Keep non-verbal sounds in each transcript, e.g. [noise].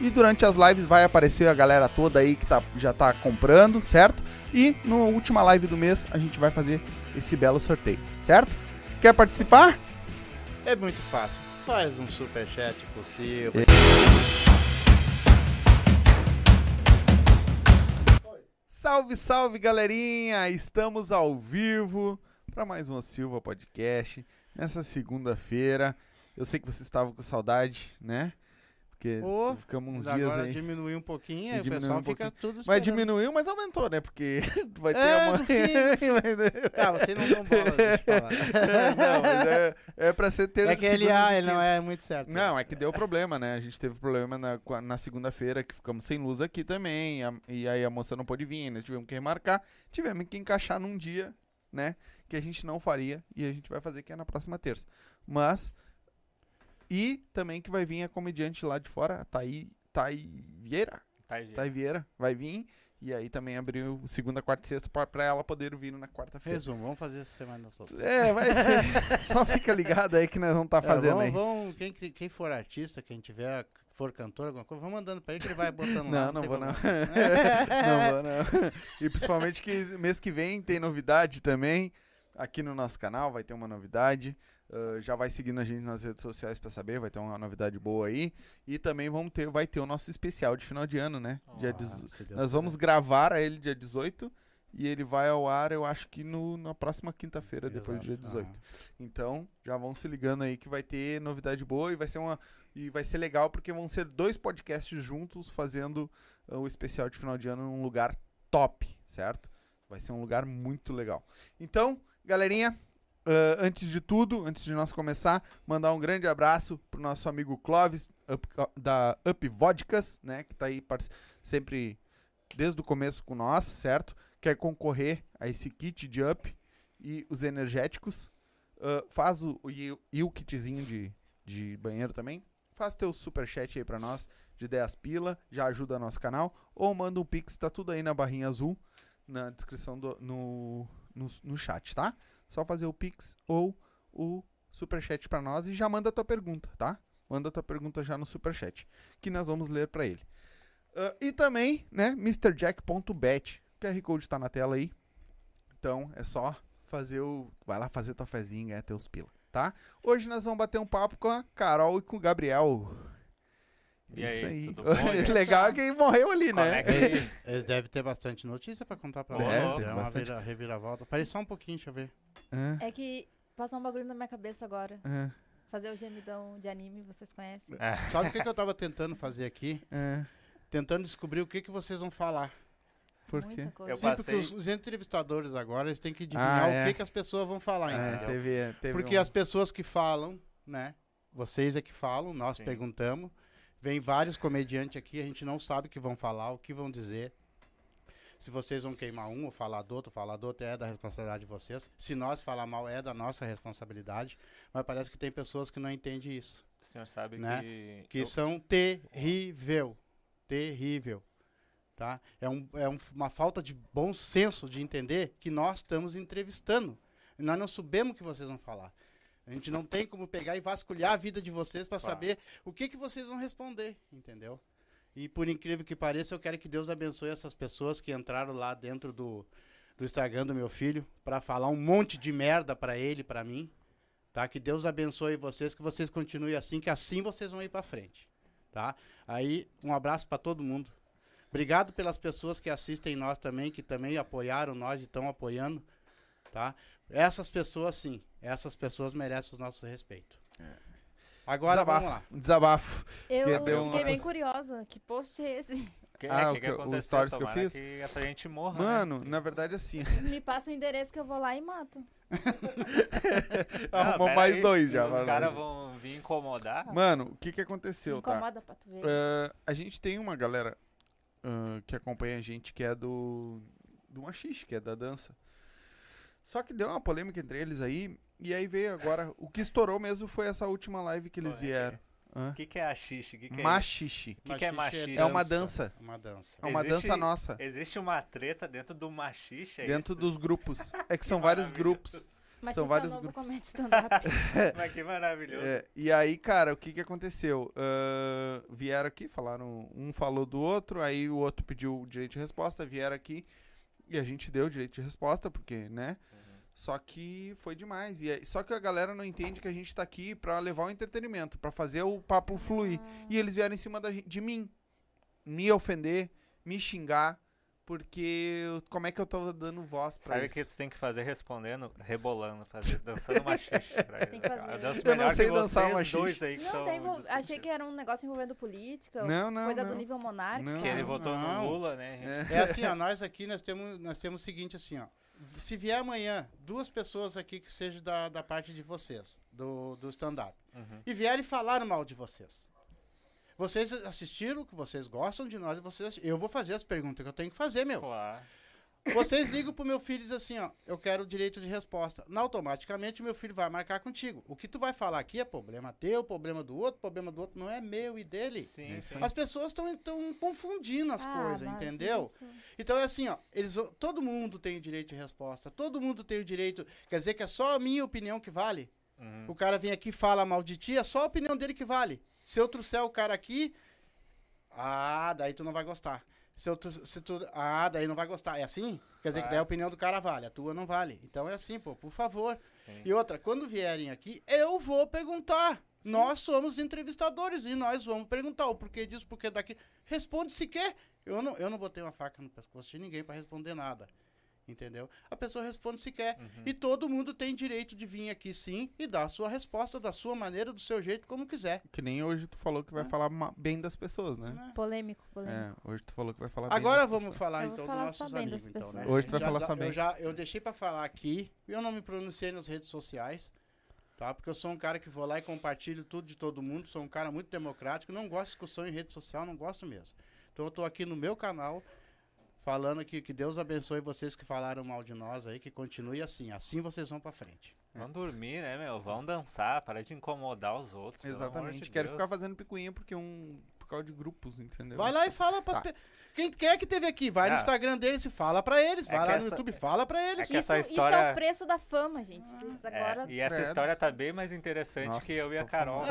e durante as lives vai aparecer a galera toda aí que tá, já tá comprando, certo? E na última live do mês a gente vai fazer esse belo sorteio, certo? Quer participar? É muito fácil. Faz um super chat possível. Salve, salve, galerinha! Estamos ao vivo para mais uma Silva Podcast nessa segunda-feira. Eu sei que vocês estavam com saudade, né? Porque Ô, ficamos uns Mas dias agora aí. diminuiu um pouquinho, aí o pessoal um fica tudo Mas esperando. diminuiu, mas aumentou, né? Porque [laughs] vai ter É, amanhã. fim. Ah, [laughs] você não dão bola, deixa eu falar. [laughs] não, mas é, é pra ser ter É que ele, ah, ele não é muito certo. Não, é que deu problema, né? A gente teve problema na, na segunda-feira, que ficamos sem luz aqui também. a- e aí a moça não pôde vir, nós tivemos que remarcar. Tivemos que encaixar num dia, né? Que a gente não faria. E a gente vai fazer que é na próxima terça. Mas. E também que vai vir a comediante lá de fora, a Thaí, Thaí Vieira. Thaí Vieira vai vir. E aí também abriu segunda, quarta e sexta pra, pra ela poder vir na quarta-feira. Resumo, vamos fazer essa semana toda. É, vai ser. [laughs] Só fica ligado aí que nós vamos estar fazendo é, aí. vamos, vamos- quem, quem for artista, quem tiver, for cantor, alguma coisa, vamos mandando pra ele que ele vai botando [laughs] Não, lá. não tem vou não. [laughs] não vou não. E principalmente que mês que vem tem novidade também. Aqui no nosso canal vai ter uma novidade. Ah, já vai seguindo a gente nas redes sociais pra saber, vai ter uma novidade boa aí. E também vamos ter, vai ter o nosso especial de final de ano, né? Dia Ah, dezo- Nós quiser. vamos gravar ele dia 18 e ele vai ao ar, eu acho que no, na próxima quinta-feira, depois do dia Exato, 18. ah. Então, já vão se ligando aí que vai ter novidade boa e vai ser uma e vai ser legal porque vão ser dois podcasts juntos fazendo uh, o especial de final de ano num lugar top, certo? Vai ser um lugar muito legal. Então, galerinha, uh, antes de tudo, antes de nós começar, mandar um grande abraço pro nosso amigo Clóvis Up- da Up Vodkas, né, que tá aí sempre desde o começo com nós, certo? Quer concorrer a esse kit de Up e os energéticos. Uh, faz o, e, e o kitzinho de, de banheiro também. Faz teu superchat aí pra nós de 10 pila, já ajuda nosso canal. Ou manda um pix, tá tudo aí na barrinha azul, na descrição do, no, no, no chat, tá? Só fazer o pix ou o superchat pra nós e já manda a tua pergunta, tá? Manda a tua pergunta já no superchat, que nós vamos ler pra ele. Ah, e também, né, MrJack.bet. O QR Code tá na tela aí. Então é só fazer o. Vai lá fazer tua fezinha e ganhar teus pila, tá? Hoje nós vamos bater um papo com a Carol e com o Gabriel. [laughs] E aí, Isso aí. tudo bom? Legal que morreu ali, né? é que... [laughs] Eles devem ter bastante notícia pra contar pra Deve nós. ter É uma bastante. vira- reviravolta. Parei só um pouquinho, deixa eu ver. É, É que passou um bagulho na minha cabeça agora. é, Fazer o gemidão de anime, vocês conhecem? É. [laughs] Sabe o que, que eu tava tentando fazer aqui? é. Tentando descobrir o que, que vocês vão falar. Por Muita quê? coisa. Eu Sim, porque passei- os, os entrevistadores agora, eles têm que adivinhar Ah, o é. que, que as pessoas vão falar, É, entendeu? teve, teve Porque um- as pessoas que falam, né? Vocês é que falam, nós Sim. perguntamos. Vem vários comediantes aqui, a gente não sabe o que vão falar, o que vão dizer. Se vocês vão queimar um ou falar do outro, falar do outro é da responsabilidade de vocês. Se nós falar mal, é da nossa responsabilidade. Mas parece que tem pessoas que não entendem isso. O senhor sabe Né? que... Que eu- são terrível. Terrível. Tá? É, um- é um- uma falta de bom senso de entender que nós estamos entrevistando. Nós não sabemos o que vocês vão falar. A gente não tem como pegar e vasculhar a vida de vocês para Claro. saber o que, que vocês vão responder, entendeu? E por incrível que pareça, eu quero que Deus abençoe essas pessoas que entraram lá dentro do, do Instagram do meu filho para falar um monte de merda para ele, para mim. Tá? Que Deus abençoe vocês, que vocês continuem assim, que assim vocês vão ir para frente, tá? Aí, um abraço para todo mundo. Obrigado pelas pessoas que assistem nós também, que também apoiaram nós e estão apoiando, tá? Essas pessoas, sim, essas pessoas merecem o nosso respeito. Agora, desabafo, vamos lá. um Desabafo. Eu uma fiquei bem coisa. curiosa. Que post é esse? Que, Ah, é, o que, que- que o aconteceu? stories que eu fiz? que essa gente morra, né? Mano, na verdade, assim, [laughs] Me passa o endereço que eu vou lá e mato. [laughs] Arrumou mais aí, dois já. Os caras vão vir incomodar? Mano, o que que Me aconteceu, tá? incomoda pra tu ver. Ah, a gente tem uma galera ah, que acompanha a gente que é do do machixe, que é da dança. Só que deu uma polêmica entre eles aí, e aí veio agora, o que estourou mesmo foi essa última live que eles é vieram. O que, que é achixe? O que, que é Machixe. O que que é machixe? É uma dança. Uma dança. É uma Existe- dança nossa, Existe uma treta dentro do machixe? É dentro isso? dos grupos. É que são Que vários maravilhoso. grupos. Mas são vários é novo grupos. comédia stand-up. [laughs] Mas que maravilhoso. É, e aí, cara, o que que aconteceu? Ah, vieram aqui, falaram, um falou do outro, aí o outro pediu o direito de resposta, vieram aqui e a gente deu o direito de resposta, porque, né? Só que foi demais. E aí- só que a galera não entende que a gente tá aqui pra levar o entretenimento, pra fazer o papo fluir. E eles vieram em cima da, de mim, me ofender, me xingar, porque eu- como é que eu tô dando voz pra Sabe o isso? que tu tem que fazer respondendo, rebolando, fazer, dançando machixe. [laughs] pra Tem que fazer. Dança Eu não sei que dançar dois aí que Não, tem achei que era um negócio envolvendo política. Não, não, coisa não. do nível monarca. Não. Que ele sabe? votou Não. no Lula, né? gente? É. É assim, ó, nós aqui nós temos, nós temos o seguinte assim, ó. Se vier amanhã duas pessoas aqui que sejam da, da parte de vocês, do, do stand-up, Uhum. e vierem falar mal de vocês. Vocês assistiram, que vocês gostam de nós, vocês, eu vou fazer as perguntas que eu tenho que fazer, meu. Claro. Vocês ligam pro meu filho e dizem assim, ó, eu quero o direito de resposta. Na, automaticamente o meu filho vai marcar contigo. O que tu vai falar aqui é problema teu, problema do outro, problema do outro, não é meu e dele. Sim, É sim. As pessoas estão confundindo as Ah, coisas, entendeu? isso- Então é assim, ó, eles, todo mundo tem o direito de resposta, todo mundo tem o direito. Quer dizer que é só a minha opinião que vale. Uhum. O cara vem aqui e fala mal de ti, é só a opinião dele que vale. Se eu trouxer o cara aqui, ah, daí tu não vai gostar. Se, eu, se tu, ah, daí não vai gostar. É assim? Quer dizer que Vai. daí a opinião do cara vale, a tua não vale. Então é assim, pô, por favor. Sim. E outra, quando vierem aqui, eu vou perguntar. Nós somos entrevistadores e nós vamos perguntar o porquê disso, porquê daqui. Responde se quer. Eu não, eu não botei uma faca no pescoço de ninguém para responder nada. Entendeu? A pessoa responde se quer. Uhum. E todo mundo tem direito de vir aqui sim e dar a sua resposta da sua maneira, do seu jeito, como quiser. Que nem hoje tu falou que vai É. falar bem das pessoas, né? né? Polêmico, É, polêmico. hoje tu falou que vai falar bem Agora vamos pessoas. falar Eu vou então falar dos nossos só bem amigos. das Então, né? pessoas. Hoje tu vai Já- falar bem. Eu, já, eu deixei pra falar aqui, eu não me pronunciei nas redes sociais, tá? Porque eu sou um cara que vou lá e compartilho tudo de todo mundo, sou um cara muito democrático, não gosto de discussão em rede social, não gosto mesmo. Então eu tô aqui no meu canal falando que, que Deus abençoe vocês que falaram mal de nós aí, que continue assim, assim vocês vão pra frente. Vão dormir, né, meu? Vão dançar, para de incomodar os outros. Exatamente. de Quero Deus. ficar fazendo picuinha porque um. Por causa de grupos, entendeu? Vai lá e fala pras Tá. pe... Quem, quem é que teve aqui? Vai no Ah. Instagram deles e fala pra eles. É Vai que lá no essa- YouTube, fala pra eles. É que essa isso, história- isso é o preço da fama, gente. Vocês É, agora. e essa Credo. história tá bem mais interessante Nossa, que eu e a tô Carol. É.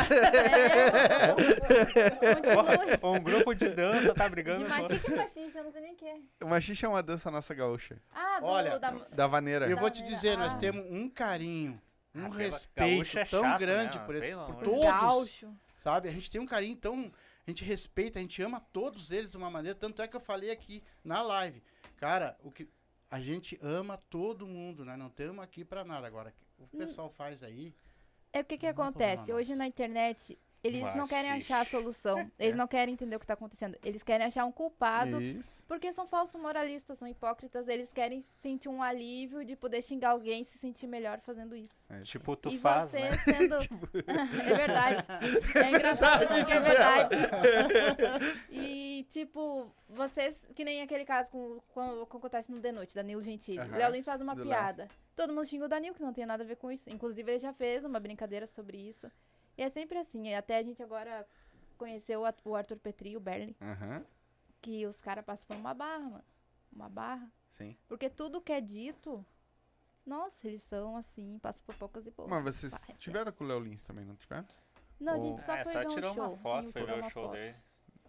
Continue. um grupo de dança tá brigando. Demais. O com- que que é machista? Eu não sei nem o que é. O machixe é uma dança nossa gaúcha. Ah, do, Olha, da... Da vaneira. Eu vou te Ah. dizer, nós temos um carinho um Ah, pela- respeito gaúcho é tão chato, grande né? por, esse, Pelo por amor de Os todos, gaúcho. sabe? A gente tem um carinho tão... A gente respeita, a gente ama todos eles de uma maneira, tanto é que eu falei aqui na live. Cara, o que a gente ama todo mundo, né? Não estamos aqui pra nada. Agora, o Hum. que o pessoal faz aí... É o que que é acontece? Hoje na internet, eles não querem achar a solução. [laughs] Eles não querem entender o que tá acontecendo. Eles querem achar um culpado Isso. Porque são falsos moralistas, são hipócritas, eles querem sentir um alívio de poder xingar alguém e se sentir melhor fazendo isso. É, Tipo, tu e faz, você né? sendo. [laughs] [laughs] é verdade. É engraçado porque é verdade. E, tipo, vocês. Que nem aquele caso com, com, com acontece no The Noite, Danilo Gentili. O Léo Lins faz uma Do Léo. piada. Todo mundo xinga o Danilo, que não tem nada a ver com isso. Inclusive, ele já fez uma brincadeira sobre isso. E é sempre assim. Até a gente agora conheceu o Arthur Petri e o Berli. Aham. Que os caras passam por uma barra, mano. Uma barra. Sim. Porque tudo que é dito, nossa, eles são assim, passam por poucas e poucas. Mas vocês tiveram com o Léo Lins também, não tiveram? Não, a Ou- gente só é, foi só ver um tirou show. uma foto, sim, foi ver o uma show foto. dele.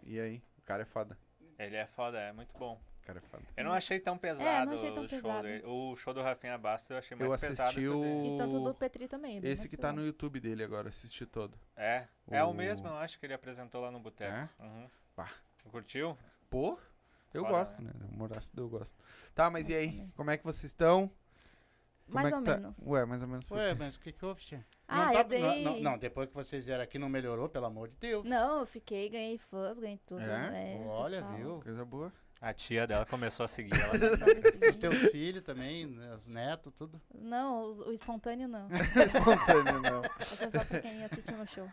E aí? O cara é foda. Ele é foda, é muito bom. Cara é foda. Eu não achei tão pesado É, não achei tão o show pesado. dele. O show do Rafinha Bastos eu achei mais Eu pesado assisti que o E tanto do Petri também. é Esse que tá pesado. no YouTube dele agora, assisti todo. É, é o O- mesmo, eu acho que ele apresentou lá no Boteco. É? Uhum. Pá. Curtiu? Pô, eu Foda, gosto, né? O Moraço eu gosto. Tá, mas e aí? Como é que vocês estão? Como Mais é ou tá? menos. Ué, mais ou menos Ué, mas o que que houve, tia? Ah, não, eu tá- dei- não, não, não, depois que vocês vieram aqui não melhorou, pelo amor de Deus. Não, eu fiquei, ganhei fãs, ganhei tudo. É? É, Olha, pessoal. viu? Coisa boa. A tia dela começou a seguir ela. [laughs] Os teus [laughs] filhos também, né, os netos, tudo. Não, o, o espontâneo não. [laughs] Espontâneo, não. É só pra quem assistiu no show.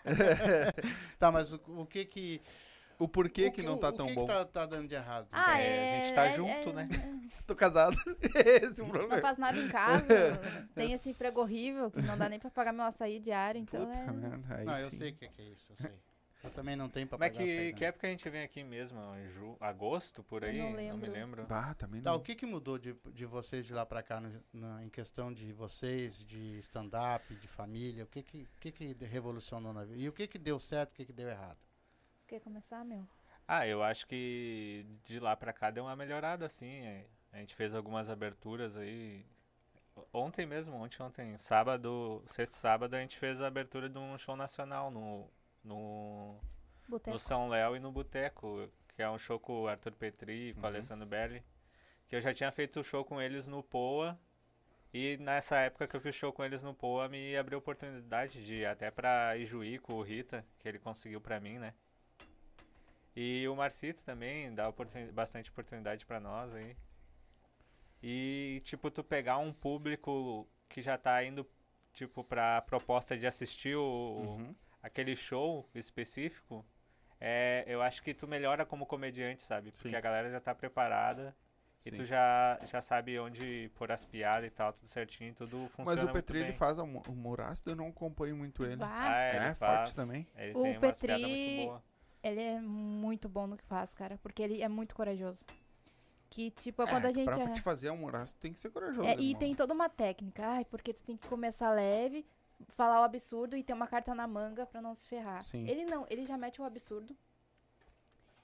Tá, mas o, o que que... O porquê o que não tá o tão que bom? Que tá, tá dando de errado? Ah, É, é. a gente tá é- junto, é- né? Tô casado. Esse é o Não problema. faz nada em casa. tem esse emprego horrível que não dá nem pra pagar meu açaí diário, então Puta é. merda. Não, eu sim. sei o que que é isso, eu sei. Eu também não tenho pra Mas pagar que, saída, que né? época a gente vem aqui mesmo? Em ju- agosto, por Eu aí? não me lembro. lembro. Bah, também Tá, não. o que que mudou de, de vocês de lá pra cá no- na- em questão de vocês, de stand-up, de família? O que que, o que que revolucionou na vida? E o que que deu certo, o que que deu errado? Quer começar, meu? Ah, eu acho que de lá pra cá deu uma melhorada, assim. é. A gente fez algumas aberturas aí. Ontem mesmo, ontem, ontem, sábado, sexto sábado, a gente fez a abertura de um show nacional no, no, Boteco. no São Léo e no Boteco, que é um show com o Arthur Petri, com o Uhum. Alessandro Berli. Que eu já tinha feito o show com eles no Poa. E nessa época que eu fiz show com eles no Poa, me abriu oportunidade de ir até pra Ijuí com o Rita, que ele conseguiu pra mim, né? E o Marcito também dá oportuni- bastante oportunidade pra nós aí. E, tipo, tu pegar um público que já tá indo, tipo, pra proposta de assistir o, Uhum. Aquele show específico, é, eu acho que tu melhora como comediante, sabe? Porque Sim. a galera já tá preparada e Sim. tu já, já sabe onde pôr as piadas e tal, tudo certinho, tudo funciona Mas o muito Petri, ele faz almo- humor ácido, eu não acompanho muito ele. Bah, Ah, é, ele É, faz. forte também. Ele O tem umas piadas Petri- muito boas. ele é muito bom no que faz, cara. Porque ele é muito corajoso. Que, tipo, é quando é, a gente. pra é- te fazer humor ácido, tem que ser corajoso. É, e irmão. tem toda uma técnica. Ai, porque tu tem que começar leve, falar o absurdo e ter uma carta na manga pra não se ferrar. Sim. Ele não, ele já mete o absurdo.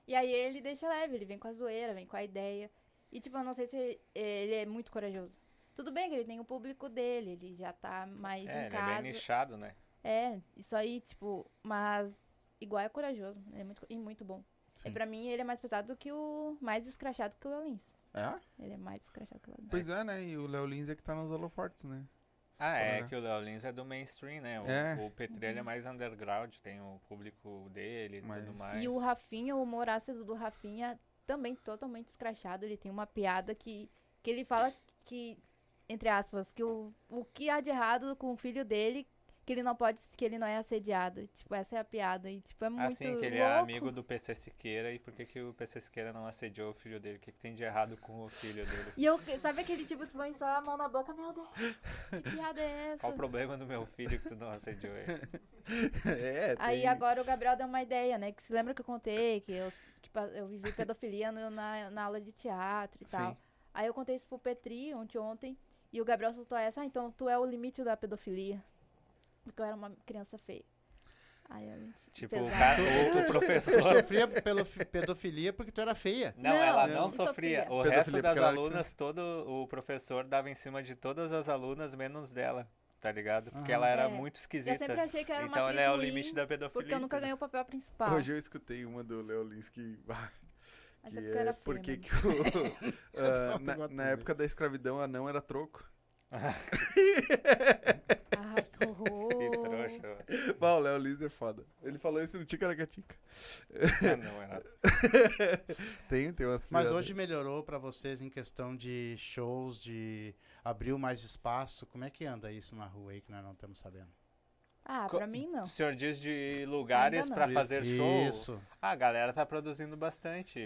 E aí ele deixa leve, ele vem com a zoeira, vem com a ideia. E tipo, eu não sei se ele é muito corajoso. Tudo bem que ele tem o público dele, ele já tá mais É, em ele é casa. bem nichado, né? É, isso aí, tipo, mas igual é corajoso, ele é muito, e muito bom. Sim. E pra mim ele é mais pesado do que o. mais escrachado que o Léo Lins. É? Ele é mais escrachado que o Léo Lins. Pois é, né? E o Léo Lins é que tá nos holofortes, né? Ah, é olhar. que o Léo Lins é do mainstream, né? O, É. o Petri ele é mais underground, tem o público dele e Mas- tudo mais. E o Rafinha, o humor ácido do Rafinha, também totalmente escrachado. Ele tem uma piada que, que ele fala que, entre aspas, que o, o que há de errado com o filho dele, que ele não pode, que ele não é assediado. Tipo, essa é a piada. E, tipo, é muito Assim, que ele louco. é amigo do PC Siqueira e por que, que o PC Siqueira não assediou o filho dele? O que, que tem de errado com o filho dele? E eu, sabe aquele tipo, tu põe só a mão na boca, meu Deus, que piada é essa? Qual o problema do meu filho que tu não assediou ele? é, Aí tem- agora o Gabriel deu uma ideia, né? Que se lembra que eu contei que eu, que pa- eu vivi pedofilia no- na, na aula de teatro e tal. Sim. Aí eu contei isso pro Petri ontem, ontem e o Gabriel soltou essa, ah, então tu é o limite da pedofilia. Porque eu era uma criança feia. Aí a gente. Tipo, o, cara, o, professor. sofria pelo pedofilia porque tu era feia. Não, Não, ela eu não não sofria. sofria. O Pedofilia resto das ela era alunas, todo o professor dava em cima de todas as alunas, menos dela. tá ligado? Porque ela era É. muito Eu esquisita. sempre achei que era uma então ela é o limite da pedofilia. porque eu nunca ganhei o papel principal. Hoje eu escutei uma do Léo Lins [laughs] que. ah, é porque eu era é feia porque que o, [laughs] [laughs] ah, Nossa, na, na época da escravidão anão era troco. Ai, que horror. [laughs] Bah, o Léo Lins é foda. Ele falou isso no Ticaracatica. Ah, não é nada. [laughs] Tem, tem umas Mas hoje melhorou pra vocês em questão de shows, de abriu mais espaço. Como é que anda isso na rua aí que nós não estamos sabendo? Ah, Co- pra mim não. O senhor diz de lugares pra fazer show. Isso. Ah, a galera tá produzindo bastante.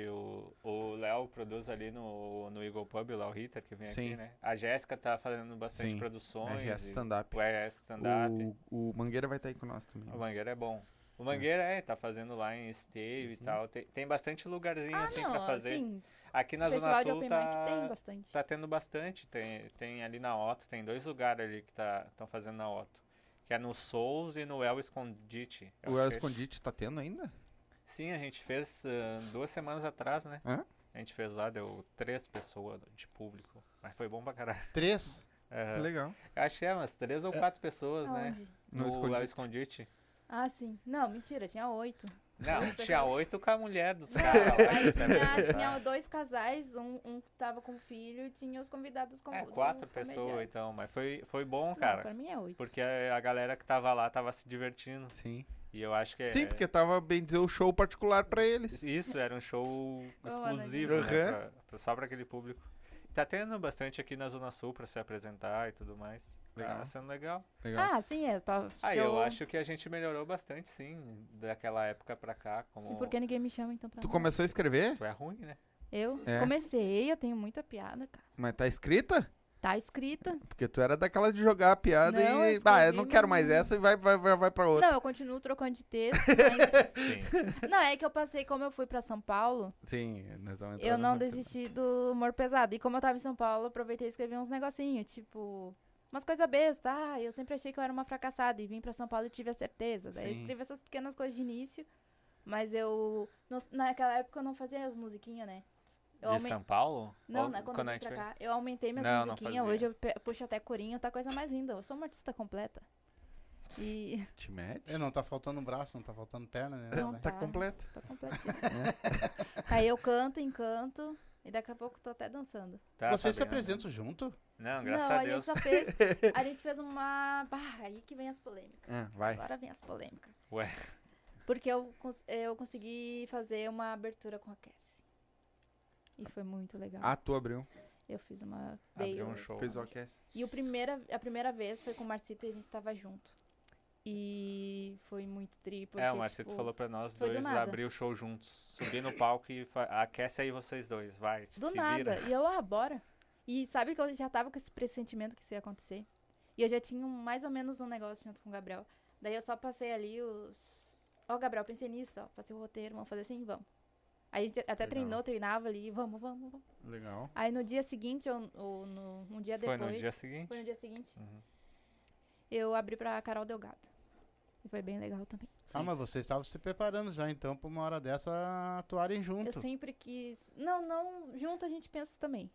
O Léo produz ali no, no Eagle Pub, lá o Ritter, que vem Sim. aqui, né? A Jéssica tá fazendo bastante Sim. produções. RS Stand-Up. O RS Stand-Up. O, o Mangueira vai estar aí com nós também. O Mangueira é bom. O Mangueira é, tá fazendo lá em Steve e tal. Tem, tem bastante lugarzinho Ah, assim não, pra fazer. assim, Aqui na Zona festival Sul mic tem tá, bastante. tá tendo bastante. Tem, tem ali na Otto, tem dois lugares ali que estão fazendo na Otto. Que é no Souls e no El Escondite. O El Escondite tá tendo ainda? Sim, a gente fez ah, duas semanas atrás, né? Hã? A gente fez lá, deu três pessoas de público. Mas foi bom pra caralho. Três. [laughs] É, Que legal. acho que é umas três ou quatro pessoas, né? Aonde? No No, Escondite. El Escondite. Ah, sim. Não, mentira, tinha oito. Não, tinha pessoas. oito com a mulher dos [laughs] Não, caras. tinha, apresentaram. tinha dois casais, um, um tava com filho e tinha os convidados com É, quatro pessoas então, mas foi, foi bom, Não, cara. pra mim é oito. Porque a a galera que tava lá tava se divertindo. Sim. E eu acho que é. Sim, porque tava, bem dizer, o show particular pra eles. Isso, era um show exclusivo, né? pra- pra- só pra aquele público. Tá tendo bastante aqui na Zona Sul pra se apresentar e tudo mais. Legal. Tá sendo legal. Legal. Ah, sim, é. Tá, Ah, eu acho que a gente melhorou bastante, sim, daquela época pra cá. Como E por que ninguém me chama então pra tu começou a escrever? tu é ruim, né? Eu É. comecei, eu tenho muita piada, cara. Mas tá escrita? Tá escrita. Porque tu era daquela de jogar a piada Não, e. eu Ah, eu não quero mais essa e vai, vai, vai, vai pra outra. Não, eu continuo trocando de texto, [laughs] mas... Não, é que eu passei, como eu fui pra São Paulo, Sim, nós vamos eu não desisti do humor pesado. E como eu tava em São Paulo, eu aproveitei e escrevi uns negocinhos, tipo... Umas coisas bestas. Ah, eu sempre achei que eu era uma fracassada e vim pra São Paulo e tive a certeza. Daí eu Sim. escrevi essas pequenas coisas de início, mas eu... não- naquela época eu não fazia as musiquinhas, né? Eu De aume- São Paulo? Não, Ou né? Quando, quando eu vim pra veio? cá, eu aumentei minhas Não, não musiquinhas. fazia. Hoje eu puxo até corinho, tá coisa mais linda. Eu sou uma artista completa. E [laughs] Te mete? É, não tá faltando um braço, não tá faltando perna, né? Não, né? Tá tá. completa. tô completíssima. [laughs] Aí eu canto, encanto, e daqui a pouco tô até dançando. Tá, Vocês tá se né? apresentam junto? Não, graças não, a a, Deus. gente só fez. A gente fez uma. Bah, aí que vem as polêmicas. Ah, vai. Agora vem as polêmicas. Ué. Porque eu, eu consegui fazer uma abertura com a Cassie. E foi muito legal. Ah, tu abriu. Eu fiz uma. Abriu um show. Fez o aquece. E o primeira, a primeira vez foi com o Marcito e a gente tava junto. E foi muito tri, porque, é, o Marcito tipo, falou pra nós do dois nada. abrir o show juntos. Subir no palco e aquece aí vocês dois, vai. Do se nada. vira. E eu, ah, bora. E sabe que eu já tava com esse pressentimento que isso ia acontecer. E eu já tinha um- mais ou menos um negócio junto com o Gabriel. Daí eu só passei ali os. Ó, Gabriel, pensei nisso, ó. Passei o roteiro, vamos fazer assim, vamos. Aí a gente até Legal. treinou, treinava ali, vamos, vamos, vamos. Legal. Aí no dia seguinte, ou, ou no, um dia Foi depois. no dia seguinte? Foi no dia seguinte, Uhum. eu abri pra Carol Delgado. E foi bem legal também. Ah, mas vocês estavam se preparando já, então, pra uma hora dessa atuarem junto. Eu sempre quis. Não, não. Junto a gente pensa também.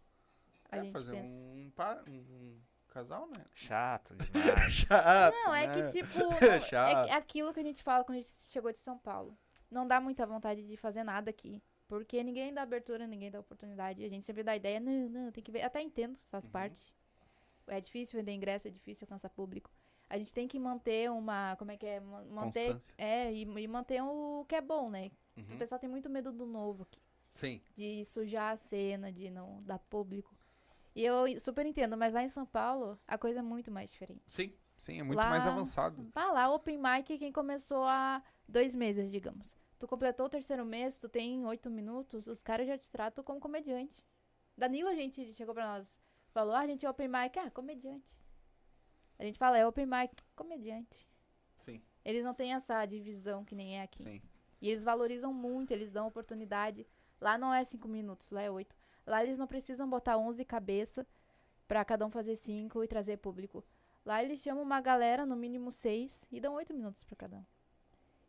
A É gente fazer pensa. um, par, um, um casal, né? Chato [laughs] demais. Chato, Não, é né? que tipo. [laughs] não, é, Chato. é aquilo que a gente fala quando a gente chegou de São Paulo. Não dá muita vontade de fazer nada aqui. Porque ninguém dá abertura, ninguém dá oportunidade. A gente sempre dá ideia, não, não, tem que ver. Até entendo, faz Uhum. parte. É difícil vender ingresso, é difícil alcançar público. A gente tem que manter uma. Como é que é? Ma- Manter. Constância. É, e, e manter o que é bom, né? O Uhum. pessoal tem muito medo do novo aqui. Sim. de sujar a cena, de não dar público. E eu super entendo, mas lá em São Paulo a coisa é muito mais diferente. Sim. Sim, é muito Lá- mais avançado. Vá lá, Open Mic, quem começou há dois meses, digamos. Tu completou o terceiro mês, tu tem oito minutos, os caras já te tratam como comediante. Danilo, a gente chegou pra nós, falou, ah, a gente é Open Mic, ah, comediante. A gente fala, é Open Mic, comediante. Sim, Eles não têm essa divisão que nem é aqui. sim. E eles valorizam muito, eles dão oportunidade. Lá não é cinco minutos, lá é oito. Lá eles não precisam botar 11 cabeça pra cada um fazer cinco e trazer público. Lá eles chamam uma galera, no mínimo seis, e dão oito minutos pra cada um.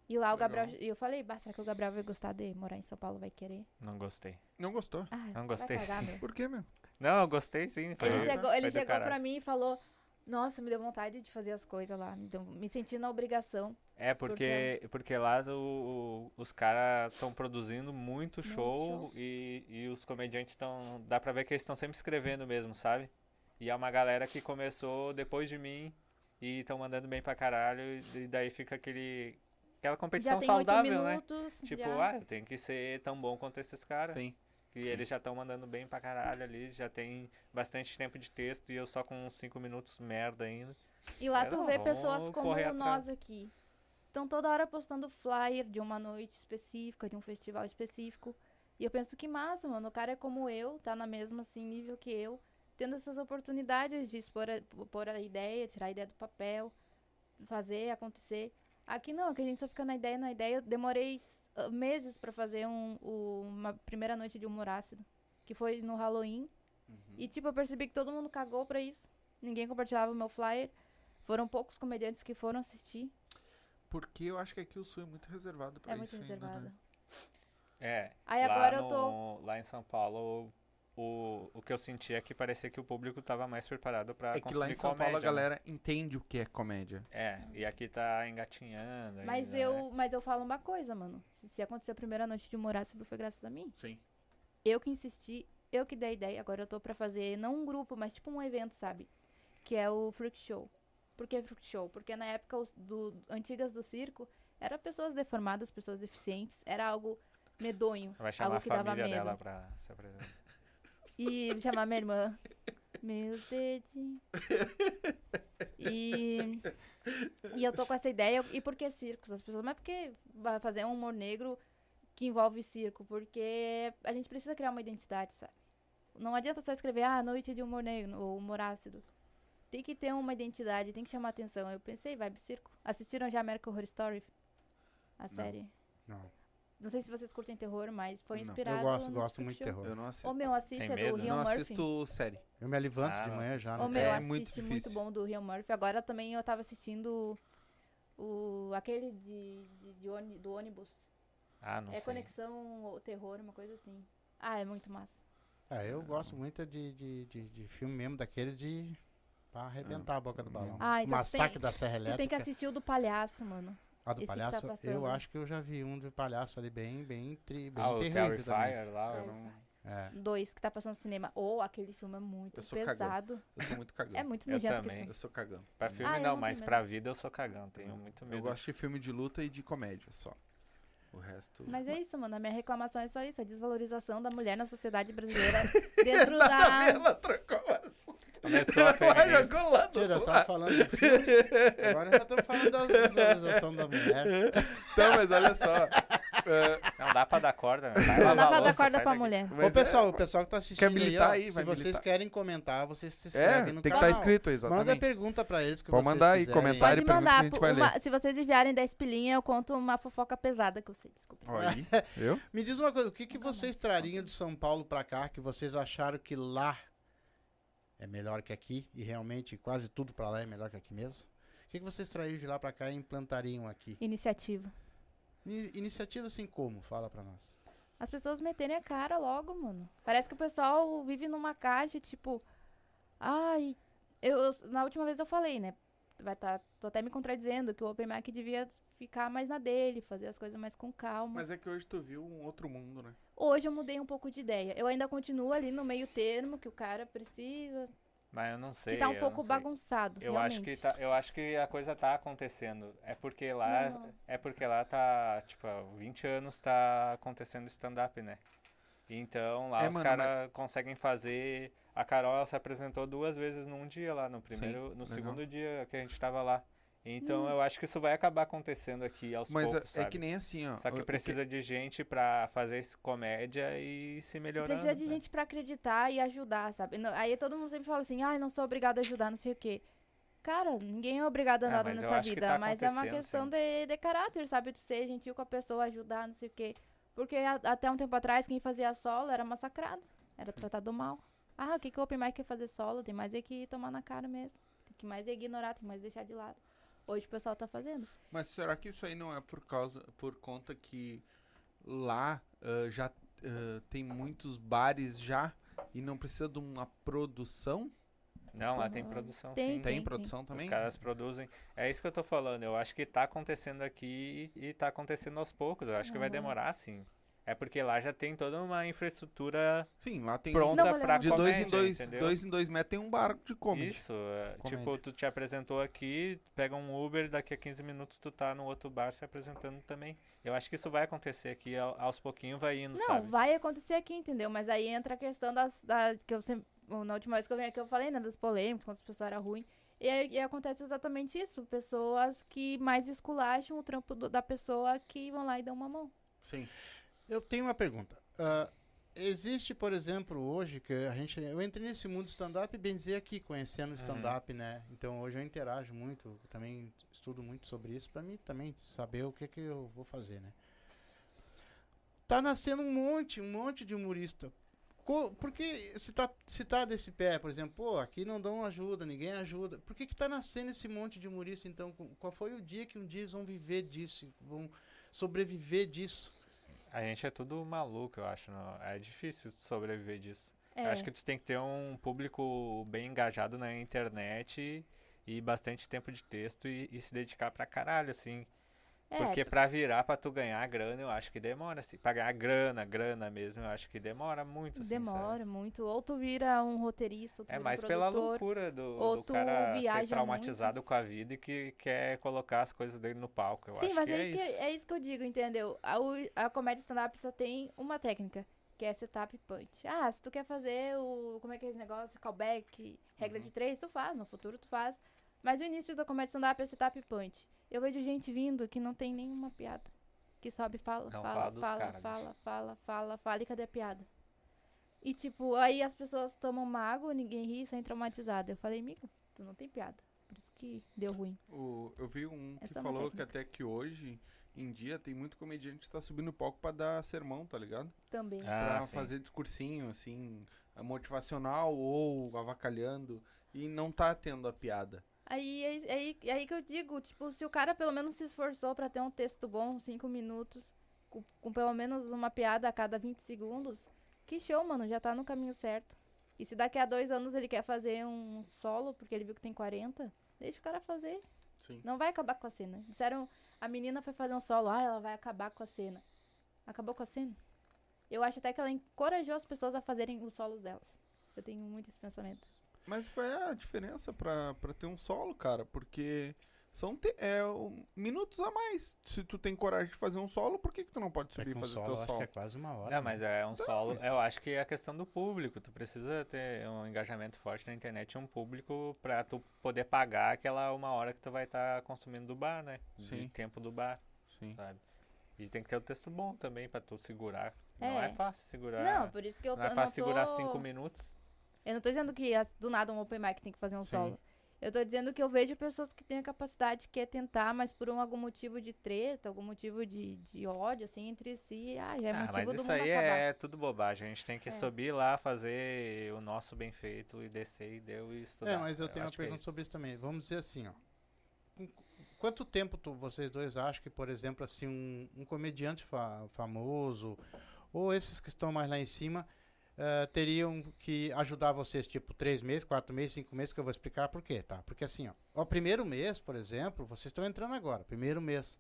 E lá o. Gabriel. E eu falei, bah, será que o Gabriel vai gostar de morar em São Paulo? Vai querer? Não gostei. Não gostou? Ah, Não gostei, cagar, sim. meu. Por quê, meu? Não, eu gostei sim. Foi, Ele chegou, ele chegou caralho. pra mim e falou: Nossa, me deu vontade de fazer as coisas lá. Me, deu- me senti na obrigação. É, porque, porque lá o- o- os caras estão produzindo muito show, show. E, e os comediantes estão. Dá pra ver que eles estão sempre escrevendo mesmo, sabe? E é uma galera que começou depois de mim e estão mandando bem pra caralho. E daí fica aquele. Aquela Já competição saudável, né? minutos. Tipo, já. ah, eu tenho que ser tão bom quanto esses caras. Sim. E eles já estão mandando bem pra caralho ali, já tem bastante tempo de texto e eu só com uns 5 minutos merda ainda. E lá É, tu vê pessoas como nós aqui. Estão toda hora postando flyer de uma noite específica, de um festival específico. E eu penso que massa, mano. O cara é como eu, tá na mesma assim, nível que eu, tendo essas oportunidades de expor a, pôr a ideia, tirar a ideia do papel, fazer acontecer. Aqui não, aqui a gente só fica na ideia, na ideia. Eu demorei ah, meses pra fazer um, o- uma primeira noite de humor ácido, que foi no Halloween. E tipo, eu percebi que todo mundo cagou pra isso. Ninguém compartilhava o meu flyer. Foram poucos comediantes que foram assistir. Porque eu acho que aqui o Sul é muito reservado pra é muito isso ainda, reservado. né? É. Aí lá agora eu no- tô. Lá em São Paulo, o, o que eu senti é que parecia que o público tava mais preparado pra É que lá em São comédia. Paulo a né? galera entende o que é comédia. É, e aqui tá engatinhando. Mas ainda, né? eu, mas eu falo uma coisa, mano. Se, se acontecer a primeira noite de humor ácido, foi graças a mim. Sim. Eu que insisti, eu que dei a ideia. Agora eu tô pra fazer, não um grupo, mas tipo um evento, sabe? Que é o Freak Show. Por que Freak Show? Porque na época os do, antigas do circo, era pessoas deformadas, pessoas deficientes. Era algo medonho. Vai chamar a algo que dava família medo. dela pra se apresentar. E chamar minha irmã. Meus dedinhos. E, e eu tô com essa ideia. E por que circos? As pessoas, mas por que fazer um humor negro que envolve circo? Porque a gente precisa criar uma identidade, sabe? Não adianta só escrever, ah, noite de humor negro ou humor ácido. Tem que ter uma identidade, tem que chamar atenção. Eu pensei, vibe circo. Assistiram já American Horror Story? A série? Não. Não sei se vocês curtem terror, mas foi Não. Eu inspirado Eu gosto, gosto muito de terror. Eu não assisto. Ô meu, assiste, Tem é medo? do Eu Rio não Murphy. assisto série. Eu me levanto Ah, de não manhã já. Ô, Não meu, É muito assiste muito difícil. bom do Rio Murphy. Agora também eu tava assistindo o aquele de, de, de ôni- do ônibus. Ah, não é sei. Conexão ou Terror, uma coisa assim. Ah, é muito massa. É, eu gosto muito de, de, de, de filme mesmo daqueles de. pra arrebentar a boca do balão. Ah, então Massacre tem- da Serra Tu tem que Elétrica. assistir o do palhaço, mano. A do esse tá palhaço, passando. eu acho que eu já vi um de palhaço ali bem, bem, tri, bem Ah, o terrível também. Lá, eu É, não... É. Dois que tá passando no cinema. Ou aquele filme é muito Eu sou cagão. pesado. Eu sou muito cagão. É muito Eu nojento também. aquele filme. Eu sou cagão. Pra filme Ah, não, não mas pra vida eu sou cagão, tenho muito medo. Eu gosto de filme de luta e de comédia só. O resto. Mas é isso, mano. A minha reclamação é só isso. A desvalorização da mulher na sociedade brasileira [laughs] dentro da... Ela trocou o assunto. Começou a jogou lá do Tira, eu tava falando do filme, agora eu já tô falando da desvalorização da mulher. Então, mas olha só. É, Não dá pra dar corda, né? Não dá pra dar corda pra daqui. mulher. mas Ô, pessoal, o pessoal que tá assistindo militar aí, ó, se vocês militar. querem comentar, vocês se É, inscrevem no tem que canal. estar escrito, Manda exatamente. pergunta pra eles que Pode vocês mandar aí, quiserem. comentário. Pode pergunta que a gente vai uma- se vocês enviarem 10 pilinha, eu conto uma fofoca pesada que eu sei, desculpa. Aí, [laughs] viu? Me diz uma coisa, o que, que vocês trariam de São Paulo pra cá que vocês acharam que lá é melhor que aqui e realmente quase tudo pra lá é melhor que aqui mesmo? O que, que vocês trariam de lá pra cá e implantariam aqui? Iniciativa. Ini- Iniciativa assim como? Fala pra nós. As pessoas meterem a cara logo, mano. Parece que o pessoal vive numa caixa, tipo. Ai. Eu, eu- na última vez eu falei, né? Vai tá, tô até me contradizendo que o Open Mic devia ficar mais na dele, fazer as coisas mais com calma. Mas é que hoje tu viu um outro mundo, né? Hoje eu mudei um pouco de ideia. Eu ainda continuo ali no meio termo que o cara precisa. Mas eu não sei. que tá um eu pouco bagunçado. Eu realmente. acho, que tá, eu acho que a coisa tá acontecendo. É porque lá. Não. É porque lá tá. Tipo, há 20 anos tá acontecendo stand-up, né? Então lá É, os caras conseguem fazer. A Carol ela se apresentou duas vezes num dia lá, no primeiro, no legal. segundo dia que a gente tava lá. Então Hum. eu acho que isso vai acabar acontecendo aqui aos Mas poucos, é, é sabe? que nem assim, ó. Só que precisa de gente pra fazer comédia e se melhorando. Precisa de né? gente pra acreditar e ajudar, sabe? Não- Aí todo mundo sempre fala assim, ai, não sou obrigado a ajudar, não sei o quê. Cara, ninguém é obrigado a Ah, nada mas nessa que vida, tá mas é uma questão sim. de, de caráter, sabe? De ser gentil com a pessoa, ajudar, não sei o quê. Porque a- até um tempo atrás, quem fazia solo era massacrado, era tratado mal. Ah, o que, que o Open Mic quer fazer solo? Tem mais é que tomar na cara mesmo. Tem que mais é ignorar, tem mais deixar de lado. Hoje o pessoal tá fazendo. Mas será que isso aí não é por causa, por conta que lá ah, já ah, tem muitos bares já e não precisa de uma produção? Não, lá tem produção Tem, sim. Tem Sim, produção Os também? caras produzem. É isso que eu tô falando. Eu acho que tá acontecendo aqui e, e tá acontecendo aos poucos. Eu acho que vai demorar, sim. É porque lá já tem toda uma infraestrutura Sim, lá tem pronta Não, pra levar- de dois em comédia, dois, entendeu? dois em dois metros tem um bar de comedy. Isso, é, Comédia. tipo, tu te apresentou aqui, pega um Uber, daqui a 15 minutos tu tá no outro bar se apresentando também. Eu acho que isso vai acontecer aqui, ao- aos pouquinhos vai indo, Não, sabe? vai acontecer aqui, entendeu? Mas aí entra a questão das. Da, que eu sempre. Na última vez que eu vim aqui, eu falei, né? Das polêmicas, quando as pessoas eram ruins. E, aí- e acontece exatamente isso. Pessoas que mais esculacham o trampo do- da pessoa que vão lá e dão uma mão. Sim. Eu tenho uma pergunta. Ah, existe, por exemplo, hoje que a gente, eu entrei nesse mundo do stand-up bem dizer aqui, conhecendo o stand-up, né? Então hoje eu interajo muito, também estudo muito sobre isso para mim também saber o que que eu vou fazer, né? Tá nascendo um monte, um monte de humorista. Co- Por que se tá, se tá desse pé, por exemplo, pô, aqui não dão ajuda, ninguém ajuda. Por que que tá nascendo esse monte de humorista então? Qual foi o dia que um dia eles vão viver disso, vão sobreviver disso? A gente é tudo maluco, eu acho. Não? É difícil sobreviver disso. É, Eu acho que tu tem que ter um público bem engajado na internet e bastante tempo de texto e, e se dedicar pra caralho, assim. É, Porque pra virar, pra tu ganhar grana, eu acho que demora, assim. Pra ganhar grana, grana mesmo, eu acho que demora muito, assim, sabe? demora muito. Ou tu vira um roteirista, É mais um pela loucura do, ou do tu cara ser traumatizado com a vida e que quer colocar as coisas dele no palco. Eu Sim, acho mas que é que- isso. é isso que eu digo, entendeu? A, a comédia stand-up só tem uma técnica, que é setup punch. Ah, se tu quer fazer o. Como é que é esse negócio? Callback, regra Uhum. de três, tu faz, no futuro tu faz. Mas o início da comédia stand-up é setup punch. Eu vejo gente vindo que não tem nenhuma piada. Que sobe e fala, Não, fala, fala fala, fala, fala, fala, fala, fala, e cadê a piada? E tipo, aí as pessoas tomam mago, ninguém ri, saem traumatizadas. Eu falei, amigo, tu não tem piada. Por isso que deu ruim. O, eu vi um que Essa é uma falou que até que hoje em dia tem muito comediante que tá subindo o palco pra dar sermão, tá ligado? Também. Ah, pra sim. fazer discursinho, assim, motivacional ou avacalhando. E não tá tendo a piada. Aí, aí, aí, que eu digo, tipo, se o cara pelo menos se esforçou pra ter um texto bom, cinco minutos, com, com pelo menos uma piada a cada 20 segundos, que show, mano, já tá no caminho certo. E se daqui a dois anos ele quer fazer um solo, porque ele viu que tem 40, deixa o cara fazer. Sim. Não vai acabar com a cena. Disseram, a menina foi fazer um solo, ah, ela vai acabar com a cena. Acabou com a cena. Eu acho até que ela encorajou as pessoas a fazerem os solos delas. Eu tenho muito esse pensamento. Mas qual é a diferença pra, pra ter um solo, cara? Porque são te- é, o- minutos a mais. Se tu tem coragem de fazer um solo, por que, que tu não pode É subir e que um fazer solo, teu eu acho solo? que é quase uma hora. Não, né? mas é um solo. mas- Eu acho que é a questão do público. Tu precisa ter um engajamento forte na internet, um público pra tu poder pagar aquela uma hora que tu vai estar consumindo do bar, né? Sim. De tempo do bar, Sim. sabe? E tem que ter o texto bom também pra tu segurar. Não É. é fácil segurar. Não, por isso que eu, não é tô- fácil não segurar tô... cinco minutos. Eu não tô dizendo que do nada um open mic tem que fazer um Sim. solo. Eu tô dizendo que eu vejo pessoas que têm a capacidade, que é tentar, mas por um, algum motivo de treta, algum motivo de, de ódio, assim, entre si, ah, já é ah, motivo mas do isso mundo aí acabar. é tudo bobagem. A gente tem que É. subir lá, fazer o nosso bem feito e descer e deu e estudar. É, mas eu tenho uma é pergunta isso. sobre isso também. Vamos dizer assim, ó. Quanto tempo tu- vocês dois acham que, por exemplo, assim, um, um comediante fa- famoso, ou esses que estão mais lá em cima, eh, teriam que ajudar vocês, tipo, três meses, quatro meses, cinco meses, que eu vou explicar por quê, tá? Porque assim, ó, o primeiro mês, por exemplo, vocês estão entrando agora, primeiro mês.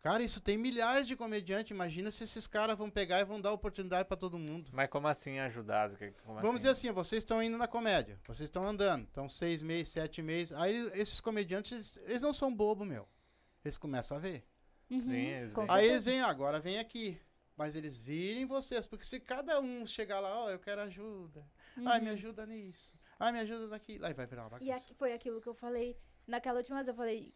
Cara, isso tem milhares de comediantes, imagina se esses caras vão pegar e vão dar oportunidade pra todo mundo. Mas como assim ajudado? Como Vamos dizer assim, vocês estão indo na comédia, vocês estão andando, estão seis meses, sete meses. Aí esses comediantes, eles não são bobo, meu. Eles começam a ver. Uhum, Sim, eles. Aí eles vêm, agora vem aqui. Mas eles virem vocês, porque se cada um chegar lá, ó, eu quero ajuda. Ai, me Uhum. ajuda nisso. Ai, me ajuda naquilo. Aí vai virar uma E bagunça. aqui foi aquilo que eu falei. Naquela última vez eu falei,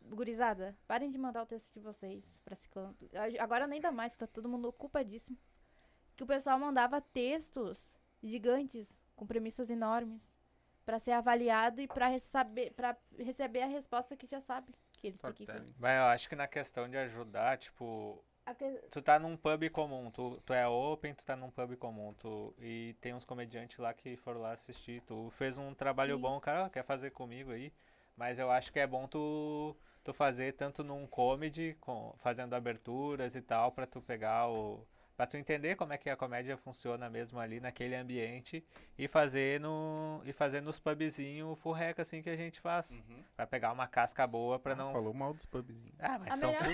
gurizada, parem de mandar o texto de vocês pra Ciclano. Agora nem dá mais, tá todo mundo ocupadíssimo. Que o pessoal mandava textos gigantes, com premissas enormes, pra ser avaliado e pra, receber, pra receber a resposta que já sabe. Que eles têm que. Mas eu acho que na questão de ajudar, tipo, que- tu tá num pub comum, tu, tu é open, tu tá num pub comum, tu, e tem uns comediantes lá que foram lá assistir, tu fez um trabalho Sim. bom, cara "Ah, quer fazer comigo aí, mas eu acho que é bom tu, tu fazer tanto num comedy, com, fazendo aberturas e tal, pra tu pegar o, Pra tu entender como é que a comédia funciona mesmo ali naquele ambiente e fazer no e fazer nos pubzinhos furreca assim que a gente faz. Uhum. Pra pegar uma casca boa pra não Falou mal dos pubzinhos. Ah, mas A são melhor,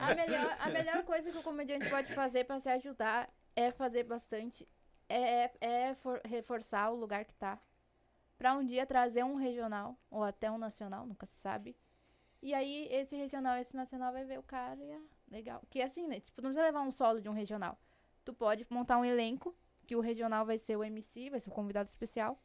a, melhor, a melhor coisa que o comediante pode fazer pra se ajudar é fazer bastante. É, é for- reforçar o lugar que tá. Pra um dia trazer um regional, ou até um nacional, nunca se sabe. E aí, esse regional, esse nacional vai ver o cara e legal. Que assim, né? Tipo, não precisa levar um solo de um regional. Tu pode montar um elenco, que o regional vai ser o MC, vai ser o convidado especial.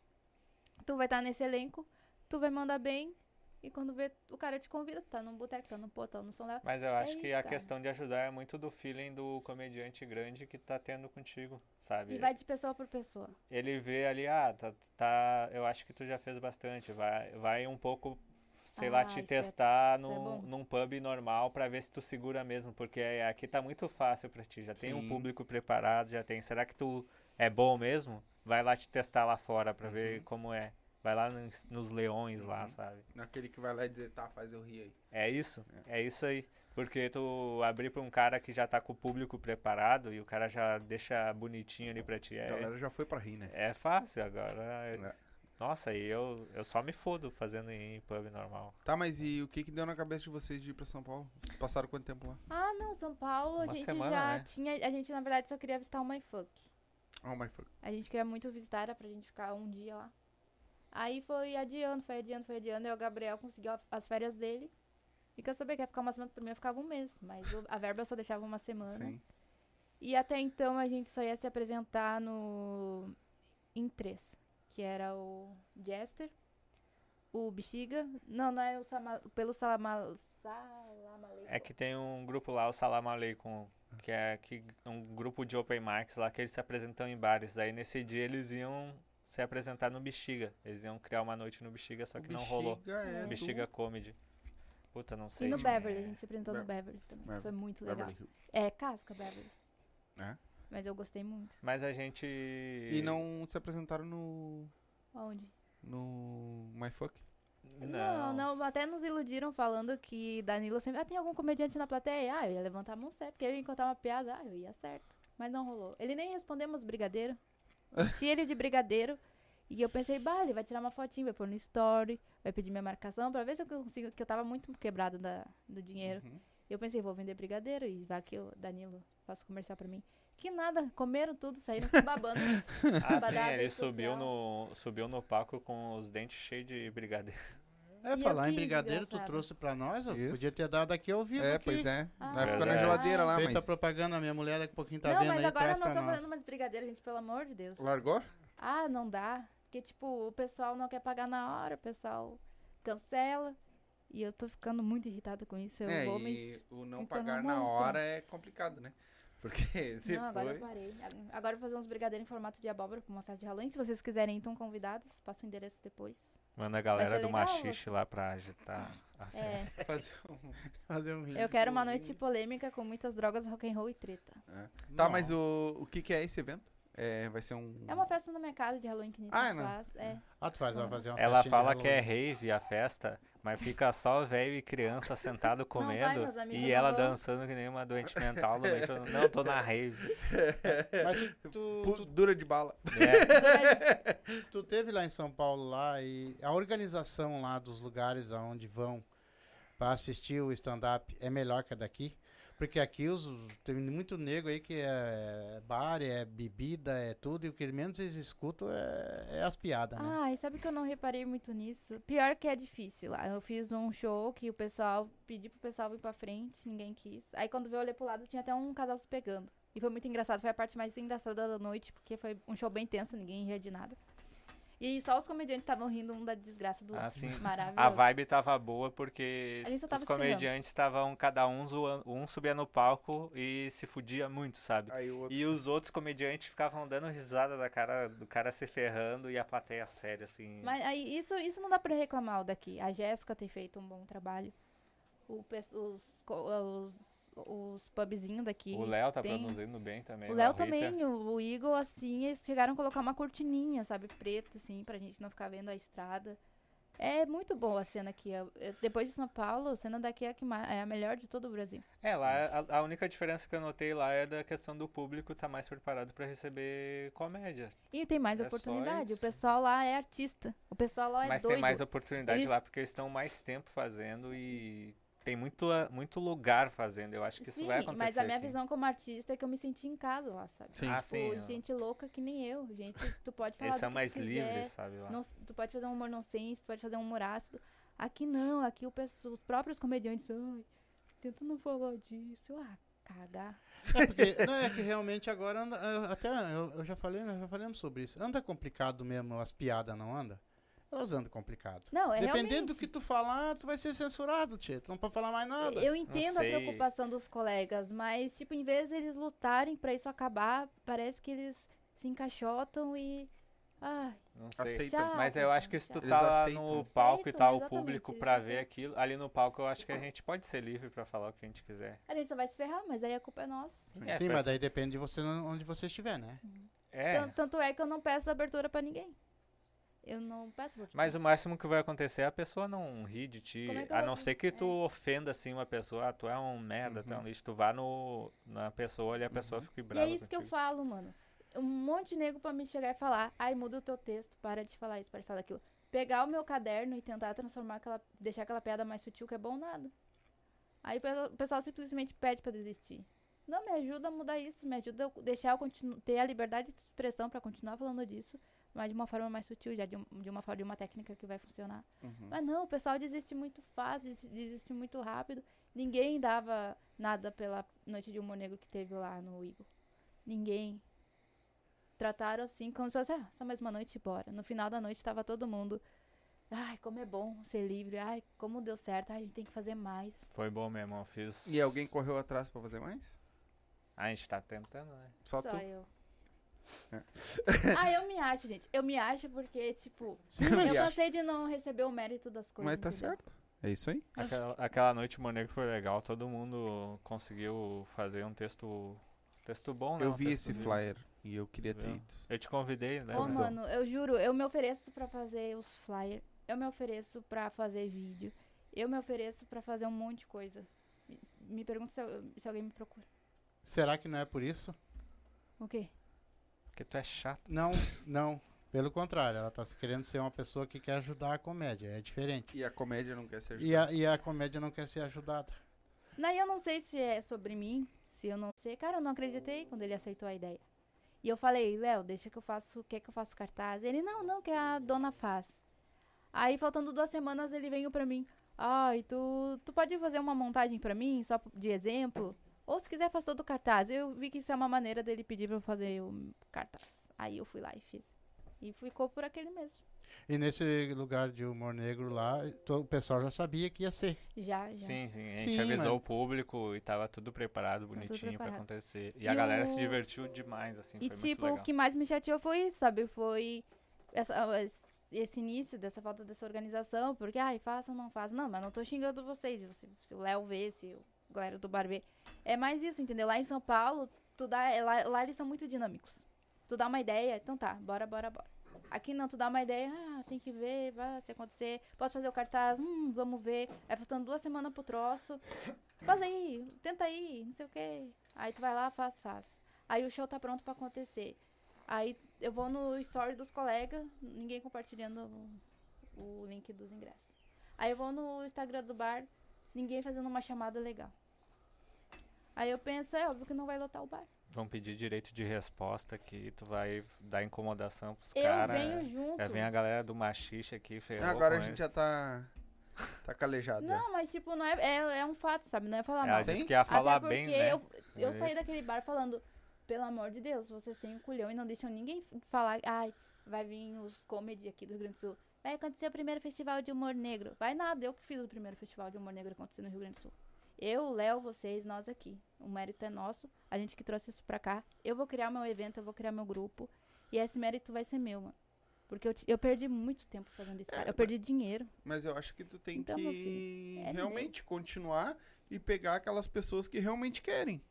Tu vai estar nesse elenco, tu vai mandar bem. E quando vê, o cara te convida, tu tá num boteco, tá num potão, no São Léo. Mas eu acho É que isso, a cara. questão de ajudar é muito do feeling do comediante grande que tá tendo contigo, sabe? E vai de pessoa por pessoa. Ele vê ali, ah, tá, tá, eu acho que tu já fez bastante, vai, vai um pouco, sei lá, Ah, te isso é- testar é num, bom. num pub normal pra ver se tu segura mesmo, porque é- aqui tá muito fácil pra ti, já tem um Sim. público preparado, já tem, será que tu é bom mesmo? Vai lá te testar lá fora pra ver como é. Vai lá nos, nos leões lá, Uhum. sabe? Naquele que vai lá e dizer, tá, faz eu rir aí. É isso, é isso aí. Porque tu abrir pra um cara que já tá com o público preparado e o cara já deixa bonitinho ali pra ti. A É, galera já foi pra rir, né? é fácil agora. É. Nossa, e eu, eu só me fodo fazendo em pub normal. Tá, mas e o que que deu na cabeça de vocês de ir pra São Paulo? Vocês passaram quanto tempo lá? Ah, não, São Paulo, a Uma gente semana, já né? tinha. A gente, na verdade, só queria visitar o MyFuck. Oh my fuck. A gente queria muito visitar, era pra gente ficar um dia lá. Aí foi adiando, foi adiando, foi adiando. E o Gabriel conseguiu a- as férias dele. E quer saber, quer ficar uma semana por mim, eu ficava um mês. Mas o- a verba eu só deixava uma semana. Sim. E até então a gente só ia se apresentar no. em três. Que era o Jester, o Bexiga. Não, não é o Sama, pelo Salamal. Salamaleico. É que tem um grupo lá, o Salam Aleikum, que é que, um grupo de open mics lá que eles se apresentam em bares. Aí nesse dia eles iam se apresentar no Bexiga. Eles iam criar uma noite no Bexiga, só O que não rolou. Bexiga é do Bexiga Comedy. Puta, não sei. E no Beverly, a é. gente se apresentou no Beverly também. Beverly. Foi muito legal. Beverly. É, casca, Beverly. É? Mas eu gostei muito. Mas a gente. E não se apresentaram no. Onde? no My Fuck? Não. não, até nos iludiram falando que Danilo sempre. Ah, tem algum comediante na plateia? Ah, eu ia levantar a mão certo, porque eu ia contar uma piada. Ah, eu ia certo. Mas não rolou. Ele nem respondemos brigadeiro. [laughs] Enchi ele de brigadeiro. E eu pensei, bah, ele vai tirar uma fotinha, vai pôr no story, vai pedir minha marcação pra ver se eu consigo. Que eu tava muito quebrado da, do dinheiro. Uhum. Eu pensei, vou vender brigadeiro e vai que o Danilo faça comercial pra mim. Que nada, comeram tudo, saíram se babando. [laughs] Ah, sim, ele subiu no, subiu no palco com os dentes cheios de brigadeiro. [laughs] É, E falar eu em brigadeiro, tu desgraçado. trouxe pra nós, ó. Podia ter dado aqui ao vivo. É, aqui. pois é. Ah, Vai ficar na geladeira lá, Feita mas. propaganda, a minha mulher daqui a pouquinho tá não, vendo mas aí, agora traz não tô fazendo mais brigadeiro, gente, pelo amor de Deus. Largou? Ah, não dá. Porque, tipo, o pessoal não quer pagar na hora, o pessoal cancela. E eu tô ficando muito irritada com isso. Eu é, vou e me. o não me pagar na monstro. hora é complicado, né? Porque [laughs] Não, agora eu parei. A- Agora eu vou fazer uns brigadeiros em formato de abóbora pra uma festa de Halloween. Se vocês quiserem, então convidados, passa o endereço depois. Manda a galera do legal, machixe lá pra agitar. a festa. É, [laughs] fazer um... Fazer um eu quero uma noite polêmica com muitas drogas, rock and roll e treta. Tá, Não. mas o, o que que é esse evento? É, vai ser um... É uma festa na minha casa de Halloween que a gente Ah, é, não? faz. É. Ah, tu faz, vai fazer uma Ela fala que é rave a festa, mas fica só velho e criança sentado vai, comendo meus amigos e não ela vão. dançando que nem uma doente mental no meio. do- Não, tô na rave. [laughs] Mas tu, tu, tu, Dura de bala. É, [laughs] tu teve lá em São Paulo lá e a organização lá dos lugares aonde vão pra assistir o stand-up é melhor que a daqui? Porque aqui os, tem muito nego aí que é bar, é bebida, é tudo, e o que menos eles escutam é, é as piadas, né? Ah, e sabe que eu não reparei muito nisso? Pior que é difícil lá. Eu fiz um show que o pessoal pedi pro pessoal vir pra frente, ninguém quis. Aí quando veio eu olhei pro lado, tinha até um casal se pegando. E foi muito engraçado, foi a parte mais engraçada da noite, porque foi um show bem tenso, ninguém ria de nada. E só os comediantes estavam rindo um da desgraça do Ah, outro. sim. [laughs] Maravilhoso. a vibe tava boa porque os comediantes estavam cada um zoando, um subia no palco e se fudia muito, sabe? Outro... E os outros comediantes ficavam dando risada da cara do cara se ferrando e a plateia séria, assim. Mas aí, isso, isso não dá pra reclamar o daqui. A Jéssica tem feito um bom trabalho. O, os, os, os pubzinhos daqui. o Léo tá tem- produzindo bem também. O né? Léo também, o, o Igor, assim, eles chegaram a colocar uma cortininha, sabe, preta, assim, pra gente não ficar vendo a estrada. É muito boa a cena aqui. Eu- eu- depois de São Paulo, a cena daqui é a, que é a melhor de todo o Brasil. É, lá a, a única diferença que eu notei lá é da questão do público estar mais preparado pra receber comédia. E tem mais É oportunidade. O pessoal lá é artista. O pessoal lá é Mas doido. tem mais oportunidade Eles- lá porque eles estão mais tempo fazendo e tem muito, muito lugar fazendo. Eu acho que isso Sim, vai acontecer. mas a minha aqui. visão como artista é que eu me senti em casa lá, sabe? Sim. Ah, Tipo, sim. ó. gente louca que nem eu. Gente, tu pode falar Eles do são que mais livres, sabe? Lá. Não- tu pode fazer um humor nonsense, tu pode fazer um humor ácido. Aqui não, aqui o os próprios comediantes, ai, tenta não falar disso. Eu, Ah, cagar. É porque não, é que realmente agora anda, eu- até eu, eu já falei, nós já falamos sobre isso. Anda complicado mesmo, as piadas não anda? Elas andam complicado. Não, é Dependendo realmente. do que tu falar, tu vai ser censurado, tia. Tu não pode falar mais nada. Eu entendo a preocupação dos colegas, mas, tipo, em vez deles lutarem pra isso acabar, parece que eles se encaixotam e. Ai, Não sei. Aceitam. chato, Mas eu acho que se tu tá lá no palco e Aceitam, tá o público pra ver aceitam. aquilo, ali no palco eu acho que a gente pode ser livre pra falar o que a gente quiser. A gente só vai se ferrar, mas aí a culpa é nossa. É, Sim, mas daí depende de você onde você estiver, né? É, Tan- Tanto é que eu não peço abertura pra ninguém. Eu não peço abertura. mas o máximo que vai acontecer é a pessoa não rir de ti. É A não ser que tu É. ofenda assim uma pessoa, ah, tu é um merda, tu é um Uhum. lixo, tu vá no, na pessoa e a pessoa fica E brava é isso que eu contigo. falo, mano. Um monte de nego pra me chegar e falar, ai, muda o teu texto, para de falar isso, para de falar aquilo. Pegar o meu caderno e tentar transformar aquela. deixar aquela piada mais sutil, que é bom nada. Aí o pe- o pessoal simplesmente pede pra desistir. Não, me ajuda a mudar isso, me ajuda a deixar eu continu- ter a liberdade de expressão pra continuar falando disso, mas de uma forma mais sutil, já de, um- de uma forma de uma técnica que vai funcionar. Uhum. Mas não, o pessoal desiste muito fácil, des- desiste muito rápido. Ninguém dava nada pela noite de humor negro que teve lá no Igor. Ninguém. Trataram assim, como se fosse, ah, só mais uma noite e bora. No final da noite tava todo mundo. Ai, como é bom ser livre. Ai, como deu certo. Ai, a gente tem que fazer mais. Foi bom mesmo, eu fiz. E alguém correu atrás pra fazer mais? A gente tá tentando, né? Só, tu? eu. É. [laughs] ah, eu me acho, gente. Eu me acho porque, tipo, Sim, eu cansei de não receber o mérito das coisas. Mas tá entendeu? certo. É isso aí. Aquela, aquela noite o Monegro foi legal, todo mundo conseguiu fazer um texto. Texto bom, né? Eu Um vi esse lindo. flyer e eu queria ter Viu? ido. Eu te convidei, né? Ô, Convidou. mano, eu juro, eu me ofereço pra fazer os flyers. Eu me ofereço pra fazer vídeo. Eu me ofereço pra fazer um monte de coisa. Me, me pergunta se, eu- se alguém me procura. será que não é por isso? O quê? Porque tu é chato. Não, não. Pelo contrário, ela tá querendo ser uma pessoa que quer ajudar a comédia. É diferente. E a comédia não quer ser E a, e a comédia não quer ser ajudada. Daí eu não sei se é sobre mim, se eu não sei. Cara, eu não acreditei quando ele aceitou a ideia. E eu falei, Léo, deixa que eu faço, quer que eu faça cartaz? Ele, não, não, que a dona faz. Aí, faltando duas semanas, ele veio pra mim. Ai, tu, tu pode fazer uma montagem pra mim, só de exemplo? Ou se quiser, faz todo o cartaz. Eu vi que isso é uma maneira dele pedir pra eu fazer o cartaz. Aí eu fui lá e fiz. E ficou por aquele mesmo. E nesse lugar de humor negro lá, o pessoal já sabia que ia ser. Já, já. Sim, sim. A gente Sim, avisou mas- o público e tava tudo preparado, tudo bonitinho pra preparado. acontecer. E, E a galera o- se divertiu demais, assim, E foi tipo, muito legal. o que mais me chateou foi isso, sabe? Foi essa- esse- início dessa falta dessa organização, porque, ai, façam ou não façam. Não, mas não tô xingando vocês. Se, se o Léo vê, se o galera do Barbê. É mais isso, entendeu? Lá em São Paulo, tu dá, é, lá, lá eles são muito dinâmicos. Tu dá uma ideia, então tá, bora, bora, bora. Aqui não, tu dá uma ideia, ah, tem que ver, vai se acontecer. Posso fazer o cartaz, hum, vamos ver. Aí faltando duas semanas pro troço. Faz aí, tenta aí, não sei o quê. Aí tu vai lá, faz, faz. Aí o show tá pronto pra acontecer. Aí eu vou no story dos colegas, ninguém compartilhando o link dos ingressos. Aí eu vou no Instagram do bar, ninguém fazendo uma chamada legal. Aí eu penso, é óbvio que não vai lotar o bar. Vão pedir direito de resposta aqui, tu vai dar incomodação pros Eu caras. venho junto. Já vem a galera do machixe aqui, ferrou Agora a gente eles. já tá. Tá calejado já. Não, mas tipo, não é, é, é um fato, sabe? Não é falar Ela mal. Sim. disse que ia falar Até porque bem, né? eu, eu É saí daquele bar falando, pelo amor de Deus, vocês têm um culhão e não deixam ninguém falar, ai, vai vir os comedy aqui do Rio Grande do Sul. Vai acontecer o primeiro festival de humor negro. Vai nada, eu que fiz o primeiro festival de humor negro acontecer no Rio Grande do Sul. Eu, Léo, vocês, nós aqui. O mérito é nosso, a gente que trouxe isso pra cá. Eu vou criar meu evento, eu vou criar meu grupo. E esse mérito vai ser meu, mano. Porque eu, eu perdi muito tempo fazendo isso. cara. Eu perdi dinheiro. Mas eu acho que tu tem Então, que é realmente continuar e pegar aquelas pessoas que realmente querem.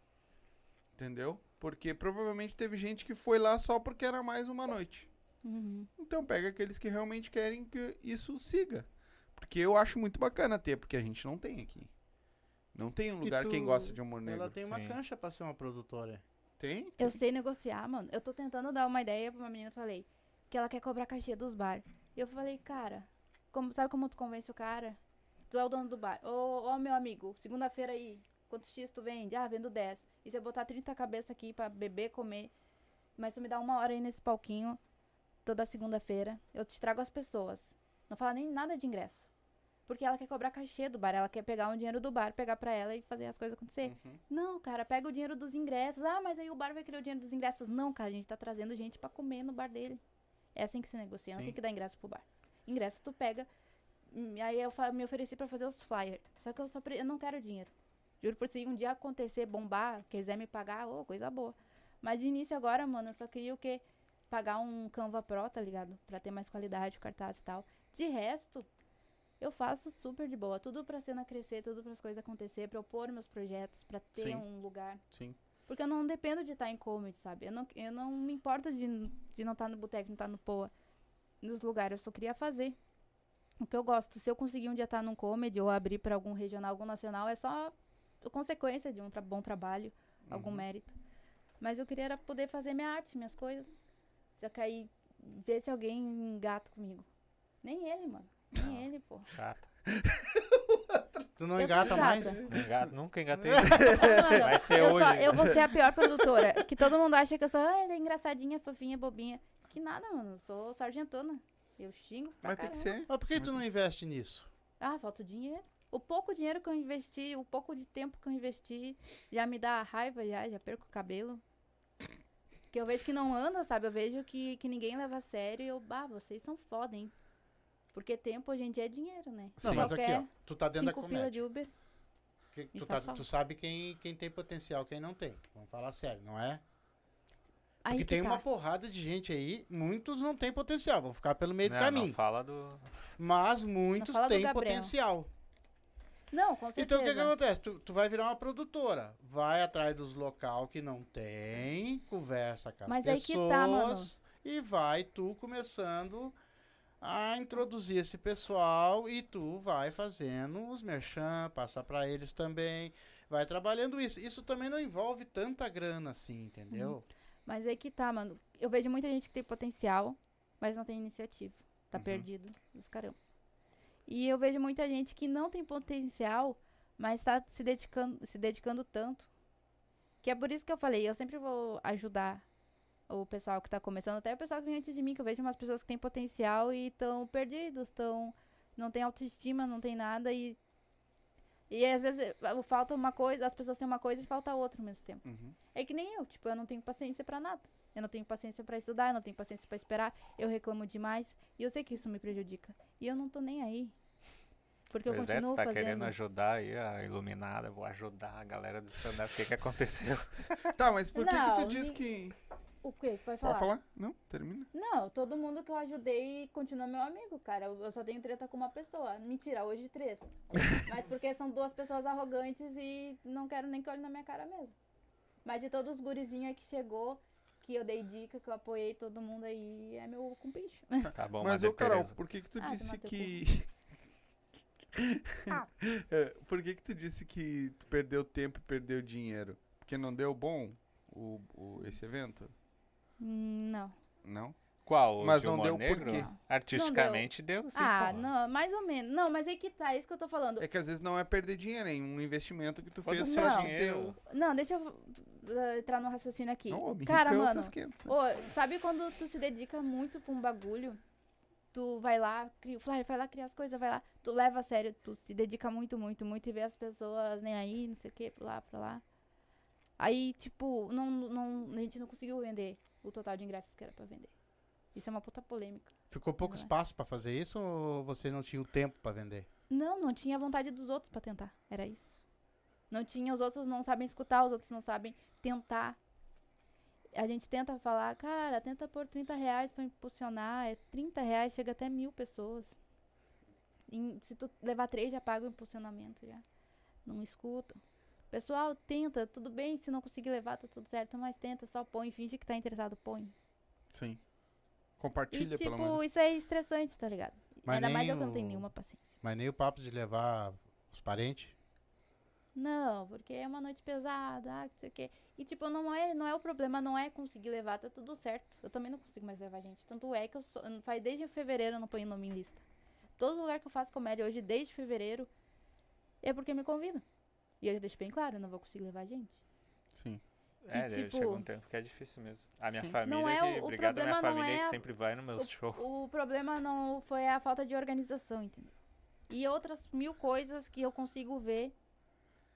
Entendeu? Porque provavelmente teve gente que foi lá só porque era mais uma noite. Uhum. Então pega aqueles que realmente querem que isso siga. Porque eu acho muito bacana ter, porque a gente não tem aqui. Não tem um lugar tu- quem gosta de humor negro. Ela tem uma Sim. cancha pra ser uma produtora. Tem? Eu sei negociar, mano. Eu tô tentando dar uma ideia pra uma menina, falei, que ela quer cobrar cachê dos bar. E eu falei, cara, como, sabe como tu convence o cara? Tu é o dono do bar. Ô, ô meu amigo, segunda-feira aí, quantos X tu vende? Ah, vendo 10. E se eu botar 30 cabeças aqui pra beber, comer, mas tu me dá uma hora aí nesse palquinho, toda segunda-feira, eu te trago as pessoas. Não fala nem nada de ingresso. Porque ela quer cobrar cachê do bar, ela quer pegar um dinheiro do bar, pegar pra ela e fazer as coisas acontecer. Uhum. Não, cara, pega o dinheiro dos ingressos. Ah, mas aí o bar vai querer o dinheiro dos ingressos. Não, cara, a gente tá trazendo gente pra comer no bar dele. É assim que se negocia, não Sim. tem que dar ingresso pro bar. Ingresso tu pega. hum, Aí eu me ofereci pra fazer os flyers. Só que eu só eu não quero dinheiro. Juro por se um dia acontecer, bombar, quiser me pagar, ô, coisa boa. Mas de início agora, mano, eu só queria o quê? Pagar um Canva Pro, tá ligado? Pra ter mais qualidade, cartaz e tal. De resto, eu faço super de boa. Tudo pra cena crescer, tudo para as coisas acontecer, pra eu pôr meus projetos, pra ter Sim. um lugar. Sim. Porque eu não dependo de estar em comedy, sabe? Eu não, eu não me importo de, de não estar no boteco, não estar no poa, nos lugares. Eu só queria fazer o que eu gosto. Se eu conseguir um dia estar num comedy ou abrir pra algum regional, algum nacional, é só consequência de um tra- bom trabalho, algum Uhum. mérito. Mas eu queria era poder fazer minha arte, minhas coisas. Só que aí, ver se alguém engata comigo. Nem ele, mano. Nem ele, pô. Chato. [laughs] Tu não Eu engata mais? Não enga- Nunca engatei. [laughs] Vai ser eu, só, hoje. eu vou ser a pior produtora. Que todo mundo acha que eu sou ah, ela é engraçadinha, fofinha, bobinha. Que nada, mano. Eu sou sargentona. Eu xingo pra Mas tem que caramba. ser. Mas por que tu não investe nisso? Ah, falta dinheiro. O pouco dinheiro que eu investi, o pouco de tempo que eu investi, já me dá raiva, já, já perco o cabelo. Que eu vejo que não anda, sabe? Eu vejo que, que ninguém leva a sério e eu, bah, vocês são foda, hein? Porque tempo hoje em dia é dinheiro, né? Não, Sim. mas aqui, ó. Qualquer Tu tá dentro da comédia. de Uber. Que- tu, tá- tu sabe quem, quem tem potencial, quem não tem. Vamos falar sério, não é? Aí Porque que tem tá. uma porrada de gente aí, muitos não têm potencial, vão ficar pelo meio do Não, caminho. não fala do. Mas muitos do têm potencial. Não, com certeza. Então o que, que acontece? Tu, tu vai virar uma produtora. Vai atrás dos local que não tem, conversa com as Mas aí pessoas que tá, mano. e vai tu começando a introduzir esse pessoal e tu vai fazendo os merchan, passa pra eles também, vai trabalhando isso. Isso também não envolve tanta grana assim, entendeu? Mas aí que tá, mano. Eu vejo muita gente que tem potencial, mas não tem iniciativa. Tá Uhum. perdido dos caramba. E eu vejo muita gente que não tem potencial, mas tá se dedicando, se dedicando tanto. Que é por isso que eu falei, eu sempre vou ajudar o pessoal que tá começando, até o pessoal que vem antes de mim, que eu vejo umas pessoas que têm potencial e estão perdidos, estão não tem autoestima, não tem nada e e às vezes eh, falta uma coisa, as pessoas têm uma coisa e falta outra ao mesmo tempo. Uhum. É que nem eu, tipo, eu não tenho paciência pra nada. Eu não tenho paciência pra estudar, eu não tenho paciência pra esperar, eu reclamo demais e eu sei que isso me prejudica. E eu não tô nem aí. Porque eu Pois é, continuo tá fazendo. querendo ajudar aí a iluminada, vou ajudar a galera do stand-up. O que, que aconteceu? [laughs] Tá, mas por que, que Não, tu diz que. O quê? Pode falar? Pode falar? Não? Termina. Não, todo mundo que eu ajudei continua meu amigo, cara. Eu eu só tenho treta com uma pessoa. Mentira, hoje três. [laughs] Mas porque são duas pessoas arrogantes e não quero nem que olhe na minha cara mesmo. Mas de todos os gurizinhos aí que chegou, que eu dei dica, que eu apoiei todo mundo aí, é meu cumpicho. Tá bom, mas, Madre ô, Carol, por que que tu Ah, disse que... Ah. [laughs] É, por que que tu disse que tu perdeu tempo e perdeu dinheiro? Porque não deu bom o, o- esse evento? Hum, não. Não? Qual? O Mas de não deu negro? Não. Artisticamente deu, sim. ah, porra. não, mais ou menos. Não, mas aí que tá, é isso que eu tô falando. É que às vezes não é perder dinheiro, é um investimento que tu fez pra te ter. Não, deixa eu entrar no raciocínio aqui. Não, me Cara, é mano, outras 500, né? Ô, sabe quando tu se dedica muito pra um bagulho? Tu vai lá, cria, o Flyer, vai lá criar as coisas, vai lá. Tu leva a sério, tu se dedica muito, muito, muito e vê as pessoas nem aí, não sei o que, pra lá, pra lá. Aí, tipo, não, não, a gente não conseguiu vender o total de ingressos que era pra vender. Isso é uma puta polêmica. Ficou pouco é. espaço pra fazer isso ou você não tinha o tempo pra vender? Não, não tinha vontade dos outros pra tentar. Era isso. Não tinha, os outros não sabem escutar, os outros não sabem tentar. A gente tenta falar, cara, tenta pôr 30 reais pra impulsionar. É 30 reais, chega até mil pessoas. Em- se tu levar três, já paga o impulsionamento já. Não escutam. Pessoal, tenta, tudo bem, se não conseguir levar, tá tudo certo, mas tenta, só põe, finge que tá interessado, põe. Sim. E, Compartilha, pelo tipo, menos. isso é estressante, tá ligado? Mas Ainda mais eu que não tenho nenhuma paciência. Mas nem o papo de levar os parentes. Não, porque é uma noite pesada, ah, que sei o quê. E tipo, não é, não é o problema, não é conseguir levar, tá tudo certo. Eu também não consigo mais levar gente. Tanto é que eu sou, faz desde fevereiro eu não ponho nome em lista. Todo lugar que eu faço comédia hoje, desde fevereiro, é porque me convidam. E eu deixo bem claro, eu não vou conseguir levar gente. Sim. É, daí tipo- chega um tempo que é difícil mesmo. A minha Sim. família, Não é que, o- obrigado à minha não família é que sempre vai no meu show. O problema não foi a falta de organização, entendeu? E outras mil coisas que eu consigo ver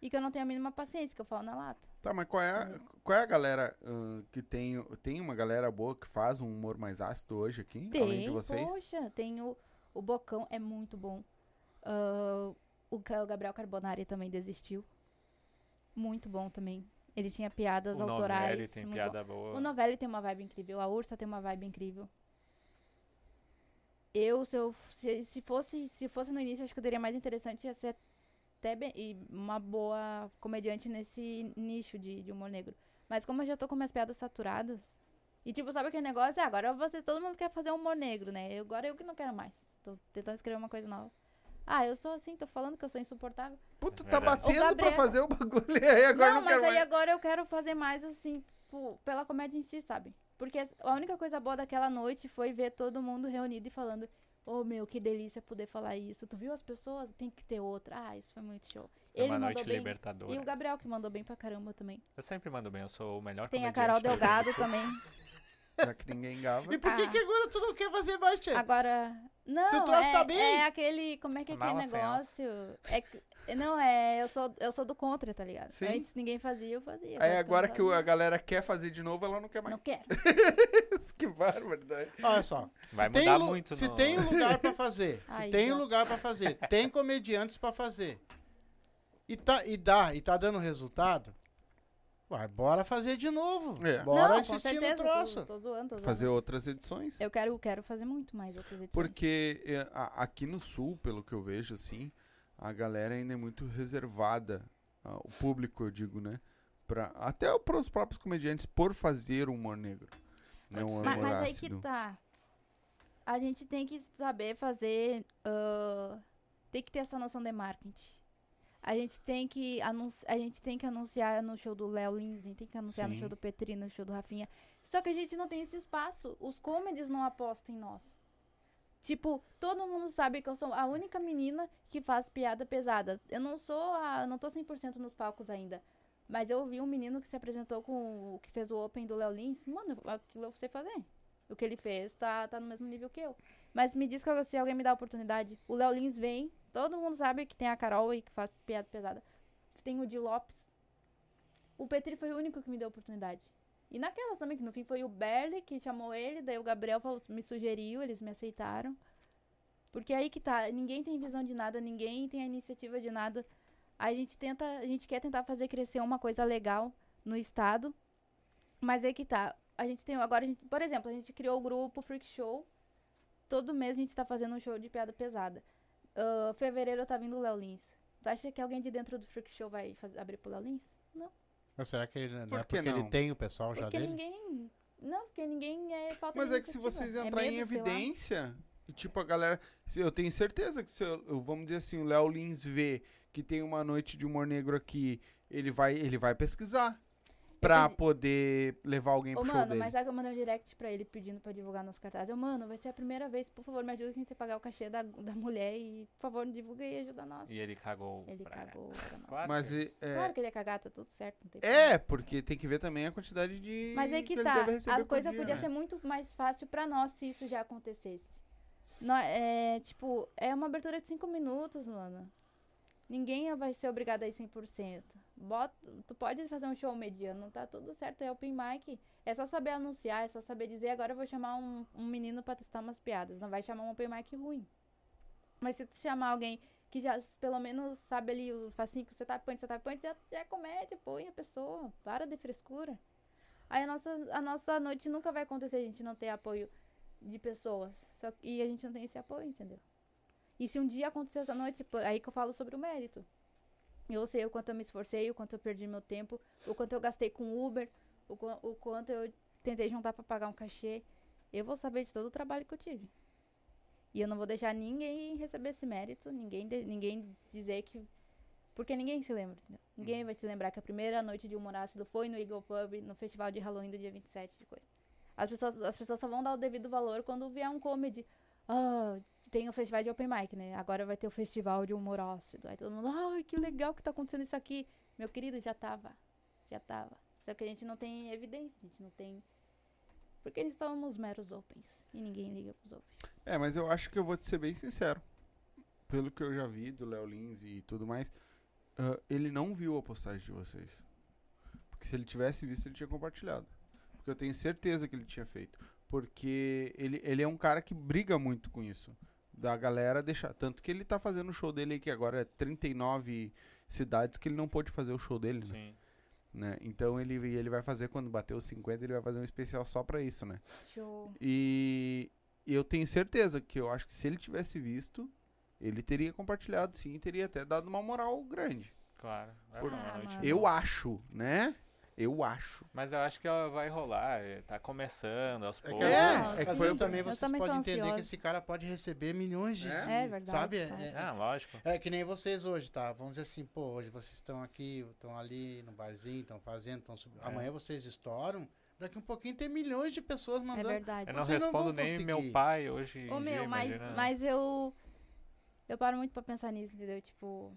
e que eu não tenho a mínima paciência, que eu falo na lata. Tá, mas qual é, a- qual é a galera ah, que tem. Tem uma galera boa que faz um humor mais ácido hoje aqui? além de Tem, vocês? poxa, tem o, o Bocão, é muito bom. Ah, o, Gabriel Carbonari também desistiu. Muito bom também. Ele tinha piadas o autorais. Novelli tem muito piada bom. boa. O Novelli tem uma vibe incrível, a Ursa tem uma vibe incrível. Eu, se eu se, se fosse se fosse no início, acho que eu teria mais interessante ia ser até bem, e uma boa comediante nesse nicho de, de humor negro. Mas como eu já tô com minhas piadas saturadas, e tipo, sabe aquele negócio? Ah, agora você, todo mundo quer fazer humor negro, né? Eu, agora eu que não quero mais. Tô tentando escrever uma coisa nova. Ah, eu sou assim, tô falando que eu sou insuportável. Pô, tu tá batendo Gabriel- pra fazer o bagulho e [laughs] aí agora não, não, mas quero aí mais. agora eu quero fazer mais assim, tipo, pela comédia em si, sabe? Porque a única coisa boa daquela noite foi ver todo mundo reunido e falando: Oh meu, que delícia poder falar isso. Tu viu as pessoas? Tem que ter outra. Ah, isso foi muito show. É Ele uma mandou noite bem. libertadora. E o Gabriel que mandou bem pra caramba também. Eu sempre mando bem, eu sou o melhor Tem a Carol Delgado [laughs] também. Já que ninguém gava. E por que, Ah. que agora tu não quer fazer mais, Tchê? Agora. Não, Se o troço é, tá bem. é aquele. Como é que é aquele Mala negócio? É, que- não, é. Eu sou, eu sou do contra, tá ligado? Sim. Antes ninguém fazia, eu fazia. Aí agora que o- a galera quer fazer de novo, ela não quer mais. Não quero. [laughs] que barbaridade. Olha só. se Vai tem mudar lu- muito Se no- tem um lugar pra [laughs] fazer, se Aí, tem um lugar pra fazer, tem comediantes pra fazer. E tá e dá, e tá dando resultado. Vai, bora fazer de novo. É. Bora não, com insistir no certeza, troço. Tô, tô zoando, tô zoando. Fazer outras edições. Eu quero, quero fazer muito mais outras edições. Porque é, a- aqui no sul, pelo que eu vejo, assim, a galera ainda é muito reservada. ah, o público, eu digo, né? Pra, até para os próprios comediantes, por fazer humor negro. Né? Um Ma- humor mas, aí que tá. A gente tem que saber fazer. ah, tem que ter essa noção de marketing. A gente tem que, anunci a gente tem que anunciar no show do Léo Lins, a gente tem que anunciar no Sim. show do Petri, no show do Rafinha. Só que a gente não tem esse espaço. Os comedies não apostam em nós. Tipo, todo mundo sabe que eu sou a única menina que faz piada pesada. Eu não sou a. Não tô 100% nos palcos ainda. Mas eu vi um menino que se apresentou com que fez o Open do Léo Lins. Mano, aquilo eu sei fazer. O que ele fez tá, tá no mesmo nível que eu. Mas me diz que se alguém me dá a oportunidade. O Léo Lins vem, todo mundo sabe que tem a Carol e que faz piada pesada. Tem o Di Lopes. O Petri foi o único que me deu a oportunidade. E naquelas também, que no fim foi o Berli que chamou ele, daí o Gabriel falou, me sugeriu, eles me aceitaram. Porque aí que tá, ninguém tem visão de nada, ninguém tem a iniciativa de nada. A gente tenta, a gente quer tentar fazer crescer uma coisa legal no estado. Mas aí que tá. A gente tem agora, gente, por exemplo, a gente criou o grupo Freak Show. Todo mês a gente tá fazendo um show de piada pesada. Ah, fevereiro tá vindo o Léo Lins. Tu acha que alguém de dentro do Freak Show vai faz- abrir pro Léo Lins? Não. Mas será que ele, não Por é que porque não? ele tem o pessoal já Porque dele? ninguém. Não, porque ninguém é falta Mas de é que se iniciativa. vocês É entrarem em medo, sei lá. evidência, e tipo, a galera. se eu tenho certeza que se eu, eu- vamos dizer assim, o Léo Lins vê que tem uma noite de humor negro aqui, ele vai, ele vai pesquisar. Pra Entendi. poder levar alguém Ô, pro show mano, dele. mas sabe que eu mandei um direct pra ele pedindo pra divulgar nos cartazes. Eu, mano, vai ser a primeira vez, por favor, me ajuda que a gente tem que pagar o cachê da, da mulher e, por favor, divulga e ajuda nós. E ele cagou. Ele pra- cagou pra nós. Claro Mas que- é, Claro que ele ia cagar, tá tudo certo, não tem é, porque tem que ver também a quantidade de. Mas é que ele tá, a coisa dia, podia né? ser muito mais fácil pra nós se isso já acontecesse. É, tipo, é uma abertura de 5 minutos, mano. Ninguém vai ser obrigado a ir 100%. Bota, tu pode fazer um show mediano, tá tudo certo, é open mic. É só saber anunciar, é só saber dizer, agora eu vou chamar um, um menino pra testar umas piadas. Não vai chamar um open mic ruim. Mas se tu chamar alguém que já pelo menos sabe ali o facinho que você tá point, você tá point, já, já é comédia, põe a pessoa. Para de frescura. Aí a nossa, a nossa noite nunca vai acontecer a gente não ter apoio de pessoas. Só, e a gente não tem esse apoio, entendeu? E se um dia acontecer essa noite, pô, aí que eu falo sobre o mérito. Eu sei o quanto eu me esforcei, o quanto eu perdi meu tempo, o quanto eu gastei com Uber, o, o quanto eu tentei juntar pra pagar um cachê. Eu vou saber de todo o trabalho que eu tive. E eu não vou deixar ninguém receber esse mérito, ninguém, ninguém dizer que. Porque ninguém se lembra, entendeu? Ninguém vai se lembrar que a primeira noite de humor ácido foi no Eagle Pub, no festival de Halloween do dia 27 de coisa. As pessoas, as pessoas só vão dar o devido valor quando vier um comedy. Ah, tem o festival de open mic, né? Agora vai ter o festival de humor ácido. Aí todo mundo, ai, que legal que tá acontecendo isso aqui. Meu querido, já tava. Já tava. Só que a gente não tem evidência, a gente não tem. Porque eles somos meros opens. E ninguém liga pros opens. É, mas eu acho que eu vou te ser bem sincero. Pelo que eu já vi do Léo Lins e tudo mais, ah, ele não viu a postagem de vocês. Porque se ele tivesse visto, ele tinha compartilhado. Porque eu tenho certeza que ele tinha feito. Porque ele, ele é um cara que briga muito com isso. Da galera deixar. Tanto que ele tá fazendo o show dele aí, que agora é 39 cidades que ele não pôde fazer o show dele, né? Sim. né? Então ele, ele vai fazer, quando bater os 50, ele vai fazer um especial só pra isso, né? Show. E eu tenho certeza que eu acho que se ele tivesse visto, ele teria compartilhado sim, e teria até dado uma moral grande. Claro. Vai Por- Ah, mano. Eu acho, né? Eu acho. Mas eu acho que ela vai rolar. eh, Tá começando aos É poucos. É, é que foi o- também vocês também podem entender que esse cara pode receber milhões de. É? É verdade, Sabe? É, é- Ah, lógico. é que nem vocês hoje, tá? Vamos dizer assim, pô, hoje vocês estão aqui, estão ali no barzinho, estão fazendo, estão subindo. É. Amanhã vocês estouram, daqui um pouquinho tem milhões de pessoas É mandando. verdade. Eu não Vocês não respondo vão nem conseguir. meu pai hoje. em Ô, dia, meu, mas, mas eu. Eu paro muito pra pensar nisso, entendeu? Tipo.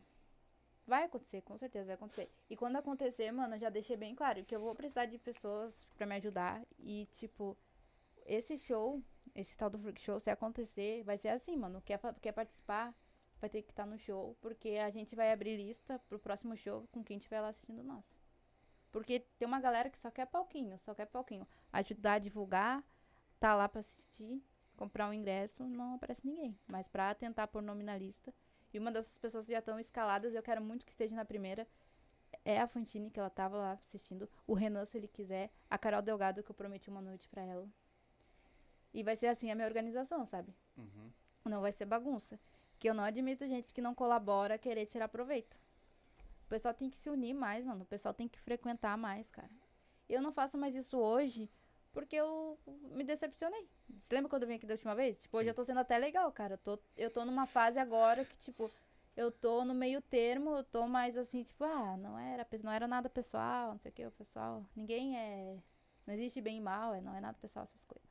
Vai acontecer, com certeza vai acontecer. E quando acontecer, mano, eu já deixei bem claro que eu vou precisar de pessoas pra me ajudar. E, tipo, esse show, esse tal do Freak Show, se acontecer, vai ser assim, mano. Quer, quer participar, vai ter que estar no show. Porque a gente vai abrir lista pro próximo show com quem estiver lá assistindo nós. Porque tem uma galera que só quer palquinho, só quer palquinho. Ajudar a divulgar, tá lá pra assistir comprar um ingresso, não aparece ninguém. Mas pra tentar pôr nome na lista. E uma dessas pessoas já estão escaladas, eu quero muito que esteja na primeira. É a Fantine, que ela tava lá assistindo. O Renan, se ele quiser. A Carol Delgado, que eu prometi uma noite pra ela. E vai ser assim a minha organização, sabe? Não vai ser bagunça. Que eu não admito gente que não colabora querer tirar proveito. O pessoal tem que se unir mais, mano. O pessoal tem que frequentar mais, cara. Eu não faço mais isso hoje porque eu me decepcionei. Você lembra quando eu vim aqui da última vez? Tipo, hoje Sim. eu tô sendo até legal, cara. Eu tô, eu tô numa fase agora que, tipo, eu tô no meio termo, eu tô mais assim, tipo, ah, não era, não era nada pessoal, não sei o que, o pessoal. Ninguém é. Não existe bem e mal, é, não é nada pessoal, essas coisas.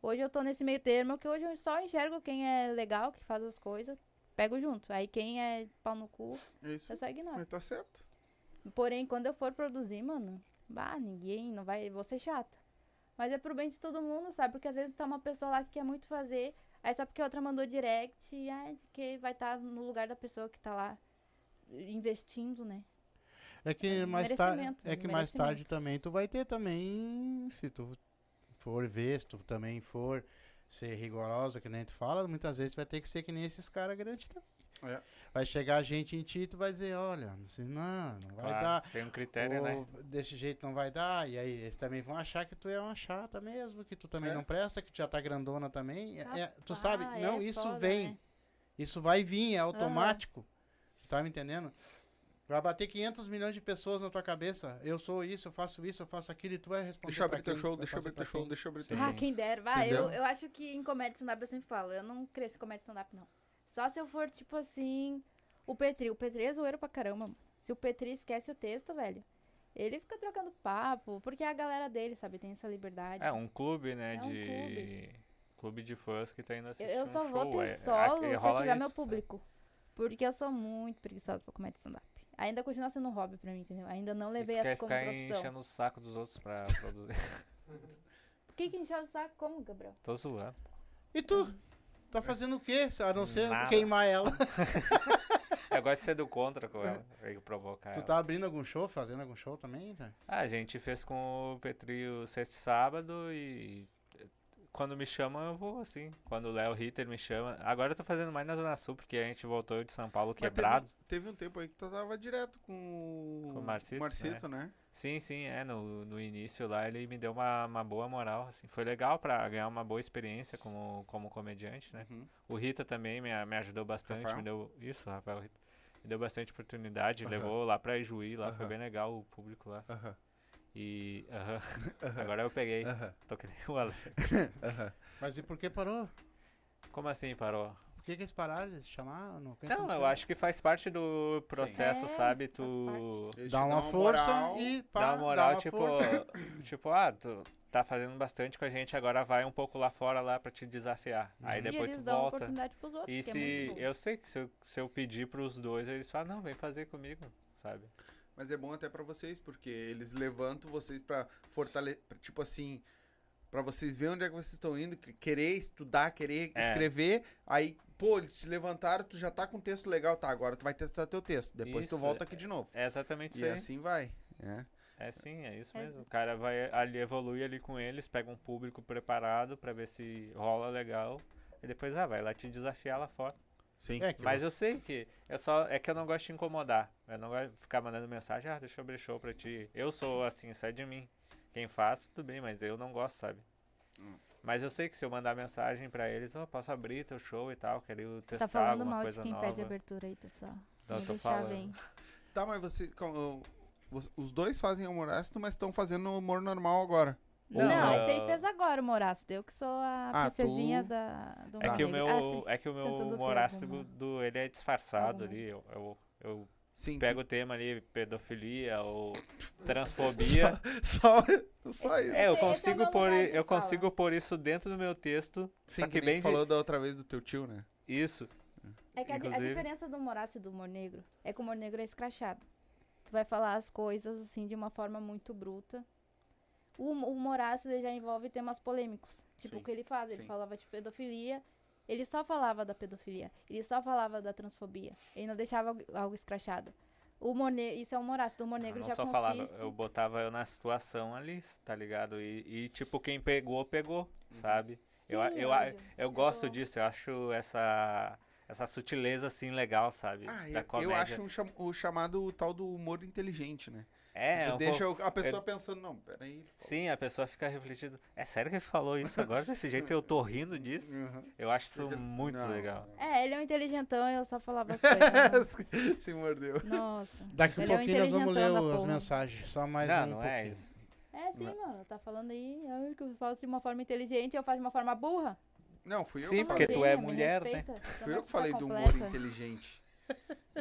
Hoje eu tô nesse meio termo que hoje eu só enxergo quem é legal, que faz as coisas, pego junto. Aí quem é pau no cu, É isso. eu só ignoro. Mas tá certo. Porém, quando eu for produzir, mano, bah, ninguém, não vai, vou ser chata. Mas é pro bem de todo mundo, sabe? Porque às vezes tá uma pessoa lá que quer muito fazer, aí só porque a outra mandou direct, e ai, que vai estar no lugar da pessoa que tá lá investindo, né? É que É mais tarde, é que mais merecimento. tarde também tu vai ter também, se tu for ver, se tu também for ser rigorosa, que nem tu fala, muitas vezes tu vai ter que ser que nem esses caras grandes também. É. Vai chegar gente em ti e tu vai dizer, olha, não, sei, não, não vai Claro, dar. Tem um critério, né? Desse jeito não vai dar, e aí eles também vão achar que tu é uma chata mesmo, que tu também É. não presta, que tu já tá grandona também. É- é- tu sabe, não, é isso foda, vem. né? Isso vai vir, é automático. Tá me entendendo? Vai bater 500 milhões de pessoas na tua cabeça. Eu sou isso, eu faço isso, eu faço aquilo, e tu vai responder Deixa eu abrir teu show, deixa eu abrir teu pra show, quem? deixa eu abrir teu Ah, show. quem dera. Vai, eu, eu acho que em comédia stand-up eu sempre falo, eu não cresço em comédia stand-up, não. Só se eu for, tipo assim, o Petri. O Petri é zoeiro pra caramba, mano. Se o Petri esquece o texto, velho, ele fica trocando papo, porque é a galera dele, sabe? Tem essa liberdade. É um clube, né? É um de. clube. Clube de fãs que tá indo Eu, assistir. eu um só vou show, ter é- solo aqui se eu tiver meu isso, público. Porque eu sou muito preguiçosa pra comédia stand-up. Ainda continua sendo um hobby pra mim, entendeu? Ainda não E tu levei quer essa como ficar profissão. enchendo o saco dos outros pra produzir. [laughs] Por que que encheu o saco? Como, Gabriel? Tô zoando. E tu? Tá fazendo o quê? A não ser Nada. queimar ela. [laughs] Eu gosto de ser do contra com ela. Veio provocar tu ela. tá abrindo algum show, fazendo algum show também? Tá? Ah, a gente fez com o Petri o sexto e sábado e quando me chamam eu vou assim. Quando o Léo Ritter me chama. Agora eu tô fazendo mais na Zona Sul, porque a gente voltou de São Paulo quebrado. Teve, teve um tempo aí que tu tava direto com, Com o Marcito, né? Sim, sim, é. No, no início lá ele me deu uma, uma boa moral, assim. Foi legal pra ganhar uma boa experiência como, como comediante, né? Uhum. O Rita também me, me ajudou bastante, Rafael? me deu. Isso, Rafael Rita. Me deu bastante oportunidade, Aham. levou lá pra Ijuí, lá foi Aham. bem legal o público lá. Aham. E. [laughs] aham. Agora eu peguei. Aham. Tô que nem o Alex. [laughs] Mas e por que parou? Como assim parou? Por que, que eles pararam de chamar? Não, tem Não, eu acho que faz parte do processo, É, sabe? Tu Dá uma dão força moral. e pá, dá uma moral, uma tipo, força. [coughs] tipo, ah, tu tá fazendo bastante com a gente, agora vai um pouco lá fora lá pra te desafiar. Aí Uhum. depois e eles tu dão volta. oportunidade pros outros, E que é se muito bom. eu sei que se eu, se eu pedir pros dois, eles falam, não, vem fazer comigo, sabe? Mas é bom até pra vocês, porque eles levantam vocês pra fortalecer, tipo assim, pra vocês verem onde é que vocês estão indo, que- querer estudar, querer É. escrever, aí, pô, eles te levantaram, tu já tá com um texto legal, tá, agora tu vai testar teu texto, depois tu Isso, volta é- aqui de novo. É exatamente E isso aí. assim vai, é. É sim, é isso É mesmo. O cara vai ali, evolui ali com eles, pega um público preparado pra ver se rola legal. E depois, ah, vai lá te desafiar lá fora. Sim. É que Mas eu você- sei que eu só é que eu não gosto de incomodar. Eu não gosto de ficar mandando mensagem, ah, deixa eu abrir show pra ti. Eu sou assim, sai de mim. Quem faz, tudo bem, mas eu não gosto, sabe? Hum. Mas eu sei que se eu mandar mensagem pra eles, ó, posso abrir teu show e tal, quero testar Tá falando alguma mal de coisa quem nova. pede abertura aí, pessoal. Não, Vou tô deixar falando. bem. Tá, mas você, os dois fazem humor ácido, mas estão fazendo humor normal agora. Não, Não, eu- esse aí fez agora o Moraço. Eu que sou a Ah, princesinha tu- da, do É que meu, Ah, tem- é que o meu alguma- do, ele é disfarçado ali. Eu, eu, eu Sim. pego o tema ali, pedofilia ou [laughs] transfobia. Só, só Esse- isso. É, eu esse é consigo meu pôr, eu fala. consigo pôr isso dentro do meu texto. Sim, só que que bem de- falou da outra vez do teu tio, né? Isso. É que a, di- a Inclusive- diferença do ácido e do humor negro é que o humor negro é escrachado. Tu vai falar as coisas assim de uma forma muito bruta. O, hum- o ele já envolve temas polêmicos. Tipo Sim, o que ele faz, ele sim. falava de pedofilia. Ele só falava da pedofilia. Ele só falava da transfobia. Ele não deixava algo, algo escrachado. O humor ne- isso é o humor ácido. O humor Eu negro não já só consiste... falava, eu botava eu na situação ali, tá ligado? E, e, tipo, quem pegou, pegou, Uhum. sabe? eu, Sim, eu, a- óbvio. eu gosto tô- disso, eu acho essa, essa sutileza assim legal, sabe? Ah, da eu, eu acho um cham- o chamado o tal do humor inteligente, né? É, tu um deixa o- a pessoa pensando, não, peraí. Sim, a pessoa fica refletindo. É sério que ele falou isso agora desse jeito? Eu tô rindo disso? Uhum. Eu acho isso muito não. legal. É, ele é um inteligentão e eu só falava as [laughs] coisas. [laughs] Se mordeu. Nossa. Daqui é um pouquinho nós vamos ler o- as mensagens. Só mais não, um não pouquinho. é isso. É sim, mano. Tá falando aí ai, que eu faço de uma forma inteligente e eu faço de uma forma burra. Não, fui eu Sim, que porque falei. tu é mulher, né? Fui eu que falei tá do humor inteligente.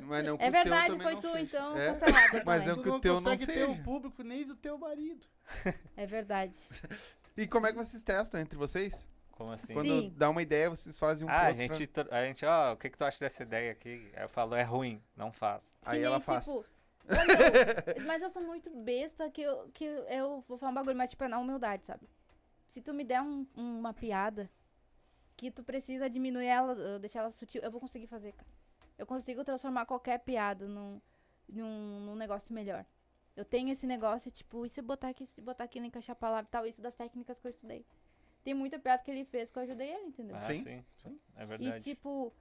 Mas não que É o teu verdade, foi não tu seja. então, É. cancelado [laughs] Mas eu- Tu que o teu não consegue ter seja. um público nem do teu marido. É verdade. E como é que vocês testam entre vocês? Como assim? Quando Sim. dá uma ideia, vocês fazem um Ah, a gente, tro- a gente, ó, o que que tu acha dessa ideia aqui? Aí eu falo, é ruim, não faz. pra- Aí Que ela nem, faz. tipo, [laughs] eu- mas eu sou muito besta que eu, que eu vou falar um bagulho, mas tipo, é na humildade, sabe? Se tu me der um- uma piada que tu precisa diminuir ela, deixar ela sutil, eu vou conseguir fazer, cara. Eu consigo transformar qualquer piada num, num, num negócio melhor. Eu tenho esse negócio, tipo, e se eu botar aqui, se botar aqui, não encaixar a palavra e tal, isso das técnicas que eu estudei. Tem muita piada que ele fez que eu ajudei ele, entendeu? Ah, Sim, sim, sim. É E verdade. tipo,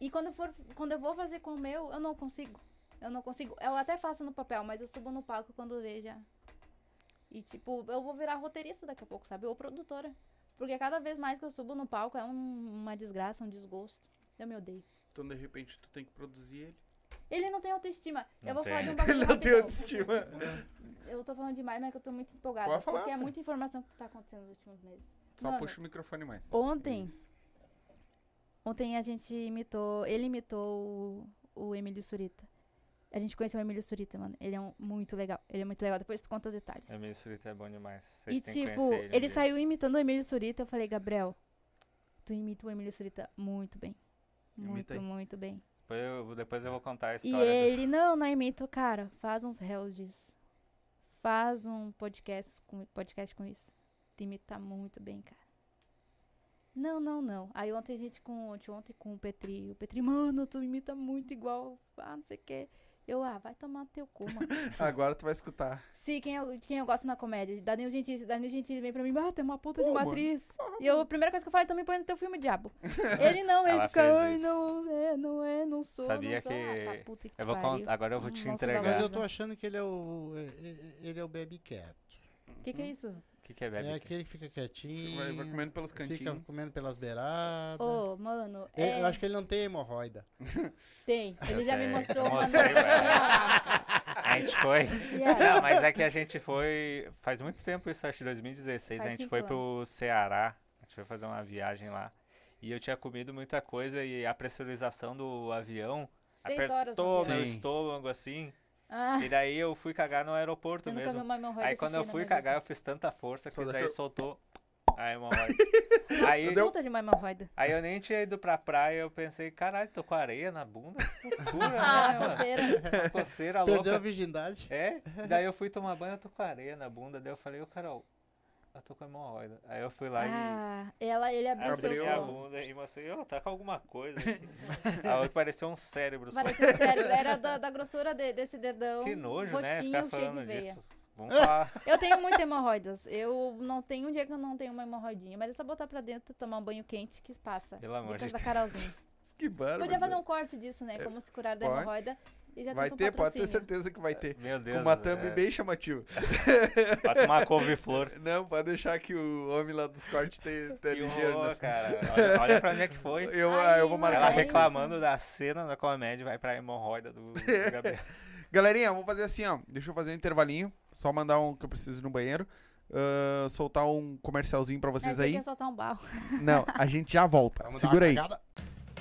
e quando eu for, quando eu vou fazer com o meu, eu não consigo. Eu não consigo. Eu até faço no papel, mas eu subo no palco quando veja. E tipo, eu vou virar roteirista daqui a pouco, sabe? Ou produtora. Porque cada vez mais que eu subo no palco é um- uma desgraça, um desgosto. Eu me odeio. Então, de repente, tu tem que produzir ele. Ele não tem autoestima. Não eu vou tem. falar de um bagulho [laughs] Ele não tem autoestima. [laughs] Eu tô falando demais, mas é que eu tô muito empolgada. Pode falar, porque é muita informação que tá acontecendo nos últimos meses. Só Mano, puxa o microfone mais. Ontem, Isso. Ontem a gente imitou, ele imitou o, o Emílio Surita. A gente conheceu o Emílio Surita, mano. Ele é um, muito legal. Ele é muito legal. Depois tu conta detalhes. Emílio Surita é bom demais. Vocês e tipo, ele, dia. saiu imitando o Emílio Surita. Eu falei, Gabriel, tu imita o Emílio Surita muito bem. Muito, muito bem. Depois eu, depois eu vou contar a E história. do- ele, não, não imito, cara. Faz uns réus disso. Faz um podcast com, podcast com isso. Tu imita muito bem, cara. Não, não, não. Aí ontem a gente com ontem, ontem com o Petri. O Petri, mano, tu imita muito igual. Ah, não sei o quê. Eu, ah, vai tomar no teu cu, mano. [laughs] Agora tu vai escutar. Sim, quem eu, quem eu gosto na comédia. Danilo Gentili, Danilo Gentili vem pra mim, ah, tem uma puta de Pô, uma mano. atriz. E eu, a primeira coisa que eu falei, então me põe no teu filme, diabo. [laughs] Ele não, ele Ela fica, ai, não é, não é, não sou, Sabia não sou. que- Ah, tá, puta que Eu vou pariu. agora eu vou te Hum, entregar. Mas eu tô achando que ele é o. é- é- Ele é o baby cat. O que, que é isso? O que, que é bebe? É aquele que fica quietinho. Vai, vai comendo pelos Fica cantinhos. comendo pelas beiradas. Ô, mano, Ele- é, Eu acho que ele não tem hemorroida. [laughs] tem. Ele já me mostrou Eu uma mostrei, notícia. A gente foi. [laughs] Não, mas é que a gente foi. Faz muito tempo isso, acho que 2016. Faz a gente foi pro Ceará. A gente foi fazer uma viagem lá. E eu tinha comido muita coisa e a pressurização do avião Seis horas apertou avião. meu Sim. estômago assim. Ah, E daí eu fui cagar no aeroporto eu nunca vi mesmo. Aí quando eu fui na cagar, eu fiz tanta força que Toda daí que eu- soltou a hemorroida. [laughs] aí, vida. Puta de uma hemorroida. aí eu nem tinha ido pra praia, eu pensei, caralho, tô com areia na bunda. que Loucura, [laughs] Ah, né, mano? coceira. Uma coceira Perdeu a louca. virgindade. É, daí eu fui tomar banho, eu tô com areia na bunda. Daí eu falei, ô Carol, eu tô com hemorroida. Aí eu fui lá e Ah, ela, ele abriu, abri seu a bunda e mostrei, ô, tá com alguma coisa. [laughs] [laughs] Aí pareceu um cérebro só. Pareceu sério, era [laughs] da, da grossura de- desse dedão. Que nojo, né? roxinho, Ficar cheio de falando veia. disso. Vamos falar. Eu tenho muitas hemorroidas. Eu não tenho um dia que eu não tenho uma hemorroidinha. Mas é só botar pra dentro, tomar um banho quente que passa. Pelo amor de da Carolzinha. Que bárbaro. Podia fazer um corte disso, né? Como se curar da Pode. hemorroida. E Vai ter, pode ter patrocínio. certeza que vai ter. Meu Deus. Com uma thumb é, bem chamativa. Bota uma couve-flor. [laughs] Não, pode deixar que o homem lá dos cortes tem, [laughs] tem ligeiro. horror, nessa. cara. [laughs] Olha, olha pra onde é que foi. Eu, Ai, ah, eu vou. Ela marcar isso. reclamando da cena da comédia, vai pra hemorroida do, do Gabriel. Galerinha, vamos fazer assim, ó. Deixa eu fazer um intervalinho. Só mandar um que eu preciso ir no banheiro. ah, soltar um comercialzinho pra É, vocês tem aí. que soltar um barro. Não, a gente já volta. Vamos dar Segura uma aí.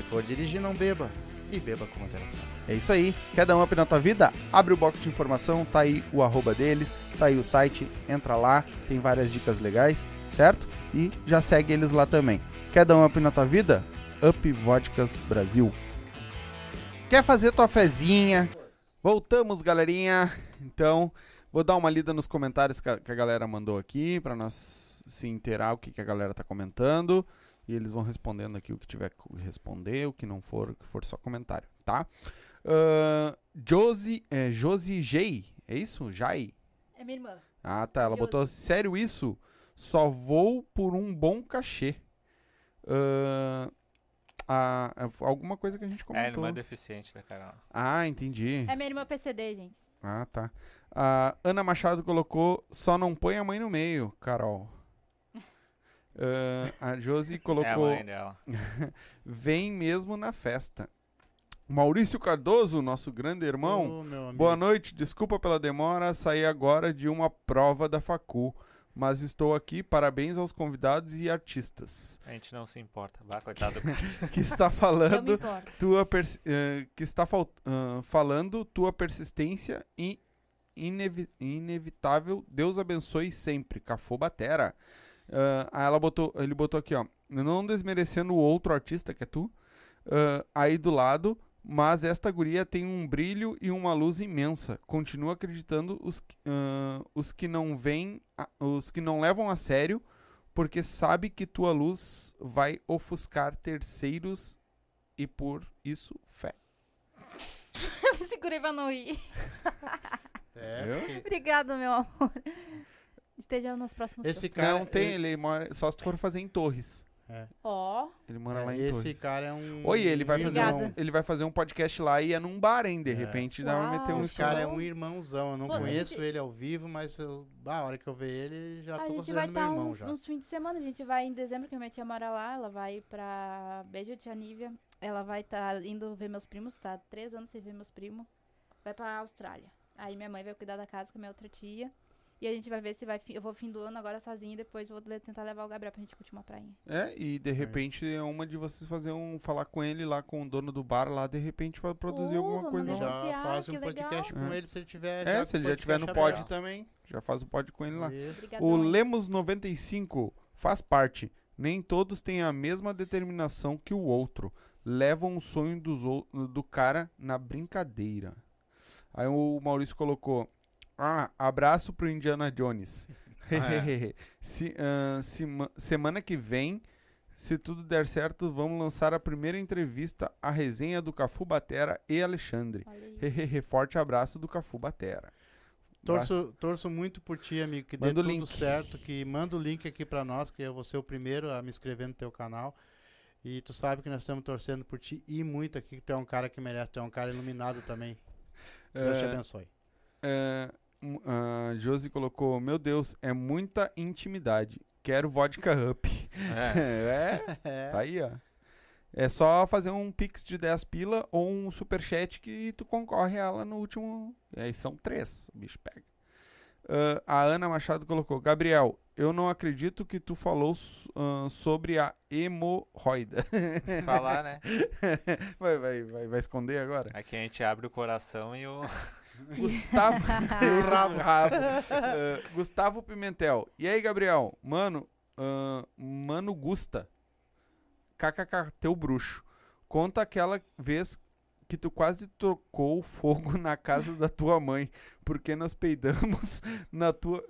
Se for dirigir, não beba. E beba com moderação. É isso aí. Quer dar um up na tua vida? Abre o box de informação, tá aí o arroba deles, tá aí o site, entra lá, tem várias dicas legais, certo? E já segue eles lá também. Quer dar um up na tua vida? Up Vodkas Brasil. Quer fazer tua fezinha? Voltamos, galerinha. Então, vou dar uma lida nos comentários que a, galera mandou aqui para nós se inteirar o que, que a galera tá comentando. E eles vão respondendo aqui o que tiver que responder, o que não for, o que for só comentário, tá? Uh, Josie, é, Josie J, é isso? Jai? É minha irmã. Ah, tá. Ela Josie. botou, sério isso? Só vou por um bom cachê. Ah, ah, alguma coisa que a gente É, comentou. irmã deficiente da Carol. Ah, entendi. É minha irmã PCD, gente. Ah, tá. A Ana Machado colocou, só não põe a mãe no meio, Carol. Ah, a Josi [laughs] É a colocou, mãe dela. [laughs] vem mesmo na festa. Maurício Cardoso, nosso grande irmão. Amigo. Boa noite, desculpa pela demora, saí agora de uma prova da facu, mas estou aqui, parabéns aos convidados e artistas. A gente não se importa. Vá, coitado. [laughs] Que está falando tua pers- eh, que está fal- ah, falando tua persistência e inevi- inevitável. Deus abençoe sempre. Cafô Batera. Ah, aí ela botou, ele botou aqui, ó, não desmerecendo o outro artista que é tu, ah, aí do lado, mas esta guria tem um brilho e uma luz imensa. Continua acreditando os, que- ah, os que não vêm, os que não levam a sério, porque sabe que tua luz vai ofuscar terceiros e por isso fé. [laughs] Eu me segurei pra não rir. É, Obrigado, meu amor. Esteja nos próximos Esse shows. cara- não tem, ele- ele mora só se tu for fazer em Torres. Ó, Ele mora é, lá em esse Torres. cara é um. Oi, ele vai fazer Obrigada. um, ele vai fazer um podcast lá e é num bar, hein? De É. repente dá pra meter um. Esse cara é um irmãozão. Eu não Pô, conheço gente- ele ao vivo, mas eu, a hora que eu ver ele, já a tô considerando meu estar irmão uns, já. uns fins de semana. A gente vai em dezembro, que a minha tia mora lá. Ela vai pra Beijo de Anívia. Ela vai estar indo ver meus primos, tá? Três anos sem ver meus primos. Vai pra Austrália. Aí minha mãe vai cuidar da casa com a minha outra tia. E a gente vai ver se vai. Eu vou fim do ano agora sozinha e depois vou tentar levar o Gabriel pra gente curtir uma prainha. É, e de repente é uma de vocês fazer um falar com ele lá com o dono do bar lá, de repente vai produzir Uh, alguma coisa lá. Já negociar, faz um que podcast legal. com ele se ele tiver. É, se ele já tiver no podcast pod também, já faz o pod com ele lá. O hein? Lemos 95 faz parte. Nem todos têm a mesma determinação que o outro. Levam o sonho dos ou- do cara na brincadeira. Aí o Maurício colocou: Ah, abraço pro Indiana Jones. [laughs] [laughs] Se- ah, sema- semana que vem, se tudo der certo, vamos lançar a primeira entrevista, a resenha do Cafu Batera e Alexandre. [laughs] Forte abraço do Cafu Batera. Torço, torço muito por ti, amigo, que Manda dê tudo link. certo, que manda o link aqui pra nós, que eu vou ser o primeiro a me inscrever no teu canal. E tu sabe que nós estamos torcendo por ti e muito aqui, que tu é um cara que merece, tu é um cara iluminado também. Deus te É, abençoe. É, a Josi colocou: Meu Deus, é muita intimidade. Quero vodka up. É. [laughs] é, É. tá aí, ó. É só fazer um pix de 10 pila ou um superchat que tu concorre a ela no último. E aí são três, o bicho pega. Ah, a Ana Machado colocou: Gabriel, eu não acredito que tu falou ah, sobre a hemorroida. Falar, né? [laughs] vai, vai, vai, vai esconder agora? Aqui a gente abre o coração e o. [laughs] Gustavo. o rabo, rabo. Eh, Gustavo Pimentel. E aí, Gabriel? Mano, ah, mano Gusta. KKK, teu bruxo. Conta aquela vez que tu quase trocou o fogo na casa da tua mãe, porque nós peidamos [laughs] na tua.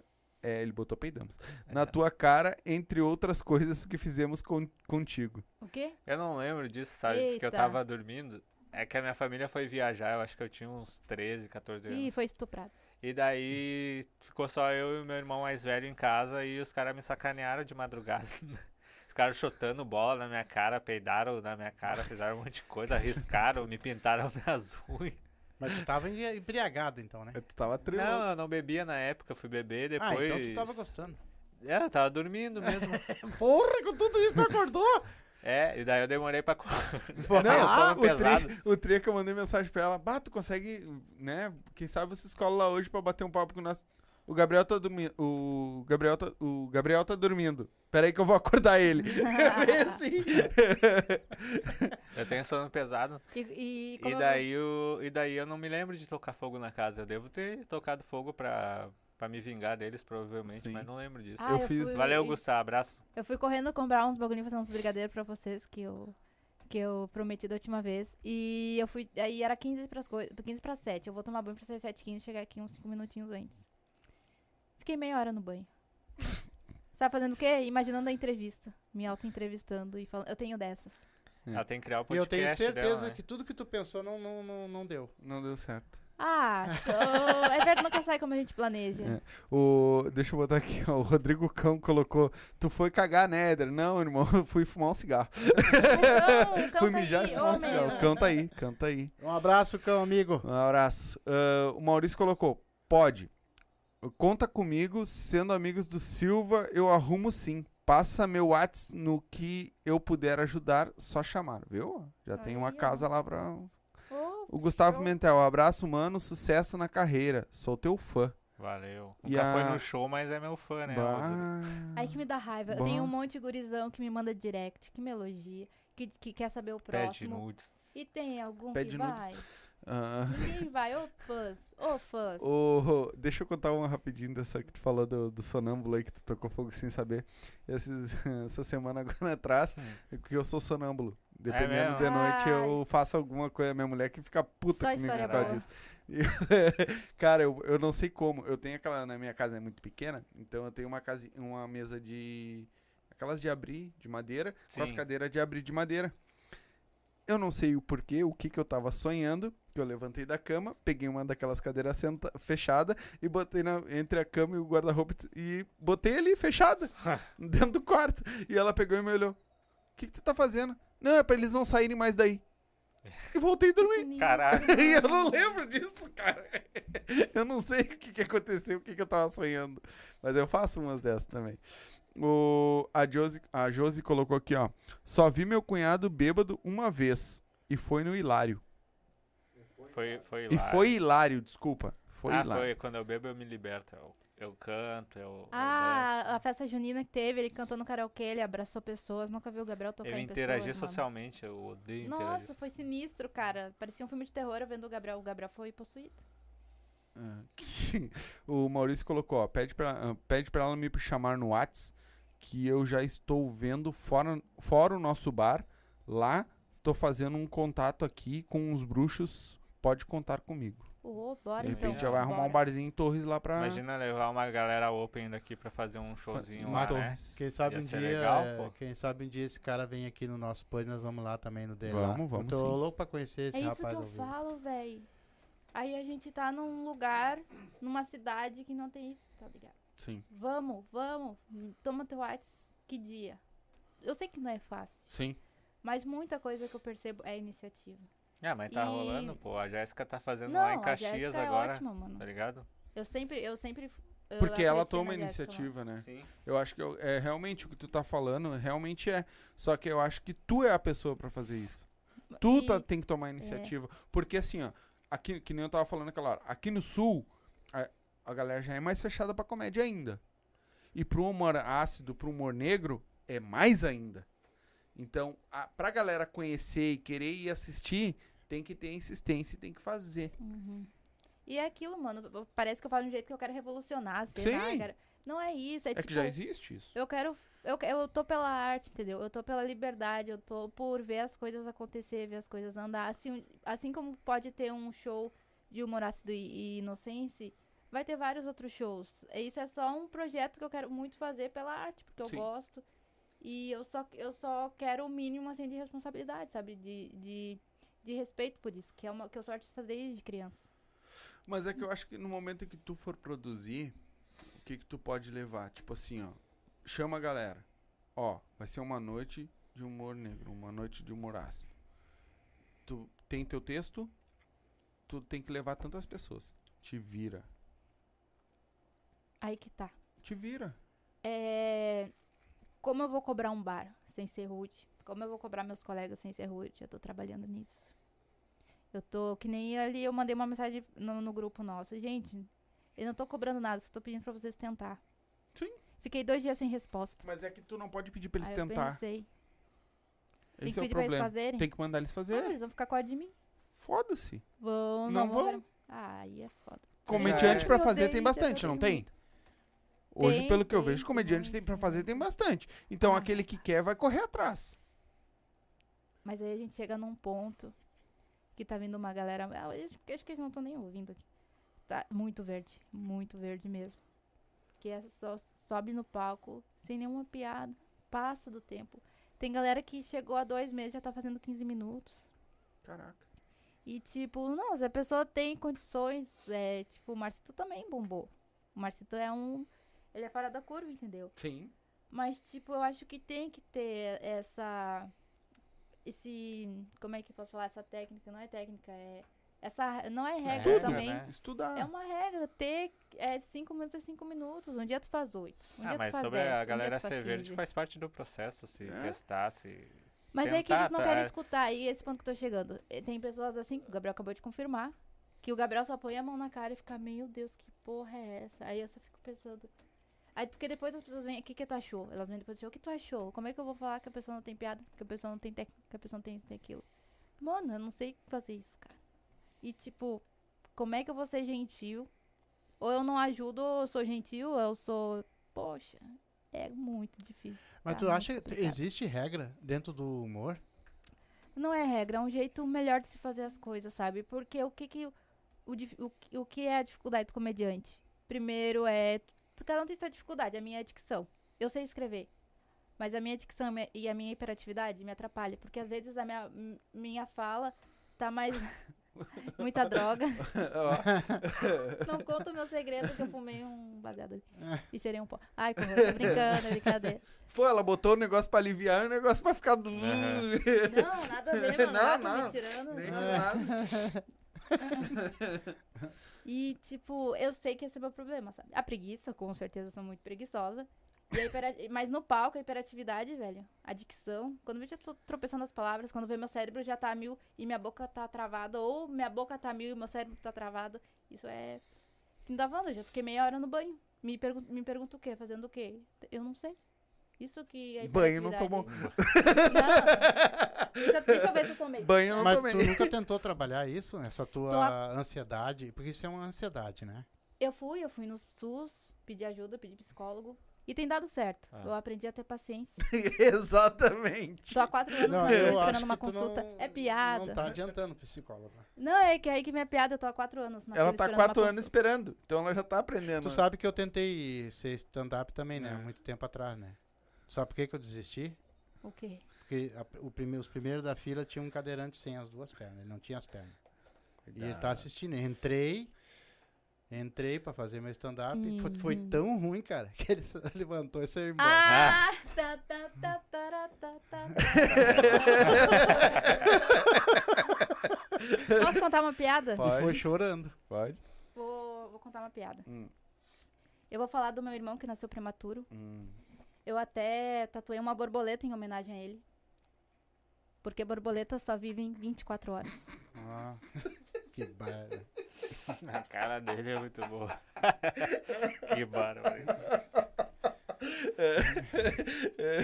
É, ele botou peidamos. Na tua cara, entre outras coisas que fizemos con- contigo. O quê? Eu não lembro disso, sabe? Porque eu Eita. tava dormindo. É que a minha família foi viajar, eu acho que eu tinha uns 13, 14 anos. Ih, foi estuprado. E daí ficou só eu e meu irmão mais velho em casa e os caras me sacanearam de madrugada. [laughs] Ficaram chutando bola na minha cara, peidaram na minha cara, fizeram um monte de coisa, arriscaram, me pintaram [laughs] minhas unhas. Mas tu tava embri- embriagado então, né? Tu tava Não, eu não bebia na época, eu fui beber depois. Ah, então tu tava gostando. É, eu tava dormindo mesmo. [laughs] Porra, com tudo isso tu acordou? É, e daí eu demorei pra. [laughs] Não, sono o, pesado. tri, o tri é que eu mandei mensagem pra ela. Bah, tu consegue, né? Quem sabe você escola lá hoje pra bater um papo com nós. O Gabriel tá dormindo. O Gabriel tá, o Gabriel tá dormindo. Pera aí que eu vou acordar ele. [laughs] É bem assim. Eu tenho sono pesado. E, e, como E eu- daí, eu, e daí eu não me lembro de tocar fogo na casa. Eu devo ter tocado fogo pra, pra me vingar deles, provavelmente, Sim. mas não lembro disso. Ah, eu fiz- fui- Valeu, Gustavo. Abraço. Eu fui correndo comprar uns bagulhinhos, fazer uns brigadeiros pra vocês que eu, que eu prometi da última vez. E eu fui. Aí era 15 pras, coi- 15 para 7. Eu vou tomar banho pra ser 7 15 chegar aqui uns 5 minutinhos antes. Fiquei meia hora no banho. [laughs] Sabe fazendo o quê? Imaginando a entrevista. Me auto-entrevistando e falando. Eu tenho dessas. É. Ela tem que criar o E eu podcast tenho certeza dela, né? que tudo que tu pensou não, não, não, não deu. Não deu certo. Ah, é verdade, nunca sai como a gente planeja. É. O, deixa eu botar aqui, ó, o Rodrigo Cão colocou. Tu foi cagar, né, Éder? Não, irmão, eu fui fumar um cigarro. O [laughs] cão, o cão fui tá mijar aí. e fumar um cigarro. O cão tá aí, cão tá aí. Um abraço, cão amigo. Um abraço. Ah, o Maurício colocou: pode. Conta comigo, sendo amigos do Silva, eu arrumo sim. Passa meu Whats no que eu puder ajudar, só chamar, viu? Já tem uma Aí, ó. casa lá pra. O Gustavo show. Mentel, abraço, mano, sucesso na carreira. Sou teu fã. Valeu. E Nunca foi a- no show, mas é meu fã, né? Bah. Aí que me dá raiva. Bah. Eu tenho um monte de gurizão que me manda direct, que me elogia, que, que quer saber o Pede próximo. nudes. E tem algum Pede que nudes. vai. Ah, Ninguém vai, ô fãs, ô fãs. Ô, deixa eu contar uma rapidinho dessa que tu falou do, do sonâmbulo aí que tu tocou fogo sem saber. Esses, [laughs] essa semana agora atrás, que eu sou sonâmbulo. Dependendo mesmo? de noite, Ai. eu faço alguma coisa. Minha mulher que fica puta Só comigo por causa disso. [laughs] Cara, eu, eu não sei como. Eu tenho aquela. Na minha casa é muito pequena, então eu tenho uma, casi, uma mesa de. Aquelas de abrir, de madeira, com as Sim. cadeiras de abrir de madeira. Eu não sei o porquê, o que que eu tava sonhando, que eu levantei da cama, peguei uma daquelas cadeiras senta, fechada e botei na- entre a cama e o guarda-roupa e botei ali fechada, [laughs] dentro do quarto. E ela pegou e me olhou. O que que tu tá fazendo? Não, é pra eles não saírem mais daí. E voltei a dormir. Caralho. E [laughs] eu não lembro disso, cara. [laughs] Eu não sei o que, que aconteceu, o que, que eu tava sonhando. Mas eu faço umas dessas também. O, a, Josi, a Josi colocou aqui, ó. Só vi meu cunhado bêbado uma vez. E foi no Hilário. Foi, foi E lá. foi hilário, desculpa. Foi ah, hilário. foi. Quando eu bebo, eu me liberto. Eu, eu canto, eu. eu. Ah, a festa junina que teve, ele cantou no karaokê, ele abraçou pessoas. Nunca vi o Gabriel tocar Eu em pessoas, socialmente, eu odeio interagir. Nossa, foi sinistro, cara. Parecia um filme de terror eu vendo o Gabriel. O Gabriel foi possuído. Ah, que- [laughs] o Maurício colocou, ó. Pede pra, ah, pede pra ela me chamar no Whats. Que eu já estou vendo fora, fora o nosso bar. Lá, tô fazendo um contato aqui com os bruxos. Pode contar comigo. Bora De então. repente já vai arrumar um bora. barzinho em Torres lá pra. Imagina levar uma galera open daqui pra fazer um showzinho em lá, né? Torres. Quem sabe Ia um dia, legal, é, pô. quem sabe um dia esse cara vem aqui no nosso pôs, nós vamos lá também no dele Vamos, lá. vamos Eu tô sim. louco pra conhecer esse É isso rapaz que ao eu vivo. falo, véi. Aí a gente tá num lugar, numa cidade que não tem isso, tá ligado? Sim, Vamos, vamos. Toma teu WhatsApp. Que dia? Eu sei que não é fácil, sim. mas muita coisa que eu percebo é iniciativa. Ah, mas tá E- rolando, pô. A Jéssica tá fazendo não, lá em a Caxias é agora. ótima, mano. Tá ligado? Eu sempre, eu sempre. eu Porque ela toma iniciativa, né? Sim. Eu acho que eu- é realmente o que tu tá falando, realmente é. Só que eu acho que tu é a pessoa pra fazer isso. Tu E- tá- tem que tomar a iniciativa. Porque assim, ó, aqui, que nem eu tava falando aquela hora, aqui no sul, a, a galera já é mais fechada pra comédia ainda. E pro humor ácido, pro humor negro, é mais ainda. Então, a, pra galera conhecer e querer ir assistir, tem que ter insistência e tem que fazer. Uhum. E é aquilo, mano. Parece que eu falo de um jeito que eu quero revolucionar, sei lá. Não é isso, é, É, tipo. que já existe isso. Eu quero. Eu, eu tô pela arte, entendeu? Eu tô pela liberdade, eu tô por ver as coisas acontecer, ver as coisas andar. Assim, assim como pode ter um show de humor ácido e, e inocência, vai ter vários outros shows. Isso é só um projeto que eu quero muito fazer pela arte, porque Sim. eu gosto. E eu só, eu só quero o mínimo assim, de responsabilidade, sabe? De, de, de respeito por isso, que, é uma, que eu sou artista desde criança. Mas é que eu acho que no momento que tu for produzir, o que que tu pode levar? Tipo assim, ó, chama a galera. Ó, vai ser uma noite de humor negro, uma noite de humor ácido. Tu tem teu texto, tu tem que levar tantas pessoas. Te vira. Aí que tá. Te vira. É, como eu vou cobrar um bar? sem ser rude. Como eu vou cobrar meus colegas sem ser rude? Eu tô trabalhando nisso. Eu tô, que nem ali, eu mandei uma mensagem no, no grupo nosso. Gente, eu não tô cobrando nada, só tô pedindo pra vocês tentar. Sim. Fiquei dois dias sem resposta. Mas é que tu não pode pedir pra eles Aí eu tentar. pensei, tem Esse que é o pedir pra eles problema. fazerem. Tem que mandar eles Ah, fazer. eles vão ficar com a de mim. Foda-se. Vão, Não não, vão. vão. Ah, aí é foda. Comediante É. pra Eu fazer tem bastante, eu não tem? muito. Hoje, Tem, pelo que eu tem, vejo, comediante tem muito, pra fazer tem bastante. Então Ah. aquele que quer vai correr atrás. Mas aí a gente chega num ponto que tá vindo uma galera. ah, eu Acho que eles não estão nem ouvindo aqui. Tá muito verde. Muito verde mesmo. Que é só sobe no palco sem nenhuma piada. Passa do tempo. Tem galera que chegou há dois meses já tá fazendo 15 minutos. Caraca. E tipo, não, se a pessoa tem condições, é, tipo, o Marcito também bombou. O Marcito é um. Ele é fora da curva, entendeu? Sim. Mas, tipo, eu acho que tem que ter essa. Esse. Como é que eu posso falar? Essa técnica. Não é técnica, é. Essa. Não é regra Estudo, também. né? Estudar. É uma regra. Ter é, cinco minutos é cinco minutos. Um dia tu faz oito. Um Ah, dia tu mas faz sobre dez. a um galera tu faz ser verde 15. faz parte do processo, se É. testar, se... Mas é que tentar, eles não tá, querem é. escutar. E esse ponto que eu tô chegando. Eh, Tem pessoas assim, que o Gabriel acabou de confirmar, que o Gabriel só põe a mão na cara e fica, meu Deus, que porra é essa? Aí eu só fico pensando. Aí, porque depois as pessoas vêm, o que que tu achou? Elas vêm depois, o que tu achou? Como é que eu vou falar que a pessoa não tem piada? Que a pessoa não tem técnica, que a pessoa não tem isso, tem aquilo? Mano, eu não sei fazer isso, cara. E, tipo, como é que eu vou ser gentil? Ou eu não ajudo, ou eu sou gentil, ou eu sou... Poxa, é muito difícil. Mas tá? tu acha que existe regra dentro do humor? Não é regra, é um jeito melhor de se fazer as coisas, sabe? Porque o que que o, o, o, que- é a dificuldade do comediante? Primeiro é, cada um tem sua dificuldade, a minha é a dicção. Eu sei escrever, mas a minha dicção e a minha hiperatividade me atrapalha, porque às vezes a minha, minha fala tá mais [laughs] muita droga. [laughs] Não conta o meu segredo que eu fumei um baseado ali e cheirei um pó. Ai, como eu tô brincando, é brincadeira. Foi, ela botou o negócio pra aliviar e o negócio pra ficar. Aham. [laughs] Não, nada a ver, mano. Não, Não, não. me tirando. Nem não. nada. E, tipo, eu sei que esse é meu problema, sabe? A preguiça, com certeza, sou muito preguiçosa. E a hipera- [laughs] Mas no palco, a hiperatividade, velho, a dicção. Quando eu já tô tropeçando as palavras, quando vê meu cérebro já tá a mil e minha boca tá travada, ou minha boca tá a mil e meu cérebro tá travado, isso é. Me dá eu já fiquei meia hora no banho. Me, pergun me pergunta o quê? Fazendo o quê? Eu não sei. Isso que é Banho não tomou. Não. Deixa, eu- deixa eu ver se eu tomei. Banho não Mas tomei. tu nunca tentou trabalhar isso, essa tua Tô ansiedade? Porque isso é uma ansiedade, né? Eu fui, eu fui no SUS, pedi ajuda, pedi psicólogo. E tem dado certo. Ah. Eu aprendi a ter paciência. [laughs] Exatamente. Tô há quatro anos Não, esperando uma consulta. não, é piada. Não tá adiantando psicólogo. Não, é que aí que minha piada, eu tô há quatro anos na Ela tá uma quatro anos consulta. esperando. Então ela já tá aprendendo. Tu sabe que eu tentei ser stand-up também, né? É. Há muito tempo atrás, né? Sabe por que, que eu desisti? O quê? Porque a- o prime- os primeiros da fila tinham um cadeirante sem as duas pernas. Ele não tinha as pernas. E ele tá assistindo. Entrei. Entrei pra fazer meu stand-up. e Foi, foi Uhum. tão ruim, cara, [laughs] que ele levantou e saiu embora. Ah! [laughs] Tá, tá, tá, tará, tá, tá, tá. [laughs] Posso contar uma piada? E Pode. foi chorando. Pode. Vou, vou contar uma piada. Hum. Eu vou falar do meu irmão que nasceu prematuro. Hum. Eu até tatuei uma borboleta em homenagem a ele. Porque borboletas só vivem 24 horas. Ah, [laughs] que barra. [laughs] A cara dele é muito boa. [laughs] que bárbaro.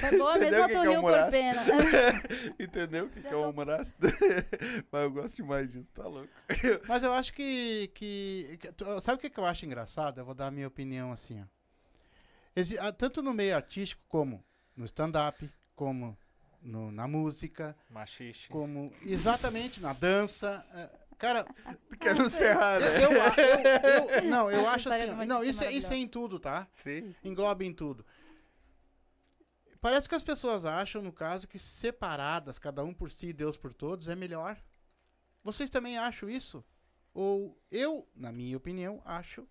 Foi boa mesmo Entendeu ou o que tu que é riu por pena? Entendeu o que, que é o tô- humor ácido? Mas eu gosto demais disso, tá louco. Mas eu acho que. que, que- sabe o que, que eu acho engraçado? Eu vou dar a minha opinião assim, ó. Ah, tanto no meio artístico, como no stand-up, como no- na música, Machiste. como exatamente na dança. eh, Cara, Tu quer nos ferrar, né? eu, eu- eu- não, eu [laughs] acho assim. Não, isso, é- isso é em tudo, tá? Sim. Engloba em tudo. Parece que as pessoas acham, no caso, que separadas, cada um por si e Deus por todos, é melhor. Vocês também acham isso? Ou eu, na minha opinião, acho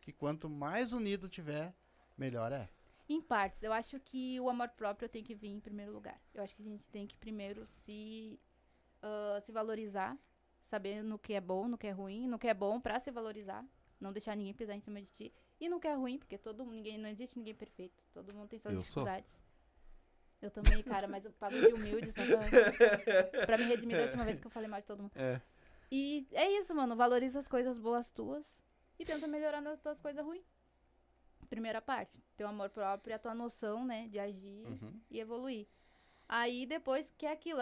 que quanto mais unido tiver, melhor é. Em partes, eu acho que o amor próprio tem que vir em primeiro lugar. Eu acho que a gente tem que primeiro se, ah, se valorizar, saber no que é bom, no que é ruim, no que é bom pra se valorizar, não deixar ninguém pisar em cima de ti. E no que é ruim, porque todo mundo, ninguém não existe ninguém perfeito. Todo mundo tem suas Eu sou. dificuldades. Eu também, cara, mas eu pago de humilde só pra, [laughs] pra me redimir da última vez que eu falei mal de todo mundo. É. E é isso, mano. Valoriza as coisas boas tuas e tenta melhorar nas tuas coisas ruins. Primeira parte. Teu amor próprio a tua noção, né, de agir Uhum. e evoluir. Aí depois, que é aquilo,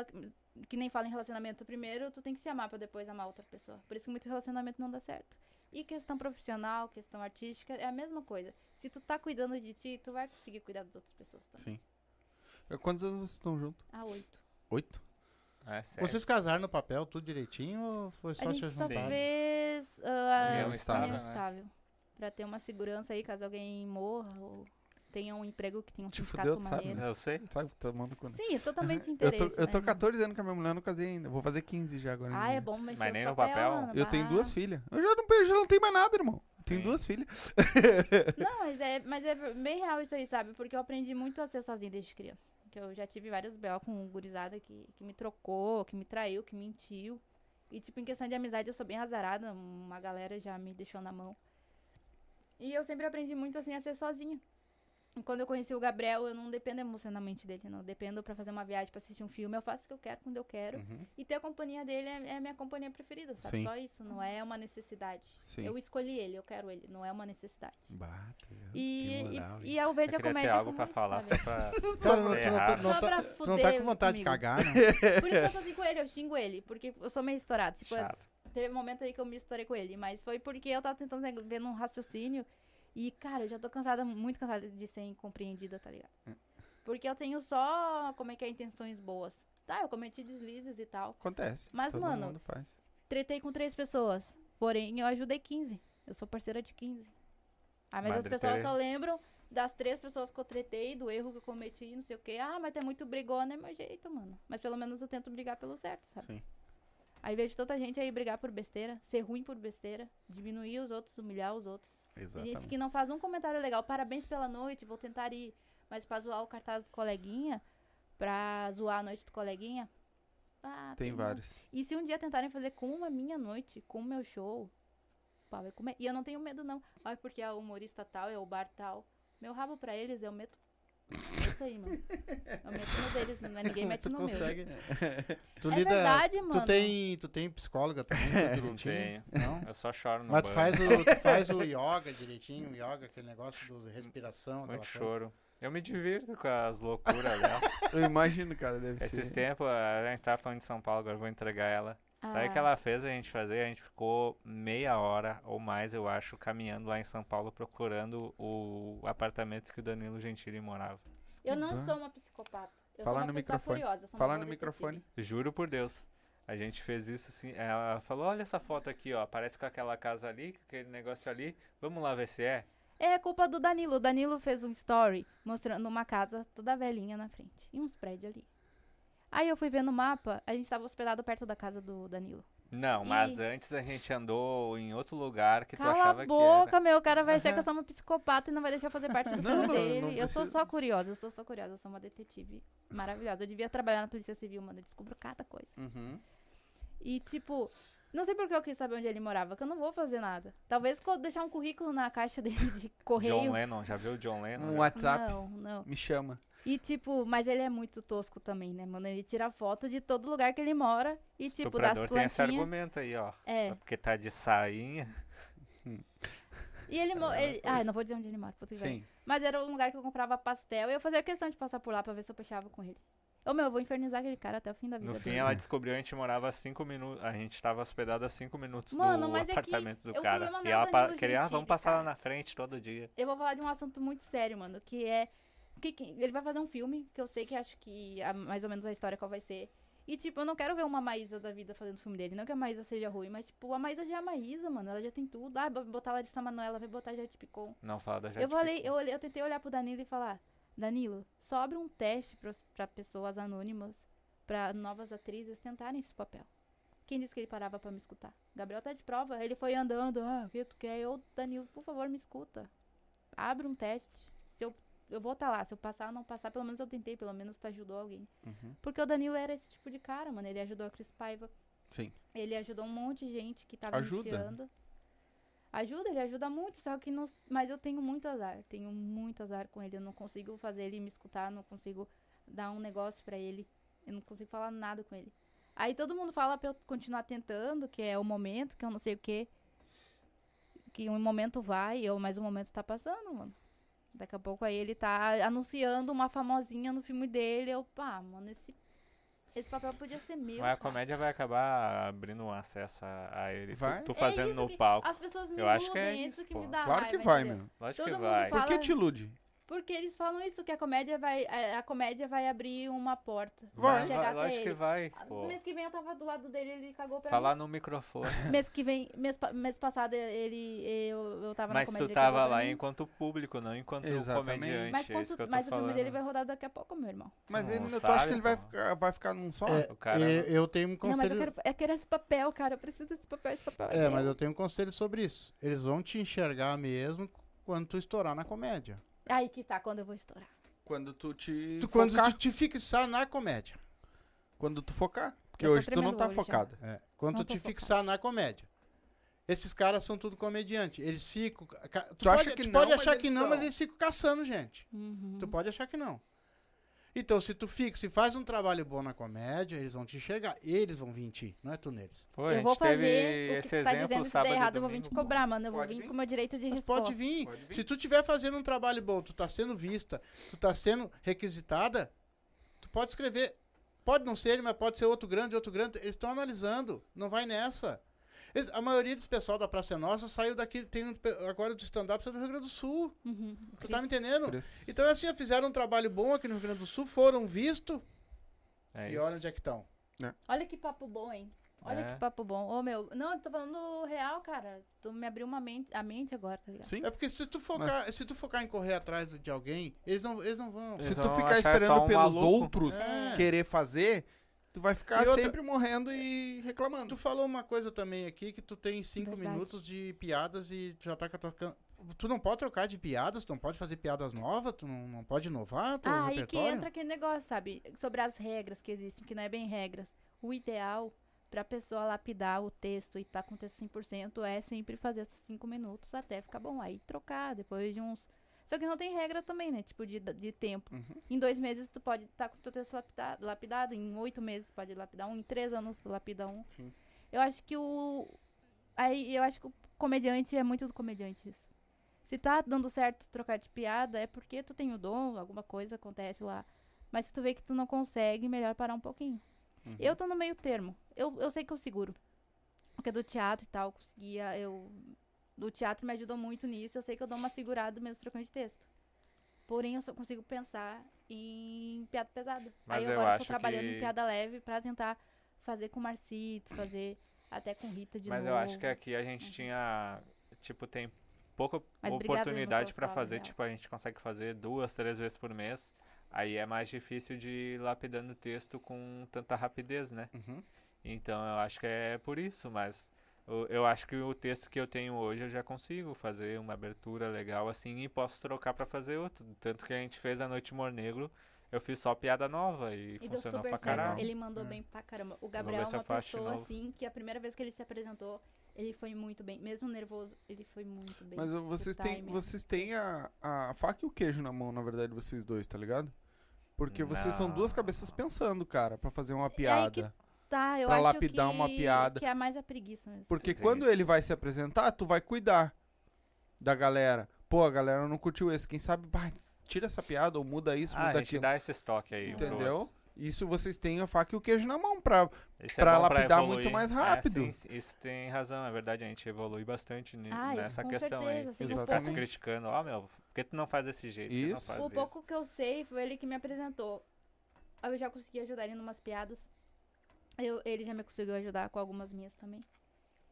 que- nem fala em relacionamento. Primeiro, tu tem que se amar pra depois amar outra pessoa. Por isso que muito relacionamento não dá certo. E questão profissional, questão artística, é a mesma coisa. Se tu tá cuidando de ti, tu vai conseguir cuidar das outras pessoas também. Sim. É, Quantos anos vocês estão juntos? A oito. Oito? É sério. Vocês casaram no papel tudo direitinho ou foi só a te gente só juntar? fez uh, União estável, união né? Pra ter uma segurança aí, caso alguém morra ou tenha um emprego que tenha um Te fudeu, sabe, maneiro. Eu sei. Sabe, tá tomando conta. Sim, é totalmente [laughs] Eu interesse. tô, eu tô né? 14 anos com a minha mulher, não casei ainda. Vou fazer 15 já agora. Ah, é junho. bom mexer Mas nem no papel, papel? mano, Eu tenho duas filhas. Eu já não, eu já não tenho mais nada, irmão. Eu tenho Sim. duas filhas. [laughs] [laughs] Não, mas é, mas é bem real isso aí, sabe? Porque eu aprendi muito a ser sozinha desde criança. Que eu já tive vários B.O. com gurizada que, que me trocou, que me traiu, que mentiu. E, tipo, em questão de amizade, eu sou bem azarada. Uma galera já me deixou na mão. E eu sempre aprendi muito, assim, a ser sozinha. E quando eu conheci o Gabriel, eu não dependo emocionalmente dele. Não dependo pra fazer uma viagem, pra assistir um filme. Eu faço o que eu quero, quando eu quero. Uhum. E ter a companhia dele é, é a minha companhia preferida, sabe? Sim. Só isso, não é uma necessidade. Sim. Eu escolhi ele, eu quero ele, não é uma necessidade. Tu viu? E, moral, e, e eu Eu vejo a queria ter comédia algo como pra isso, falar sabe? só pra. [laughs] Cara, não, Tá tu, não, tá, não, Só tá, tu não tá com vontade de comigo. cagar, não? Por isso que eu tô assim com ele, eu xingo ele, porque eu sou meio estourado. Tipo, Chato. Teve um momento aí que eu me estourei com ele, mas foi porque eu tava tentando ver num raciocínio e, cara, eu já tô cansada, muito cansada de ser incompreendida, tá ligado? Porque eu tenho só, como é que é, intenções boas. Tá, eu cometi deslizes e tal. Acontece. Mas, Todo mano, mundo faz. Tretei com três pessoas, porém eu ajudei 15. Eu sou parceira de 15. Ah, mas as Madre pessoas só lembram das três pessoas que eu tretei, do erro que eu cometi, não sei o quê. Ah, mas tu é muito brigona, é meu jeito, mano. Mas pelo menos eu tento brigar pelo certo, sabe? Sim. Aí vejo tanta gente aí brigar por besteira, ser ruim por besteira, diminuir os outros, humilhar os outros. Tem gente Exatamente. que não faz um comentário legal, parabéns pela noite, vou tentar ir. Mas pra zoar o cartaz do coleguinha, pra zoar a noite do coleguinha. Ah, Tem um- vários. E se um dia tentarem fazer com a minha noite, com o meu show, pau vai comer. E eu não tenho medo, não. Ai, porque é o humorista tal, é o bar tal. Meu rabo pra eles, eu meto. [laughs] É isso aí, mano. Eu meto no deles, não é ninguém [laughs] mete tu no meu. consegue. Tu É lida. verdade, mano. Tu tem, tu tem psicóloga também, [laughs] Não direitinho? tenho. Não? Eu só choro no Mas tu banho. faz, o, tu faz o yoga direitinho, o yoga, aquele negócio do respiração, Muito coisa. choro. Eu me divirto com as loucuras dela. [laughs] Eu imagino, cara, deve Esses ser. tempos, a gente tava falando de São Paulo, agora eu vou entregar ela. Sabe o Ah, que ela fez a gente fazer? A gente ficou meia hora ou mais, eu acho, caminhando lá em São Paulo procurando o apartamento que o Danilo Gentili morava. Que Eu não bom. sou uma psicopata. Eu Fala sou uma no pessoa microfone. curiosa. eu sou uma Fala boa no microfone. Juro por Deus. A gente fez isso assim. Ela falou: Olha essa foto aqui, ó. Parece com aquela casa ali, com aquele negócio ali. Vamos lá ver se é. É culpa do Danilo. O Danilo fez um story mostrando uma casa toda velhinha na frente. E uns prédios ali. Aí eu fui ver no mapa, a gente tava hospedado perto da casa do Danilo. Não, E- mas antes a gente andou em outro lugar que tu Cala achava a que era. boca, meu. O cara vai achar que eu sou uma psicopata e não vai deixar eu fazer parte do filme dele. não eu sou só curiosa, eu sou só curiosa. Eu sou uma detetive maravilhosa. Eu devia trabalhar na Polícia Civil, mano. Eu descubro cada coisa. Uhum. E, tipo, não sei por que eu quis saber onde ele morava, que eu não vou fazer nada. Talvez deixar um currículo na caixa dele de [laughs] correio. John Lennon, já viu o John Lennon? Um? WhatsApp. Não, não. Me chama. E, tipo, mas ele é muito tosco também, né, mano? Ele tira foto de todo lugar que ele mora e, tipo, das Estuprador tem esse plantinhas. argumento aí, ó. É. Porque tá de sainha. [laughs] E ele, mo- É ele... Ah, não vou dizer onde ele mora, puta que. Sim. Mas era um lugar que eu comprava pastel e eu fazia questão de passar por lá pra ver se eu fechava com ele. Ô, meu, eu vou infernizar aquele cara até o fim da vida. No fim, dele. ela [laughs] descobriu a gente morava a cinco minutos. A gente tava hospedado a cinco minutos Mano, do mas é que apartamento do o cara. E é ela pa- queria, ah, vamos passar lá cara. na frente todo dia. Eu vou falar de um assunto muito sério, mano, que é... Que, que- ele vai fazer um filme, que eu sei que acho que a- mais ou menos a história qual vai ser. E, tipo, eu não quero ver uma Maísa da vida fazendo filme dele. Não que a Maísa seja ruim, mas, tipo, a Maísa já é a Maísa, mano. Ela já tem tudo. Ah, vou botar a Larissa Manoela, vai botar a Jade Picon. Não fala da Eu Jade falei, Picon. eu, olhei- eu tentei olhar pro Danilo e falar, Danilo, só abre um teste pra pessoas anônimas, pra novas atrizes tentarem esse papel. Quem disse que ele parava pra me escutar? Gabriel tá de prova, ele foi andando, ah, o que tu quer? Eu, Danilo, por favor, me escuta. Abre um teste. Se eu, eu vou estar lá, se eu passar ou não passar, pelo menos eu tentei, pelo menos tu ajudou alguém. Uhum. Porque o Danilo era esse tipo de cara, mano, ele ajudou a Cris Paiva, Sim. ele ajudou um monte de gente que tava Ajuda. iniciando. Ajuda, ele ajuda muito, só que não, mas eu tenho muito azar, tenho muito azar com ele, eu não consigo fazer ele me escutar, não consigo dar um negócio pra ele. Eu não consigo falar nada com ele. Aí todo mundo fala pra eu continuar tentando, que é o momento, que eu não sei o quê. Que um momento vai, eu, mas o momento tá passando, mano. Daqui a pouco aí ele tá anunciando uma famosinha no filme dele. Eu, pá, mano, esse, esse papel podia ser meu. Mas a cara. comédia vai acabar abrindo um acesso a, a ele. Tu- Vai? Tu, É fazendo isso no que- palco. As pessoas me Eu acho que é iludem, isso, isso que pô. me dá Claro que raiva, vai, entendeu? meu. Lógico todo que mundo vai. fala- Por que te ilude? Porque eles falam isso, que a comédia vai. A, a comédia vai abrir uma porta. Vai. chegar vai, até lógico que ele. vai. Ah, Pô. Mês que vem eu tava do lado dele, ele cagou pra Falar no microfone. mim. [laughs] Mês que vem, mês, mês passado ele. Eu, eu tava na Mas comédia. tu ele cagou tava lá mim. enquanto público, não enquanto Exatamente. comediante. Mas, é quanto- isso que eu tô mas o filme dele vai rodar daqui a pouco, meu irmão. Mas Não ele, tu sabe, acha que ele vai ficar, vai ficar num só? É, O cara e- não- eu tenho um Não, mas eu conselho. quero, eu quero esse papel, cara. Eu preciso desse papel, esse papel. É, mas eu tenho um conselho sobre isso. Eles vão te enxergar mesmo quando tu estourar na comédia. Aí que tá, quando eu vou estourar. Quando tu te Tu, quando focar. tu te fixar na comédia. Quando tu focar. Porque Eu hoje tu não tá focada. É, quando Não tu te focada. fixar na comédia. Esses caras são tudo comediante. Eles ficam. ca- Tu, Tu pode, acha que tu não, pode achar que não, são. mas eles ficam caçando, gente. Uhum. Tu pode achar que não. Então, se tu fixa e faz um trabalho bom na comédia, eles vão te enxergar. Eles vão vir em ti, não é tu neles. Pô, eu vou fazer o que tu tá dizendo. Se der errado, eu vou vir te cobrar, mano. Eu vou vir vir. com o meu direito de Mas resposta. pode vir. Pode vir. Se tu tiver fazendo um trabalho bom, tu tá sendo vista, tu tá sendo requisitada, tu pode escrever. Pode não ser ele, mas pode ser outro grande, outro grande. Eles estão analisando. Não vai nessa. Eles- a maioria dos pessoal da Praça é Nossa saiu daqui, tem um agora do stand-up saiu do Rio Grande do Sul. Uhum. Tu tá me entendendo? Cris. Então, assim, fizeram um trabalho bom aqui no Rio Grande do Sul, foram vistos É e isso. olha onde é que estão. Olha que papo bom, hein? Olha É. que papo bom. Ô, meu. Não, eu tô falando real, cara. Tu me abriu uma mente, a mente agora, tá ligado? Sim. É porque se tu focar, se tu focar em correr atrás de alguém, eles não, eles não vão. Se Eles tu vão ficar esperando um pelos maluco. outros É. querer fazer, tu vai ficar E outra- sempre morrendo e reclamando. Tu falou uma coisa também aqui que tu tem cinco Verdade. minutos de piadas e tu já tá trocando. Tu não pode trocar de piadas, tu não pode fazer piadas novas, tu não, não pode inovar teu Ah, aí que repertório. entra aquele negócio, sabe? Sobre as regras que existem, que não é bem regras. O ideal pra pessoa lapidar o texto e tá com o texto 100% é sempre fazer esses cinco minutos até ficar bom. Aí trocar depois de uns. Só que não tem regra também, né? Tipo, de, de tempo. Uhum. Em dois meses tu pode estar com o teu texto lapidado, lapidado, em oito meses tu pode lapidar um, em três anos tu lapida um. Sim. Eu acho que o. Aí eu acho que o comediante é muito do comediante isso. Se tá dando certo trocar de piada, é porque tu tem o dom, alguma coisa acontece lá. Mas se tu vê que tu não consegue, melhor parar um pouquinho. Uhum. Eu tô no meio termo. Eu, eu sei que eu seguro. Porque do teatro e tal, eu conseguia. Eu, do teatro me ajudou muito nisso. Eu sei que eu dou uma segurada mesmo trocando de texto. Porém, eu só consigo pensar em piada pesada. Mas Aí eu agora eu tô trabalhando que- em piada leve pra tentar fazer com o Marcito, fazer até com Rita de Mas novo. eu acho que aqui a gente tinha, tipo, tem pouca Mas oportunidade pelas fazer, tipo, a gente consegue fazer duas, três vezes por mês. Aí é mais difícil de ir lapidando o texto com tanta rapidez, né? Uhum. Então eu acho que é por isso, mas eu, acho que o texto que eu tenho hoje eu já consigo fazer uma abertura legal assim e posso trocar pra fazer outro. Tanto que a gente fez a Noite Humor Negro, eu fiz só piada nova e, E deu funcionou super pra certo. caralho. Ele mandou É. bem pra caramba. O Gabriel é uma pessoa assim que a primeira vez que ele se apresentou, ele foi muito bem. Mesmo nervoso, ele foi muito bem. Mas vocês têm, vocês têm a, a faca e o queijo na mão, na verdade, vocês dois, tá ligado? Porque vocês são duas Não. cabeças pensando, cara, pra fazer uma aí que piada. Tá, eu pra acho lapidar que, uma piada. que é mais a preguiça mesmo. Porque É quando isso. ele vai se apresentar, tu vai cuidar da galera. Pô, a galera não curtiu esse. Quem sabe, pá, tira essa piada ou muda isso, Ah, a muda gente aquilo. dá esse estoque aí. Entendeu? Isso vocês têm a faca e o queijo na mão pra. Isso é pra bom lapidar evoluir. muito mais É, rápido. sim, sim, isso tem razão, é verdade. A gente evolui bastante Ah, isso nessa com questão certeza, aí. assim, o ficar se criticando. Ó, meu, por que tu não faz desse jeito? Isso. faz O pouco que eu sei foi ele que me apresentou. Aí Eu já consegui ajudar ele em umas piadas. Eu, ele já me conseguiu ajudar com algumas minhas também.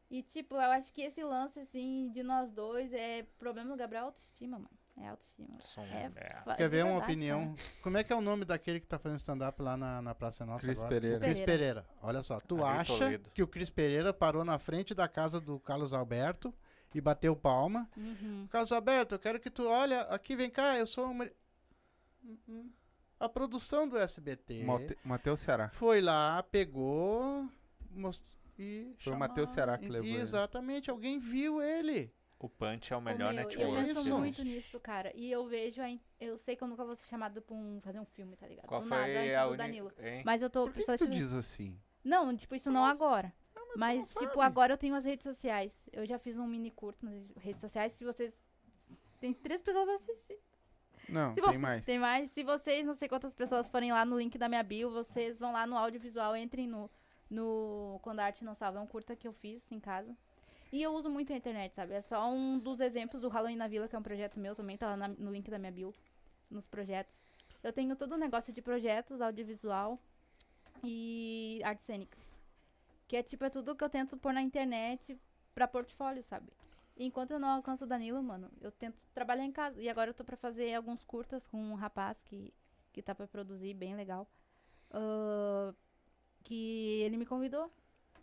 E, tipo, eu acho que esse lance, assim, de nós dois é problema do Gabriel é autoestima, mano. É autoestima. Sou um É, merda. fa- Quer ver uma verdade, opinião? Como é que é o nome daquele que tá fazendo stand-up lá na, na Praça Nossa Cris agora? Pereira. Cris Pereira. Olha só, tu Ari acha que o Cris Pereira parou na frente da casa do Carlos Alberto e bateu palma? cara. Uhum. Carlos Alberto, eu quero que tu olha aqui, vem cá, eu sou uma... Hum, hum. A produção do SBT Mate- Matheus Ceará. foi lá, pegou most... e Foi o Matheus. Ceará que E- levou ele. Exatamente, alguém viu ele. O O Punch é o melhor meu, Eu network. penso Isso. muito nisso, cara. E eu vejo. a in- Eu sei que eu nunca vou ser chamado pra um, fazer um filme, tá ligado? Qual do foi nada, antes do. Danilo. hein? Mas eu tô. Por que, que tu diz assim? Não, tipo, isso não agora. Mas, não tipo, sabe. agora eu tenho as redes sociais. Eu já fiz um mini curto nas redes sociais. Se vocês. Tem três pessoas assistindo. Não, Se tem você- mais. Tem mais. Se vocês, não sei quantas pessoas forem lá no link da minha bio, vocês vão lá no audiovisual, entrem no, no Quando a Arte Não Salva. É um curta que eu fiz em casa. E eu uso muito a internet, sabe? É só um dos exemplos. O Halloween na Vila, que é um projeto meu também, tá lá na- no link da minha bio, nos projetos. Eu tenho todo um negócio de projetos, audiovisual e artes cênicas. Que é tipo, é tudo que eu tento pôr na internet pra portfólio, sabe? Enquanto eu não alcanço o Danilo, mano, eu tento trabalhar em casa. E agora eu tô pra fazer alguns curtas com um rapaz que, que tá pra produzir, bem legal. Ah, que ele me convidou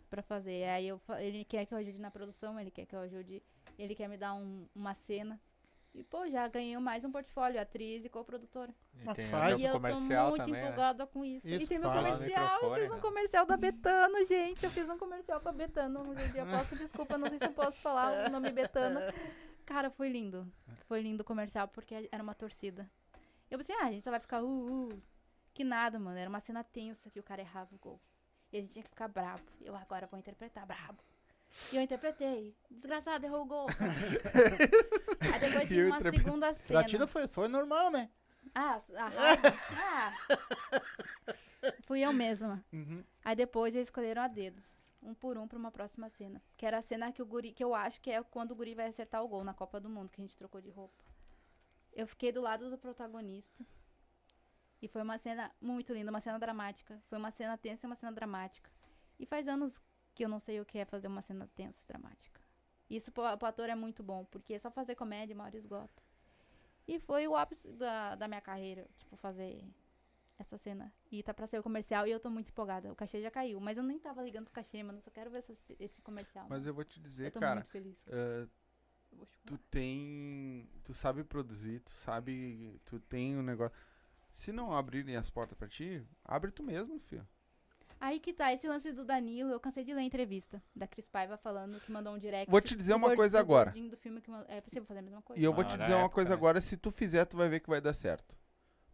pra fazer. Aí eu, ele quer que eu ajude na produção, ele quer que eu ajude, ele quer me dar um- uma cena. E, pô, já ganhei mais um portfólio, atriz e coprodutora. E tem faz- E eu tô comercial muito também, né? empolgada com isso. Isso, e tem meu faz. comercial, eu fiz um né? comercial da Betano, gente. Eu fiz um comercial pra Betano [laughs] um dia. Eu posso, desculpa, não sei se eu posso falar o nome Betano. [laughs] Cara, foi lindo. Foi lindo o comercial, porque era uma torcida. Eu pensei, ah, a gente só vai ficar uh, uh. Que nada, mano. Era uma cena tensa que o cara errava o gol. E a gente tinha que ficar brabo. Eu agora vou interpretar brabo. E eu interpretei. Desgraçado, errou o gol. [laughs] Aí depois tinha uma interpre- segunda A cena. tira foi, foi normal, né? Ah, a [laughs] raiva. ah. Fui eu mesma. Uhum. Aí depois eles escolheram a dedos. Um por um pra uma próxima cena. Que era a cena que o guri, que eu acho que é quando o guri vai acertar o gol na Copa do Mundo, que a gente trocou de roupa. Eu fiquei do lado do protagonista. E foi uma cena muito linda, uma cena dramática. Foi uma cena tensa e uma cena dramática. E faz anos que eu não sei o que é fazer uma cena tensa e dramática. Isso pro, pro ator é muito bom, porque é só fazer comédia, uma hora esgota. E foi o ápice da, da minha carreira, tipo, fazer essa cena. E tá pra ser o comercial e eu tô muito empolgada. O cachê já caiu, mas eu nem tava ligando pro cachê, mano. Eu só quero ver essa- esse comercial. Mas mano. eu vou te dizer, eu tô cara. muito feliz. chorar. tu tem. Tu sabe produzir, tu sabe. Tu tem um negócio. Se não abrirem as portas pra ti, abre tu mesmo, filho. Aí que tá, esse lance do Danilo, eu cansei de ler a entrevista da Cris Paiva falando que mandou um direct. Vou te dizer uma coisa agora. Do filme que mandou- É possível fazer a mesma coisa? E eu vou te Ah, na dizer uma época, coisa né? agora, se tu fizer, tu vai ver que vai dar certo.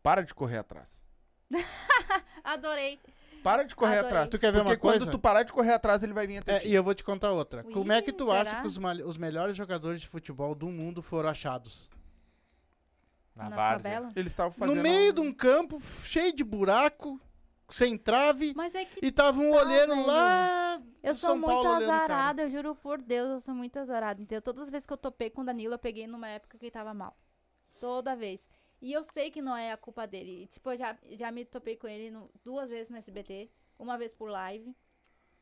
Para de correr atrás. [laughs] Adorei. Para de correr Adorei. atrás. Tu quer ver Porque uma coisa? quando tu parar de correr atrás, ele vai vir até É, e eu vou te contar outra. Ui, Como é que tu será? acha que os, os melhores jogadores de futebol do mundo foram achados? Na favelas. Eles estavam fazendo. No meio de um campo cheio de buraco, sem trave, Mas é que e tava um olheiro velho. lá. Eu sou São muito Paulo azarada, eu juro por Deus, eu sou muito azarada. Então, todas as vezes que eu topei com o Danilo, eu peguei numa época que ele tava mal. Toda vez. E eu sei que não é a culpa dele. E, tipo, eu já, já me topei com ele no- duas vezes no SBT, uma vez por live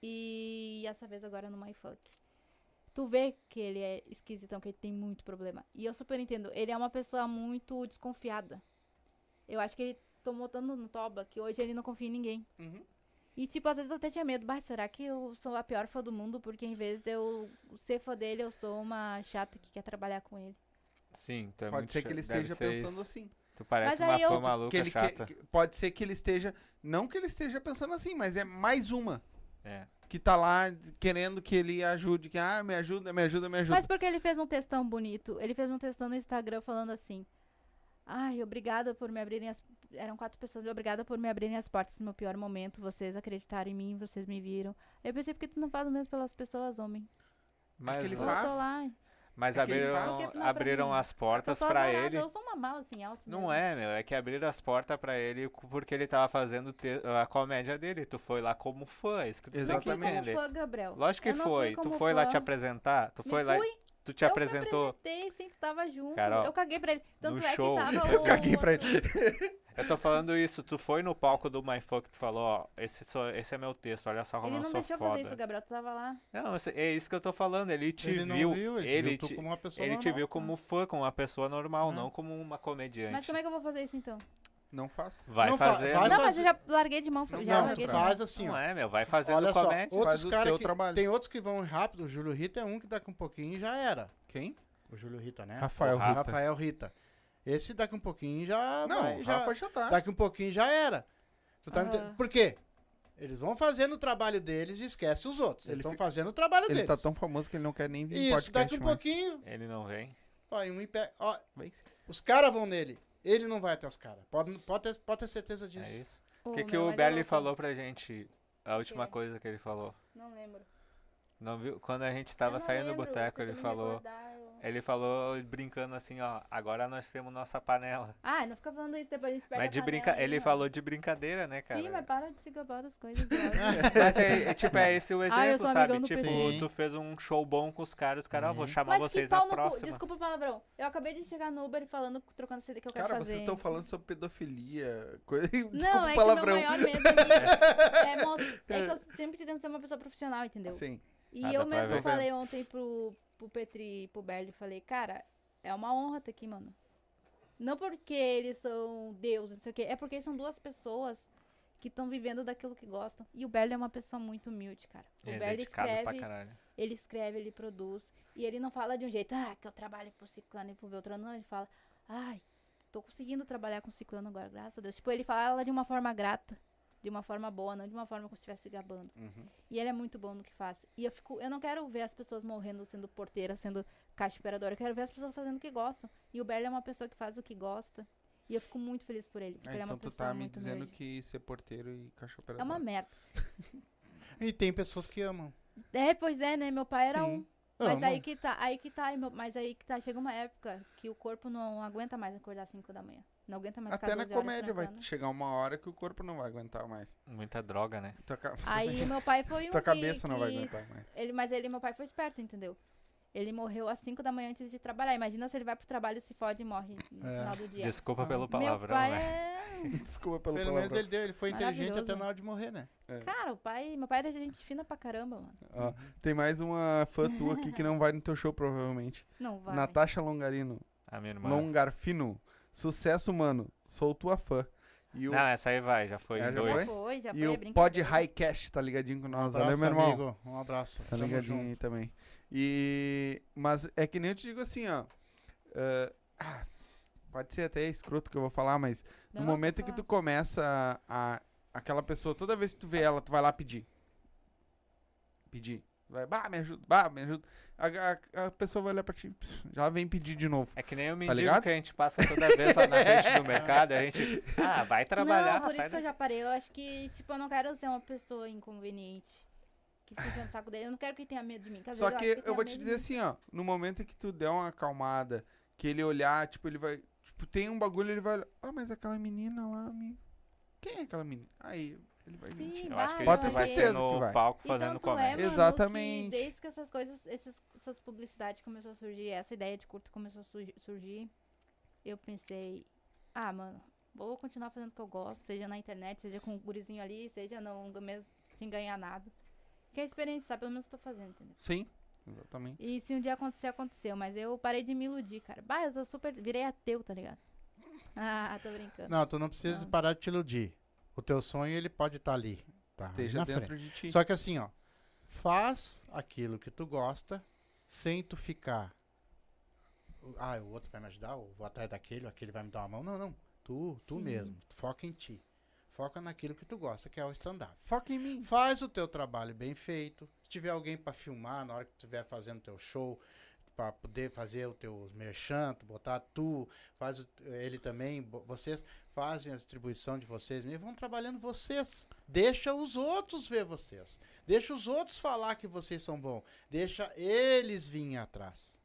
e essa vez agora no MyFuck. Tu vê que ele é esquisitão, que ele tem muito problema. E eu super entendo. Ele é uma pessoa muito desconfiada. Eu acho que ele tomou tanto no toba que hoje ele não confia em ninguém. Uhum. E, tipo, às vezes eu até tinha medo. Bah, será que eu sou a pior fã do mundo? Porque em vez de eu ser fã dele, eu sou uma chata que quer trabalhar com ele. Sim, é Pode muito ser que ele esteja pensando isso. assim. Tu parece Mas uma eu- fã maluca Que ele que- chata. que- pode ser que ele esteja. Não que ele esteja pensando assim, mas é mais uma É. que tá lá querendo que ele ajude. Que, ah, me ajuda, me ajuda, me ajuda. Mas porque ele fez um textão bonito. Ele fez um textão no Instagram falando assim. Ai, obrigada por me abrirem as. Eram quatro pessoas. Obrigada por me abrirem as portas no meu pior momento. Vocês acreditaram em mim, vocês me viram. Eu pensei, por que tu não faz o mesmo pelas pessoas, homem? Mas, ele Eu faz. tô lá. mas É que ele abriram, abriram as Eu portas azarada, ele. Eu sou uma mala, assim, alça Não mesmo. é, meu. É que abriram as portas pra ele porque ele tava fazendo te- a comédia dele. Tu foi lá como fã, é isso que tu Eu fui Exatamente. como fã, Gabriel. Lógico que Eu foi. Tu foi lá fã. te apresentar. Tu Me foi lá. fui. Tu te eu apresentou. me apresentei, sim, tu tava junto. Carol, eu caguei pra ele. Tanto no é show. que tava [laughs] Eu o... caguei pra [laughs] ele. Eu tô falando isso. Tu foi no palco do MyFuck. Tu falou, ó, esse, só- esse é meu texto. Olha só como Ele eu não sou deixou eu foda. fazer isso, Gabriel. Tu tava lá. Não, é isso que eu tô falando. Ele te ele viu. não viu, ele, ele viu te, como uma pessoa ele te normal. viu como fã, como uma pessoa normal, Uhum. não como uma comediante. Mas como é que eu vou fazer isso então? Não faz. Vai Não fa- fazer. vai não, fazer- mas eu já larguei de mão. Não, já Não, larguei tu de mão. faz assim, Não ó. é, meu. Vai fazendo Olha só, comédia. Faz outros o caras que... trabalho. Tem outros que vão rápido. O Júlio Rita é um que daqui um pouquinho já era. Quem? O Júlio Rita, né? Rafael O Rita. Rafael Rita. Esse daqui um pouquinho já Não, vai, já, Rafa já tá. Daqui um pouquinho já era. Tu tá ente- Por quê? Eles vão fazendo o trabalho deles e esquece os outros. Eles Ele estão fica- fazendo o trabalho Ele deles. tá tão famoso que ele não quer nem vir em Isso, podcast daqui um mais. pouquinho, Ele não vem. ó, em um impé- ó, os caras vão nele. Ele não vai até os caras. Pode, pode, ter, pode ter certeza disso. É isso. O que, que o Berli louco. falou pra gente? A última coisa que ele falou. Não lembro. Não viu? Quando a gente Eu tava não saindo do lembro, boteco, se ele falou. recordar, eu- Ele falou brincando assim, ó, agora nós temos nossa panela. Ah, não fica falando isso, depois a gente perde Mas de panela brinca... aí, ele falou de brincadeira, né, cara? Sim, mas para de se gabar das coisas. [laughs] do. Mas é, é, tipo, é esse o exemplo, Ah, eu sou sabe? do Tipo, tu fez um show bom com os caras, os caras, ó, vou Uhum. chamar Mas vocês na no cu. próxima. Desculpa o palavrão. Eu acabei de chegar no Uber falando, trocando CD que eu quero Cara, fazer. vocês estão falando sobre pedofilia. Coisa... [laughs] Não, Desculpa é o palavrão. que o meu maior medo [laughs] é, é, é que eu sempre tentando ser uma pessoa profissional, entendeu? Sim. E Ah, eu mesmo ver. falei ontem pro, pro Petri e pro Berli, falei, cara, é uma honra estar aqui, mano. Não porque eles são deuses, não sei o quê, é porque são duas pessoas que estão vivendo daquilo que gostam. E o Berli é uma pessoa muito humilde, cara. O Ele é Berli escreve, ele escreve, ele produz. E ele não fala de um jeito, ah, que eu trabalho pro Ciclano e pro Beltrano. Não, ele fala, ai, tô conseguindo trabalhar com o Ciclano agora, graças a Deus. Tipo, ele fala de uma forma grata, de uma forma boa, não de uma forma como se estivesse gabando. Uhum. E ele é muito bom no que faz. E eu fico, eu não quero ver as pessoas morrendo sendo porteira, sendo caixa operadora. Eu quero ver as pessoas fazendo o que gostam. E o Berli é uma pessoa que faz o que gosta. E eu fico muito feliz por ele. Porque Ah, ele é então uma tu tá me dizendo humilde. que ser porteiro e caixa É operador. uma merda. [laughs] E tem pessoas que amam. É, pois é, né? Meu pai era Sim. um. Mas Amam. aí que tá, aí que tá, mas aí que tá, chega uma época que o corpo não aguenta mais acordar às 5 da manhã. Não aguenta mais Até na 12 horas comédia vai chegar uma hora que o corpo não vai aguentar mais. Muita droga, né? Ca- [laughs] Aí meu pai foi um Tua que- cabeça não vai aguentar mais. Ele, mas ele, meu pai foi esperto, entendeu? Ele morreu às 5 da manhã antes de trabalhar. Imagina se ele vai pro trabalho, se fode e morre no É. final do dia. Desculpa pelo Meu palavrão, pai né? é. [laughs] Desculpa pelo Pelo menos palavrão. ele, deu, ele foi inteligente até na hora de morrer, né? Cara, o pai. Meu pai era gente fina pra caramba, mano. Ó, tem mais uma fã tua aqui que não vai no teu show, provavelmente. Não vai. Natasha Longarino. A minha irmã. Longarfino. Sucesso, mano. Sou tua fã. E o, Não, essa aí vai, já foi É, já dois. Já foi? foi, já e foi. é o Pod brincadeira. Highcast tá ligadinho com Um nós. abraço, Valeu, meu irmão. amigo. Um abraço. Tá ligadinho aí também. E. Mas é que nem eu te digo assim, ó. ah, ah, pode ser até escroto que eu vou falar, mas Não, no momento que tu começa a. Aquela pessoa, toda vez que tu vê ela, tu vai lá pedir. Pedir. Vai, bah, me ajuda, bah, me ajuda. A, a- a pessoa vai olhar pra ti, já vem pedir de novo. É que nem o Tá mendigo ligado? que a gente passa toda vez lá na frente do [laughs] mercado, a gente. Ah, vai trabalhar, Não, por sai isso que eu já parei. Eu acho que, tipo, eu não quero ser uma pessoa inconveniente. Que fica no saco dele. Eu não quero que ele tenha medo de mim. às Só que eu tenha vou te dizer assim, ó. No momento em que tu der uma acalmada, que ele olhar, tipo, ele vai. Tipo, tem um bagulho, ele vai olhar. Ah, mas aquela menina lá, me... quem é aquela menina? Aí, ele vai Sim, mentir. Eu acho que Pode ter vai certeza ser que no vai. palco E fazendo tanto é, comédia. mano, Exatamente. que desde que essas coisas, essas, essas publicidades começou a surgir, essa ideia de curto começou a surgi- surgir, eu pensei, ah, mano, vou continuar fazendo o que eu gosto, seja na internet, seja com o gurizinho ali, seja não, mesmo sem ganhar nada. Que é experiência, sabe? Pelo menos eu tô fazendo, entendeu? Sim, exatamente. E se um dia acontecer, aconteceu. Mas eu parei de me iludir, cara. Bah, eu sou super. Virei ateu, tá ligado? [laughs] Ah, tô brincando. Não, tu não precisa Não. parar de te iludir. O teu sonho, ele pode estar ali. Tá, Esteja dentro frente. de ti. Só que assim, ó. Faz aquilo que tu gosta sem tu ficar. Ah, o outro vai me ajudar, ou vou atrás daquele, ou aquele vai me dar uma mão. Não, não. Tu, tu Sim. mesmo. Foca em ti. Foca naquilo que tu gosta, que é o stand-up. Foca em mim. Faz o teu trabalho bem feito. Se tiver alguém pra filmar na hora que tu estiver fazendo teu show, pra poder fazer o teu merchan, botar tu, faz o- ele também, vocês fazem a distribuição de vocês mesmo, vão trabalhando vocês. Deixa os outros ver vocês. Deixa os outros falar que vocês são bons. Deixa eles virem atrás.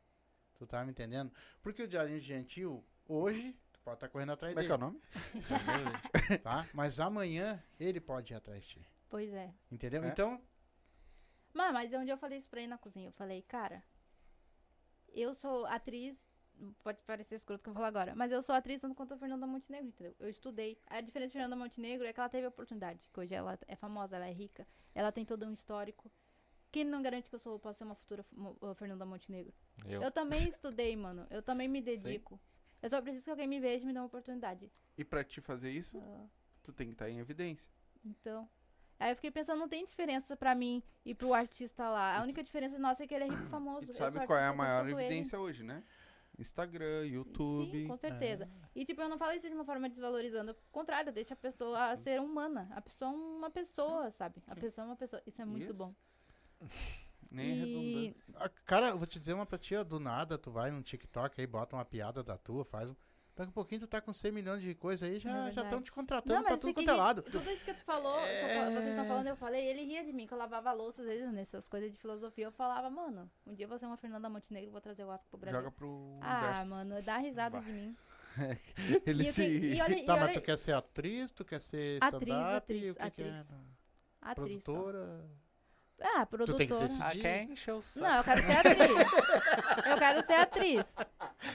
Tu tá me entendendo? Porque o Diarinho Gentil, hoje, tu pode estar correndo atrás Como é que é o dele, nome? [laughs] tá? Mas amanhã ele pode ir atrás de ti. Pois é. Entendeu? É. Então, Mas, mas um dia eu falei isso pra ele na cozinha. Eu falei, cara, eu sou atriz. Pode parecer escroto que eu vou falar agora. Mas eu sou atriz tanto quanto a Fernanda Montenegro, entendeu? Eu estudei. A diferença de Fernanda Montenegro é que ela teve a oportunidade. Que hoje ela é famosa, ela é rica. Ela tem todo um histórico. Quem não garante que eu sou, posso ser uma futura uh, Fernanda Montenegro? Eu. Eu também estudei, mano. Eu também me dedico. Eu só preciso que alguém me veja e me dê uma oportunidade. E pra te fazer isso, Ah, tu tem que estar em evidência. então. Aí eu fiquei pensando, não tem diferença pra mim e pro artista lá. A única diferença nossa é que ele é rico e [coughs] famoso. E sabe qual é a artista maior quanto ele. evidência hoje, né? Instagram, YouTube. Sim, com certeza. E, tipo, eu não falo isso de uma forma desvalorizando. Ao contrário, deixa a pessoa ser humana. A pessoa é uma pessoa, sabe? A pessoa é uma pessoa. Isso é muito Isso. bom. [laughs] Nem E- redundância. Ah, Cara, eu vou te dizer uma pra ti, ó, do nada, tu vai no TikTok aí, bota uma piada da tua, faz um. Daqui a pouquinho tu tá com 100 milhões de coisa aí, É já já estão te contratando Não, pra mas tudo isso quanto é lado. tudo isso que tu falou, fa- vocês É. estão falando, eu falei, ele ria de mim, que eu lavava louça, às vezes, nessas coisas de filosofia, eu falava, mano, um dia eu vou ser uma Fernanda Montenegro, vou trazer o Oscar pro Brasil. Joga pro ah, universo. mano, dá risada Bah. de mim. [laughs] Ele e, se... que- e olha, e Tá, mas olha- tu quer ser atriz, tu quer ser Atriz, stand-up, atriz, o que que é? atriz. atriz só. Produtora? Ah, Tu tem que produtora. decidir. Ah, quer encher o saco. Não, eu quero ser atriz. eu quero ser atriz. [laughs]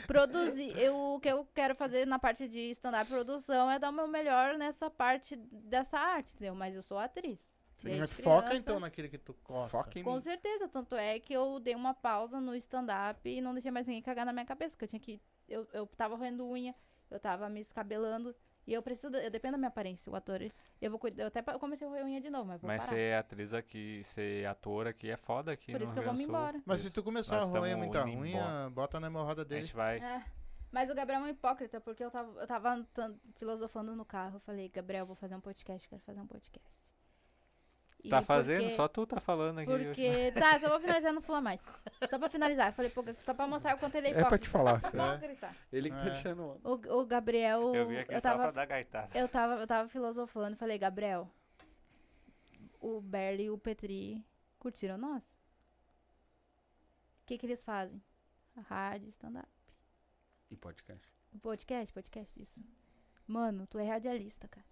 Produzir. Eu, o que eu quero fazer na parte de stand-up produção é dar o meu melhor nessa parte dessa arte, entendeu? Mas eu sou atriz. Sim, mas foca criança. então naquele que tu gosta. Foca em Com mim. certeza, tanto é que eu dei uma pausa no stand-up e não deixei mais ninguém cagar na minha cabeça, que eu tinha que. Eu, eu tava roendo unha, eu tava me escabelando. E eu preciso. Eu dependo da minha aparência, o ator. Eu vou cuidar. Eu até comecei a roer unha de novo, mas vou Mas parar. ser atriz aqui, ser ator aqui é foda aqui Por no isso que eu vou me embora. Mas se tu começar Nós a roer unha, embora. bota na hemorroida A dele. gente vai... É. Mas o Gabriel é um hipócrita, porque eu tava, eu tava filosofando no carro. Eu falei, Gabriel, vou fazer um podcast, quero fazer um podcast. E Tá fazendo? porque- Só tu tá falando aqui. hoje. Porque. Tá, só vou finalizar, não falar mais. Só pra finalizar. Eu falei, pô, só pra mostrar o quanto ele é É hipócrita. pra te falar, Fê. Hipócrita. Ele que tá É. deixando... O, o Gabriel. Eu vim aqui eu só tava, pra dar gaitada. eu tava, eu tava filosofando e falei, Gabriel, o Berli e o Petri curtiram nós. O que que eles fazem? Rádio, stand-up. E podcast. Podcast, podcast, isso. Mano, tu é radialista, cara.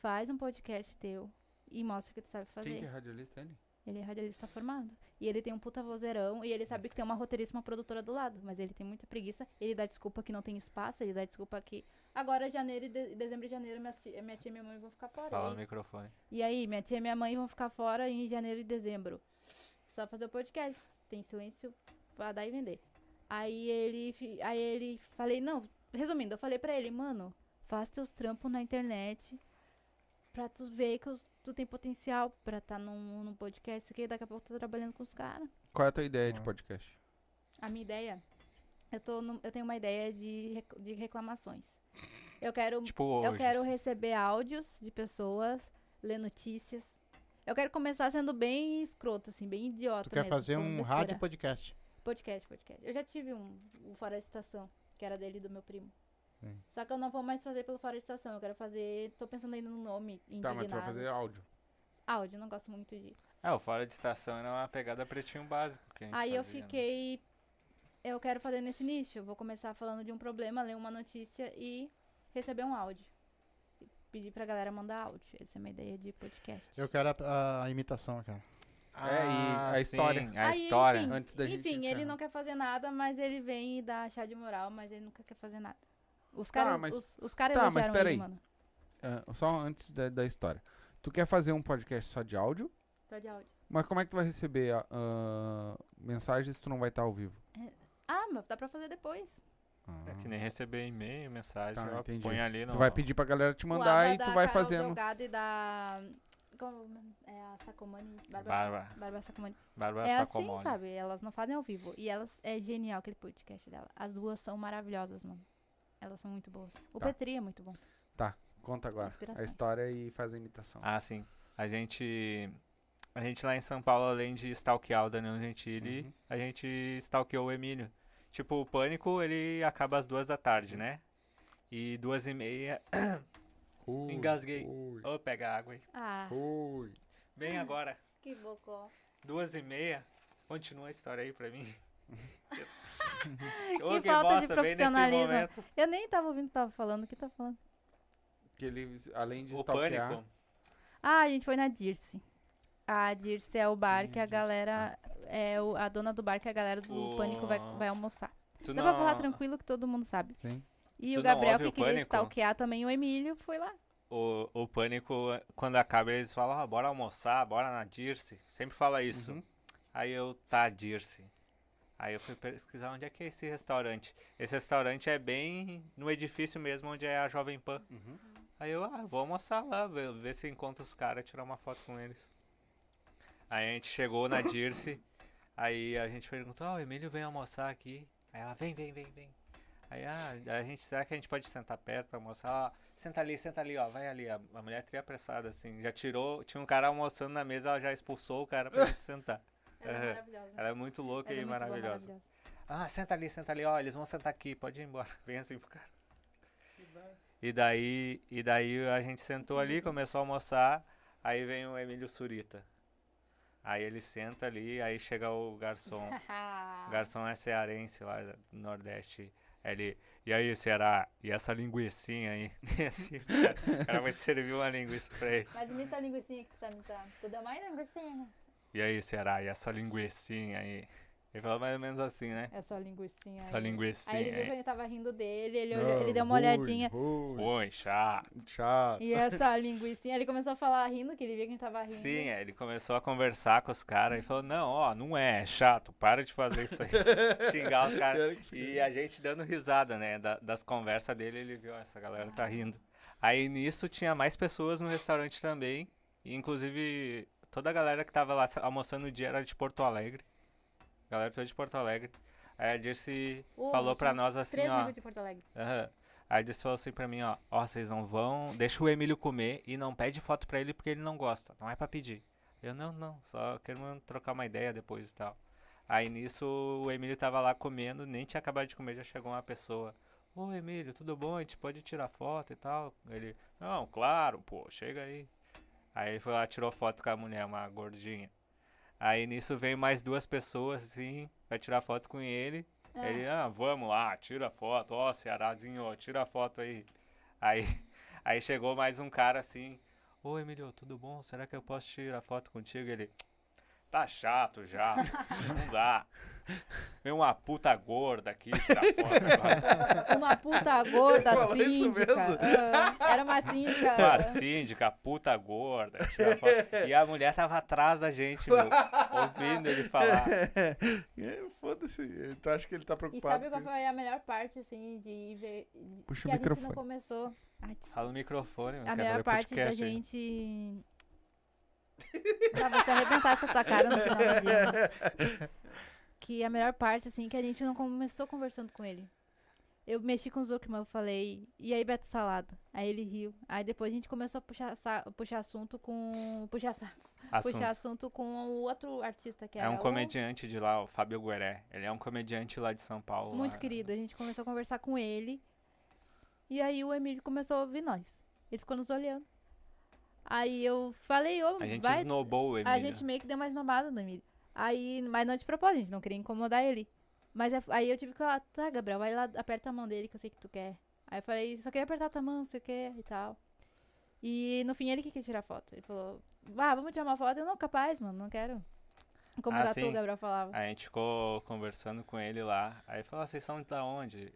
Faz um podcast teu e mostra o que tu sabe fazer. Quem que é radialista? Ele? Ele é radialista formado. E ele tem um puta vozeirão. E ele sabe que tem uma roteirista uma produtora do lado. Mas ele tem muita preguiça. Ele dá desculpa que não tem espaço. Ele dá desculpa que. Agora, janeiro e de- dezembro e janeiro, minha tia, minha tia e minha mãe vão ficar fora. Fala E no aí- microfone. e aí, minha tia e minha mãe vão ficar fora em janeiro e dezembro. Só fazer o podcast. Tem silêncio pra dar e vender. Aí ele. Aí ele. Falei, não, resumindo, eu falei pra ele, mano, faz teus trampos na internet pra tu ver que tu tem potencial pra estar num, num podcast, que daqui a pouco tu tá trabalhando com os caras. Qual é a tua ideia de Ah. podcast? A minha ideia. Eu, tô no- eu tenho uma ideia de, rec- de reclamações. Eu quero Tipo hoje. eu quero receber áudios de pessoas, ler notícias. Eu quero começar sendo bem escroto, assim, bem idiota. Tu quer mesmo, fazer um besteira. rádio podcast. Podcast, podcast. Eu já tive um, um Fora da Estação, que era dele do meu primo. Sim. Só que eu não vou mais fazer pelo Fora da Estação. Eu quero fazer. Tô pensando ainda no nome. Tá, mas tu vai fazer Indignados. áudio. Áudio, não gosto muito de. É, o Fora de Estação era uma pegada pretinho básico que a gente Aí eu fazia, né? fiquei. Eu quero fazer nesse nicho. Eu vou começar falando de um problema, ler uma notícia e receber um áudio. Pedir pra galera mandar áudio. Essa é a minha ideia de podcast. Eu quero a, a- a imitação, cara. É, e a Ah, história. sim, a Aí, história. enfim, Antes da gente Enfim, ele encerrar. não quer fazer nada, mas ele vem e dá chá de moral, mas ele nunca quer fazer nada. Os Tá, caras mas- os, os caras tá, mas elogiaram pera ele, aí. mano. É, só antes da, da história. Tu quer fazer um podcast só de áudio? Só de áudio. Mas como é que tu vai receber ah, ah, mensagens se tu não vai estar ao vivo? Ah, mas dá pra fazer depois. É que nem receber e-mail, mensagem, Tá, ó, entendi. põe ali no... Tu vai pedir pra galera te mandar e tu vai Carol fazendo. Delgado e da... Como é a Sacomani? Bárbara, Bárbara. Bárbara Sacomani. Bárbara É assim, Sacomori. sabe? Elas não fazem ao vivo. E elas... É genial aquele podcast dela. As duas são maravilhosas, mano. Elas são muito boas. O Tá. Petri é muito bom. Conta agora. A história e faz a imitação. Ah, sim. A gente... A gente lá em São Paulo, além de stalkear o Danilo Gentili, Uhum. a gente stalkeou o Emílio. Tipo, o Pânico, ele acaba às duas da tarde, né? E duas e meia... [coughs] Ui, Engasguei. ui, Ô, pega água aí. Ah, ui. Bem agora. que bocó. Duas e meia. Continua a história aí pra mim. [laughs] [laughs] Que falta de profissionalismo. Eu nem tava ouvindo o que tava falando. O que tá falando? Que ele, além de O stalkear... Pânico. Ah, a gente foi na Dirce. A Dirce é o bar que a galera. É o- a dona do bar que a galera do O- Pânico vai, vai almoçar. Tu Dá não... pra falar tranquilo que todo mundo sabe. Sim. E Tu o Gabriel, que o queria Pânico? stalkear também o Emílio, foi lá. O, o Pânico, quando acaba, eles falam, ah, bora almoçar, bora na Dirce. Sempre fala isso. Uhum. Aí eu, tá, Dirce. Aí eu fui pesquisar onde é que é esse restaurante. Esse restaurante é bem no edifício mesmo, onde é a Jovem Pan. Uhum. Aí eu, ah, vou almoçar lá, ver, ver se encontro os caras, tirar uma foto com eles. Aí a gente chegou na Dirce, [coughs] aí a gente perguntou, ah, o Emílio vem almoçar aqui. Aí ela, vem, vem, vem, vem. Aí, ah, a gente, será que a gente pode sentar perto pra almoçar? Ó, senta ali, senta ali, ó, vai ali. A, a mulher tria apressada, assim, já tirou, tinha um cara almoçando na mesa, ela já expulsou o cara pra gente sentar. Ela é maravilhosa. Ela é muito louca Ela é e muito boa, maravilhosa. Ah, senta ali, senta ali, ó, eles vão sentar aqui, pode ir embora. [laughs] Bem assim pro cara. E daí, e daí a gente sentou ali, começou a almoçar, aí vem o Emílio Surita. Aí ele senta ali, aí chega o garçom. O [laughs] garçom é cearense lá do Nordeste. Ele, e aí, Ceará? E essa linguiçinha aí? [laughs] E assim, o cara- vai servir uma linguiça pra ele. Mas imita a linguicinha que tu sabe imitar. Tu deu mais linguicinha. E aí, Ceará? E essa linguicinha aí? Ele falou mais ou menos assim, né? É só linguicinha. Essa aí. linguicinha Aí ele viu que aí. ele tava rindo dele, ele, olhou- ele deu uma olhadinha. Oi, chato. Chato. E essa [laughs] linguicinha, ele começou a falar rindo, que ele viu que a gente tava rindo. Sim, aí ele começou a conversar com os caras e falou, não, ó, não é, é chato, para de fazer isso aí. [laughs] Xingar os caras. E a gente dando risada, né? da- das conversas dele, ele viu, ó, essa galera tá rindo. Aí nisso tinha mais pessoas no restaurante também. E inclusive toda a galera que tava lá almoçando no dia era de Porto Alegre. A galera toda de Porto Alegre. Aí a Dirce Ô, falou pra nós assim, Três ó. negros de Porto Alegre. Aham. Aí a Dirce falou assim pra mim, ó, ó, vocês não vão, deixa o Emílio comer e não pede foto pra ele porque ele não gosta, não é pra pedir. Eu, não, não, só quero trocar uma ideia depois e tal. Aí nisso o Emílio tava lá comendo, nem tinha acabado de comer, já chegou uma pessoa. Ô Emílio, tudo bom? A gente pode tirar foto e tal? Ele, não, claro, pô, chega aí. Aí ele foi lá, tirou foto com a mulher, uma gordinha. Aí nisso veio mais duas pessoas, assim, pra tirar foto com ele. É. Ele, ah, vamos lá, tira foto, ó, Cearazinho, tira foto aí. Aí, [laughs] aí chegou mais um cara assim, ô Emílio, tudo bom? Será que eu posso tirar foto contigo? Ele, tá chato já, [laughs] não dá. Vem uma puta gorda aqui [laughs] tirar foto. Uma puta gorda síndica. Ah, era uma síndica. Uma síndica, puta gorda. E a mulher tava atrás da gente, meu, ouvindo ele falar. [laughs] É, Foda-se. Tu acha que ele tá E preocupado sabe qual com isso? foi a melhor parte, assim, de ver. Puxa que o a gente microfone. não começou. Ai. Fala no microfone, meu, A quero melhor parte da podcast aí. gente. Vou te arrebentar essa tua cara no final do dia. né? [laughs] Que a melhor parte, assim, que a gente não começou conversando com ele. Eu mexi com o Zuckerman, eu falei, e aí Beto Salada? Aí ele riu. Aí depois a gente começou a puxar, puxar assunto com. Puxar, sa- Assunto. puxar assunto com o outro artista que É era um o- comediante de lá, o Fábio Gueré. Ele é um comediante lá de São Paulo. Muito lá. querido. A gente começou a conversar com ele. E aí o Emílio começou a ouvir nós. Ele ficou nos olhando. Aí eu falei, ô, A gente vai. snowball o Emílio. A gente meio que deu uma esnobada no Emílio. Aí, mas não de propósito, a gente não queria incomodar ele. Mas aí eu tive que falar, tá, Gabriel, vai lá, aperta a mão dele que eu sei que tu quer. Aí eu falei, só queria apertar a tua mão, não sei o que e tal. E no fim ele que quis tirar foto. Ele falou, ah, vamos tirar uma foto? Eu não, capaz, mano, não quero. Incomodar Ah, o Gabriel falava. A gente ficou conversando com ele lá. Aí falou, "Ah, vocês são da onde?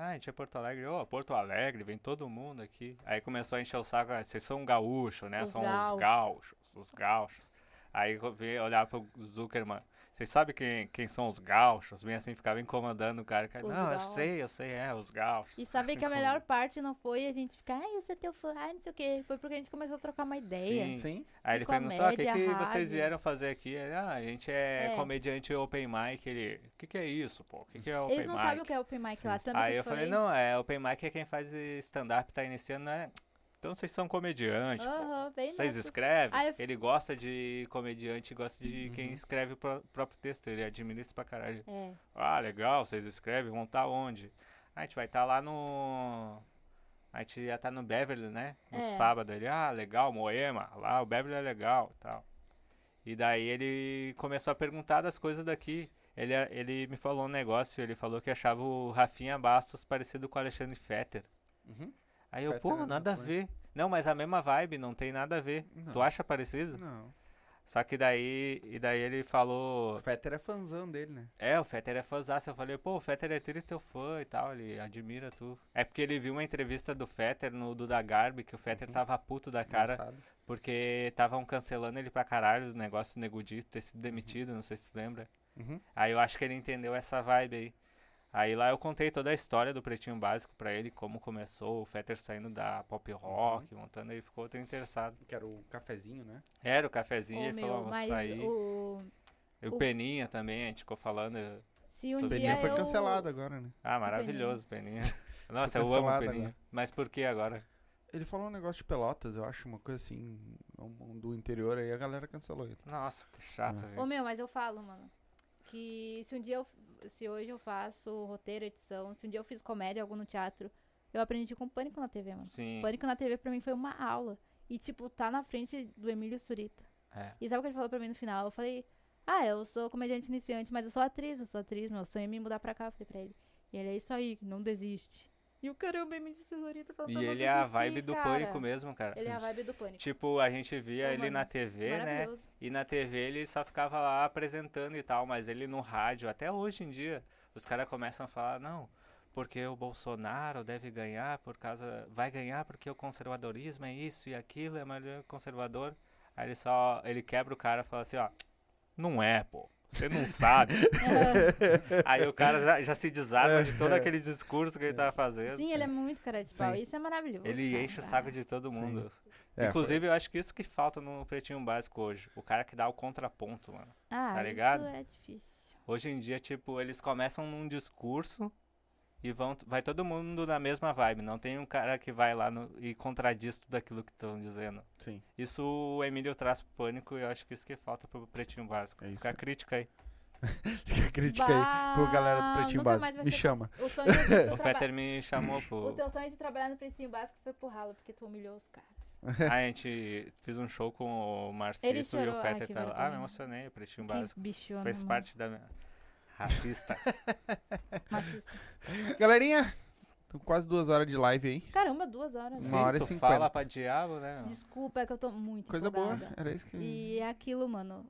Ah, a gente é Porto Alegre. Ô, Porto Alegre, vem todo mundo aqui. Aí começou a encher o saco, "Ah, vocês são gaúcho, né? Os são gaúchos. os gaúchos, os gaúchos. Aí eu olhar pro Zuckerman. Vocês sabem quem, quem são os gaúchos? Bem assim, ficava incomodando o cara. Cara, não, eu gaúchos. sei, eu sei, é, os gaúchos. E sabe que a [laughs] melhor parte não foi a gente ficar, ai, eu sou teu fã, ai, não sei o que. Foi porque a gente começou a trocar uma ideia. Sim. Sim. Aí ele perguntou, ah, o que, comédia, que vocês vieram fazer aqui? Ele, ah, a gente é, É. comediante open mic. Ele, o que, que é isso, pô? O que, que é open Eles não mic? sabem o que é open mic lá. Você lembra Aí que eu falei, não, é open mic é quem faz stand-up, tá iniciando, né? Então vocês são comediantes, bem Vocês nessas. escrevem? Eu Ele gosta de comediante, gosta de Uhum. quem escreve o pró- próprio texto. Ele admira isso pra caralho. É. Ah, legal, vocês escrevem, vão estar onde? A gente vai estar lá no. A gente ia estar no Beverly, né? No É. sábado. Ele, ah, legal, Moema, lá o Beverly é legal e tal. E daí ele começou a perguntar das coisas daqui. Ele, ele me falou um negócio, ele falou que achava o Rafinha Bastos parecido com o Alexandre Fetter. Uhum. Aí eu, pô, nada a ver. Não, mas a mesma vibe, não tem nada a ver. Não. Tu acha parecido? Não. Só que daí, e daí ele falou, O Fetter é fãzão dele, né? é, o Fetter é fãzaço. Eu falei, pô, o Fetter é teu teu fã e tal, ele admira tu. É porque ele viu uma entrevista do Fetter no Duda Garbi, que o Fetter Uhum. tava puto da cara, Engraçado. porque estavam cancelando ele pra caralho, o negócio do Negudito ter sido demitido, não sei se tu lembra. Uhum. Aí eu acho que ele entendeu essa vibe aí. Aí lá eu contei toda a história do Pretinho Básico pra ele, como começou, o Fetter saindo da pop rock, montando, ele ficou todo interessado. Que era o cafezinho, né? Era o cafezinho, Ô, ele falou, meu, vamos sair. o... E o o- Peninha também, a gente ficou falando. Se um Peninha Peninha dia foi eu... cancelado agora, né? Ah, maravilhoso, Peninha. Nossa, eu amo o Peninha. agora. Mas por que agora? Ele falou um negócio de pelotas, eu acho, uma coisa assim, um- do interior aí, a galera cancelou ele. Nossa, que chato, É. gente. Ô meu, mas eu falo, mano, que se um dia eu. Se hoje eu faço roteiro, edição, se um dia eu fiz comédia, algo no teatro, eu aprendi com Pânico na TV, mano. Sim. Pânico na TV pra mim foi uma aula. E, tipo, tá na frente do Emílio Surita. É. E sabe o que ele falou pra mim no final? Eu falei, ah, eu sou comediante iniciante, mas eu sou atriz, eu sou atriz, meu sonho é me mudar pra cá. Eu falei pra ele. E ele, é isso aí, não desiste. E o caramba, Emílio Surita falando E ele é a desistir, vibe do cara. pânico mesmo, cara. Ele é a vibe do Pânico. Tipo, a gente via ele mano, na TV, né? E na TV ele só ficava lá apresentando e tal, mas ele no rádio, até hoje em dia, os caras começam a falar, não, porque o Bolsonaro deve ganhar por causa. Vai ganhar porque o conservadorismo é isso e aquilo, é mais conservador. Aí ele só. ele quebra o cara e fala assim, ó, não é, pô. Você não sabe. [laughs] Aí o cara já, já se desarma de todo aquele discurso que ele tava fazendo. Sim, ele é muito cara de pau. Sim. Isso é maravilhoso. Ele cara. enche o saco de todo mundo. É, Inclusive, eu acho que isso que falta no Pretinho Básico hoje. O cara que dá o contraponto, mano. Ah, tá ligado? isso é difícil. Hoje em dia, tipo, eles começam num discurso e vão, vai todo mundo na mesma vibe. Não tem um cara que vai lá no- e contradiz tudo aquilo que estão dizendo. Sim. Isso o Emílio traz pro pânico e eu acho que isso que falta pro Pretinho Básico. É isso. Fica a crítica aí. [laughs] Fica a crítica aí pro galera do Bah, Pretinho Básico. Me chama. O sonho [laughs] O Peter me chamou O pro. teu sonho de trabalhar no Pretinho Básico foi pro ralo, porque tu humilhou os caras. [laughs] A gente fez um show com o Ele Marcito e o Ai, Fetter tava lá. Ah, me emocionei, o Pretinho Que Básico. bichona, Fez mano. parte da minha. Racista. [laughs] Machista. Galerinha, tô quase duas horas de live aí. Caramba, duas horas. Uma né? hora e tu cinquenta. fala pra diabo, né? Desculpa, é que eu tô muito Coisa boa. empolgada. Era isso que. E é aquilo, mano.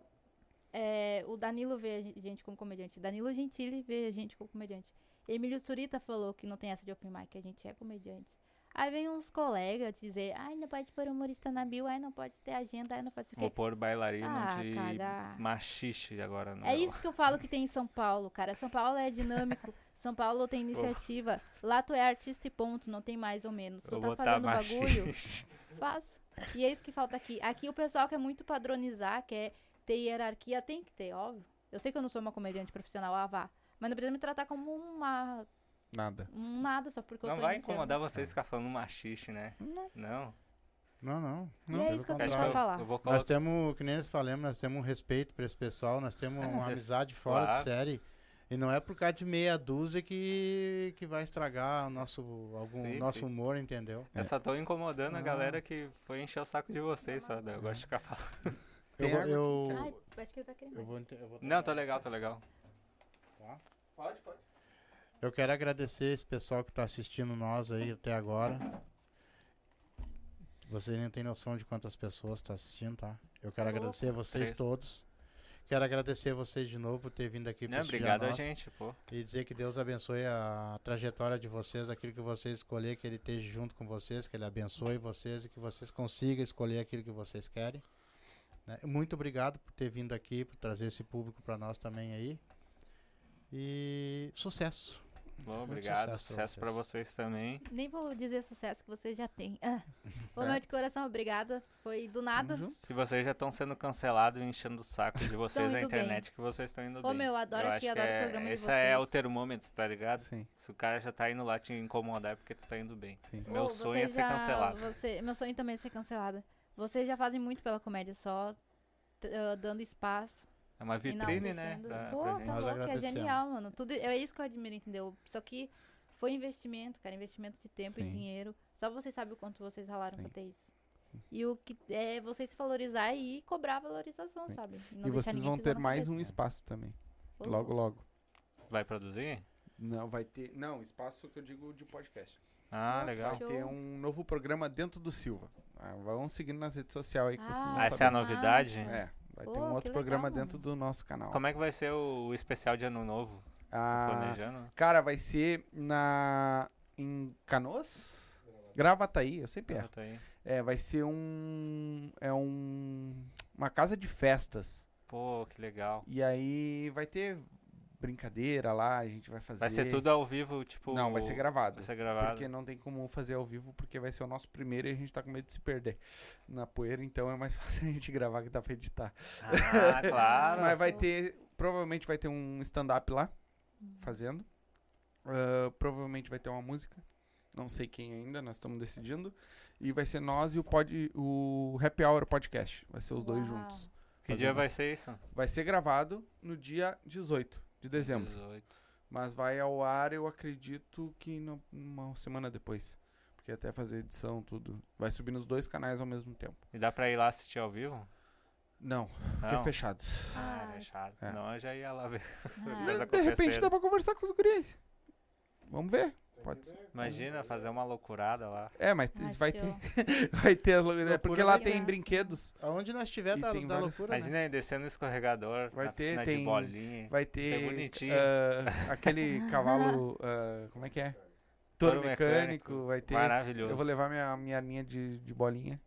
É, o Danilo vê a gen- gente como comediante. Danilo Gentili vê a gente como comediante. Emílio Surita falou que não tem essa de open mic, que a gente é comediante. Aí vem uns colegas dizer, ai, não pode pôr humorista na bio, ai, não pode ter agenda, ai, não pode ser Vou pôr bailarino Ah, de cagar. machixe agora. No É isso que eu falo que tem em São Paulo, cara. São Paulo é dinâmico. [laughs] São Paulo tem iniciativa. Lá tu é artista e ponto, não tem mais ou menos. Tu Vou tá botar fazendo bagulho, [laughs] faz. E é isso que falta aqui. Aqui o pessoal quer muito padronizar, quer ter hierarquia, tem que ter, óbvio. Eu sei que eu não sou uma comediante profissional, ah, vá. Mas não precisa me tratar como uma. Nada. nada só porque eu Não tô vai iniciando. incomodar vocês ficar falando machixe, né? Não. Não. Não, não. Não, e é isso que eu tenho Acho pra que eu, falar. eu vou Nós temos, que nem eles falamos, nós temos um respeito pra esse pessoal, nós temos [laughs] uma amizade fora de claro. série. E não é por causa de meia dúzia que, que vai estragar o nosso, algum, Sim, nosso sim. humor, entendeu? Eu só tô incomodando a Não. galera que foi encher o saco de vocês, só. Eu gosto de ficar falando. [laughs] Eu, água eu, Ai, acho que ele vai querer eu vou, eu vou Não, tô legal, tô legal. Pode, pode. Eu quero agradecer esse pessoal que está assistindo nós aí até agora. Vocês nem têm noção de quantas pessoas estão assistindo, tá? Eu quero Tá louco. agradecer a vocês Três. todos. Quero agradecer a vocês de novo por ter vindo aqui prestigiar obrigado a nós. gente, pô. E dizer que Deus abençoe a trajetória de vocês, aquilo que vocês escolher, que Ele esteja junto com vocês, que Ele abençoe vocês e que vocês consigam escolher aquilo que vocês querem. né? Muito obrigado por ter vindo aqui, por trazer esse público para nós também aí. E sucesso. Bom, obrigado. sucesso pra vocês também. Nem vou dizer sucesso que você já tem. Ah. [laughs] Ô, meu de coração, obrigada. Foi do nada. Se vocês já estão sendo cancelados e enchendo o saco de [laughs] vocês na indo bem. internet, que vocês estão indo Ô, bem. meu, adoro Eu aqui, adoro o é- programa de Esse é o vocês. termômetro, tá ligado? Sim, Se o cara já tá indo lá te incomodar é porque tu tá indo bem. sim. Meu Ô, sonho é vocês ser já- cancelado. Você, meu sonho também é ser cancelada. Vocês já fazem muito pela comédia, só ah, dando espaço. É uma vitrine, né? Pra, Pô, pra tá louco, é genial, mano. Tudo, é isso que eu admiro, entendeu? Só que foi investimento, cara. Investimento de tempo Sim. e dinheiro. Só vocês sabem o quanto vocês ralaram Sim. pra ter isso. E o que é vocês se valorizar e cobrar valorização, Sim. sabe? não E vocês vão ter mais um cabeça. espaço também. Logo, logo. Vai produzir? Não, vai ter. Não, espaço que eu digo de podcasts. Ah, Ah, legal. Vai ter um novo programa dentro do Silva. Ah, vão seguindo nas redes sociais aí que vocês Ah, vão Ah, essa é a novidade? É, vai ter Pô, um que outro legal, programa mano. dentro do nosso canal. Como é que vai ser o, o especial de ano novo? Ah, Planejando? cara, vai ser na em Canoas? Gravataí, eu sempre erro. Bota aí. É, vai ser um é um uma casa de festas. Pô, que legal. E aí vai ter brincadeira lá, a gente vai fazer Vai ser tudo ao vivo, tipo. Não, vai ser gravado. Vai ser gravado. Porque não tem como fazer ao vivo, porque vai ser o nosso primeiro e a gente tá com medo de se perder na poeira, então é mais [laughs] fácil a gente gravar que dá pra editar. Ah, claro. [laughs] Mas vai ter, provavelmente vai ter um stand-up lá. fazendo. Ah, provavelmente vai ter uma música. Não sei quem ainda, nós estamos decidindo. E vai ser nós e o, pod, o Happy Hour Podcast. Vai ser os dois Uau. juntos. Que Fazendo. dia vai ser isso? Vai ser gravado no dia 18 de dezembro. 18. Mas vai ao ar, eu acredito que no- uma semana depois. Porque até fazer edição, tudo. Vai subir nos dois canais ao mesmo tempo. E dá pra ir lá assistir ao vivo? Não, porque Não? é fechado. Ah, é chato. É. Não, eu já ia lá ver. Ah, [laughs] de repente dá pra conversar com os guris. Vamos ver. Pode ser. Imagina fazer uma loucurada lá. É, mas vai ter, [laughs] vai ter as loucuras. É porque Loucura lá vai tem brinquedos. Aonde nós estiver E da, tem da várias- loucura, né? Imagina aí descendo no escorregador, Vai ter, tem- de bolinha. Vai ter bonitinho. ah, aquele cavalo. [laughs] ah, como é que é? Touro mecânico, mecânico. vai ter. Maravilhoso. Eu vou levar minha, minha arminha de, de bolinha.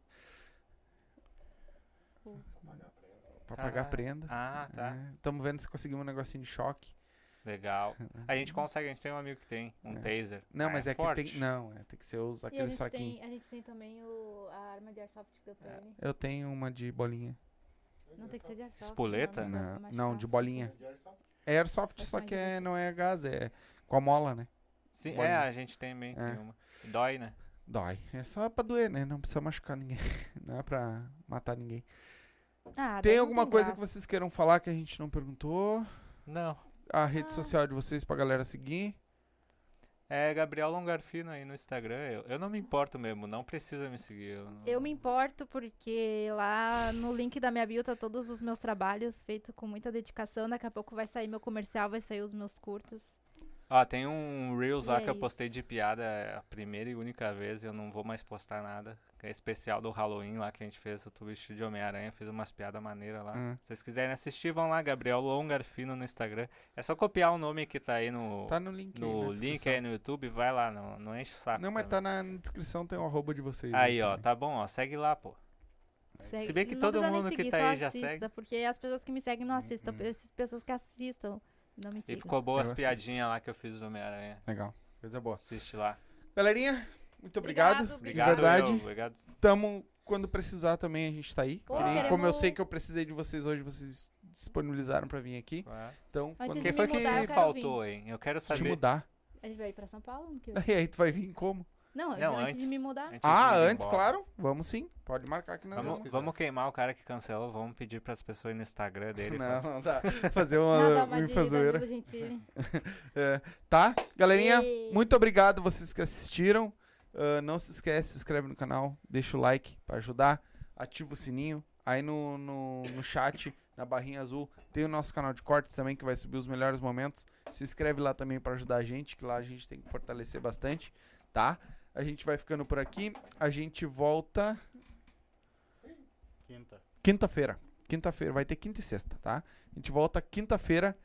Pra pagar prenda. Ah, tá. Estamos vendo se conseguimos um negocinho de choque. Legal. [laughs] A gente consegue, a gente tem um amigo que tem um É. taser. Não, Ah, mas é, forte. que tem. Não, é, tem que ser os, aqueles fraquinhos. tem, a gente tem também o, a arma de airsoft que deu pra É. ele. Eu tenho uma de bolinha. Não tem que ser de airsoft. Espoleta? não, Não, é não, de bolinha. É airsoft, Faz só mais que é, não é gás, é com a mola, né? Sim, é, a gente tem também. É. Tem uma. Dói, né? Dói. É só pra doer, né? Não precisa machucar ninguém. [laughs] Não é pra matar ninguém. Ah, tem alguma coisa que graça. vocês queiram falar que a gente não perguntou? Não. A rede Ah. social de vocês pra galera seguir? É Gabriel Longarfino aí no Instagram. Eu, eu não me importo mesmo, não precisa me seguir. Eu, não- Eu me importo porque lá no link da minha bio tá todos os meus trabalhos feitos com muita dedicação. Daqui a pouco vai sair meu comercial, vai sair os meus curtos. Ó, tem um Reels lá E que eu é postei isso. de piada é a primeira e única vez. Eu não vou mais postar nada. Que é especial do Halloween lá que a gente fez. Eu tô vestido de Homem-Aranha, fiz umas piadas maneiras lá. Ah. Se vocês quiserem assistir, vão lá, Gabriel Longarfino no Instagram. É só copiar o nome que tá aí no, Tá no link aí. no na link aí no YouTube, vai lá, não, não enche o saco. Não, mas também. tá na descrição, tem o arroba de vocês. Aí, ó, também. tá bom, ó, segue lá, pô. Segue- Se bem que não todo mundo que seguir, tá só aí já assista, segue. Porque as pessoas que me seguem não assistam. Uhum. As pessoas que assistam não me E sigam. ficou boa Eu as assisto. piadinhas lá que eu fiz do Homem-Aranha. Legal. Coisa boa. Assiste lá. Galerinha, muito obrigado. Obrigado, Obrigado, verdade. eu, obrigado. Tamo, quando precisar também, a gente tá aí. Nem- como eu sei que eu precisei de vocês hoje, vocês disponibilizaram pra vir aqui. Claro. Então, Antes quando O de que me foi que faltou, hein? Eu quero te saber. mudar. A gente vai ir pra São Paulo? que? [laughs] E aí, tu vai vir como? Não, Não, antes, antes, de me mudar. antes Ah, antes, embora. claro. Vamos sim. Pode marcar que nós Vamos, vamos. vamos queimar o cara que cancelou, vamos pedir pras pessoas ir no Instagram dele. Não, não dá. [laughs] [laughs] Fazer uma, uma infazoeira. [laughs] É, tá? Galerinha, E- muito obrigado vocês que assistiram. Ah, não se esquece, se inscreve no canal, deixa o like pra ajudar, ativa o sininho. Aí no, no, no chat, na barrinha azul, tem o nosso canal de cortes também, que vai subir os melhores momentos. Se inscreve lá também pra ajudar a gente, que lá a gente tem que fortalecer bastante, tá? A gente vai ficando por aqui. A gente volta Quinta. quinta-feira. Quinta-feira, vai ter quinta e sexta, tá? A gente volta quinta-feira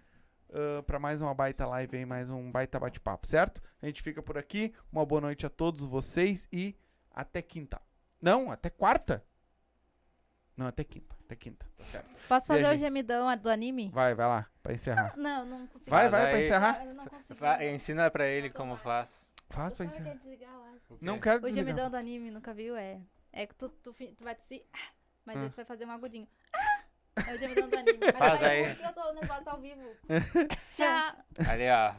ah, pra mais uma baita live aí, mais um baita bate-papo, certo? A gente fica por aqui. Uma boa noite a todos vocês e até quinta. Não, até quarta. Não, até quinta. Até quinta, tá certo. Posso fazer Viajei. o gemidão do anime? Vai, vai lá, pra encerrar. [laughs] Não, não consigo. Vai, vai, pra encerrar. Eu não consigo. Vai, ensina pra ele como faz. Faz pra O encerrar. quer desligar a live. Não quero O desligar. gemidão do anime, nunca viu? É, é que tu, tu, tu vai tossir, ah, mas Ah. aí tu vai fazer um agudinho. Ah! É o gemidão do anime. [laughs] Mas Faz aí. eu tô nervosa ao vivo. [laughs] Tchau. Ali, ó.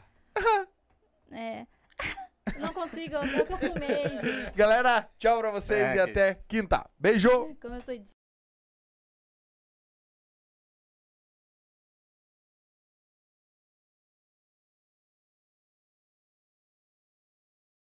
É. [laughs] Não consigo, eu eu fumei. Galera, tchau pra vocês É, e até quinta. Beijo! Como eu sou.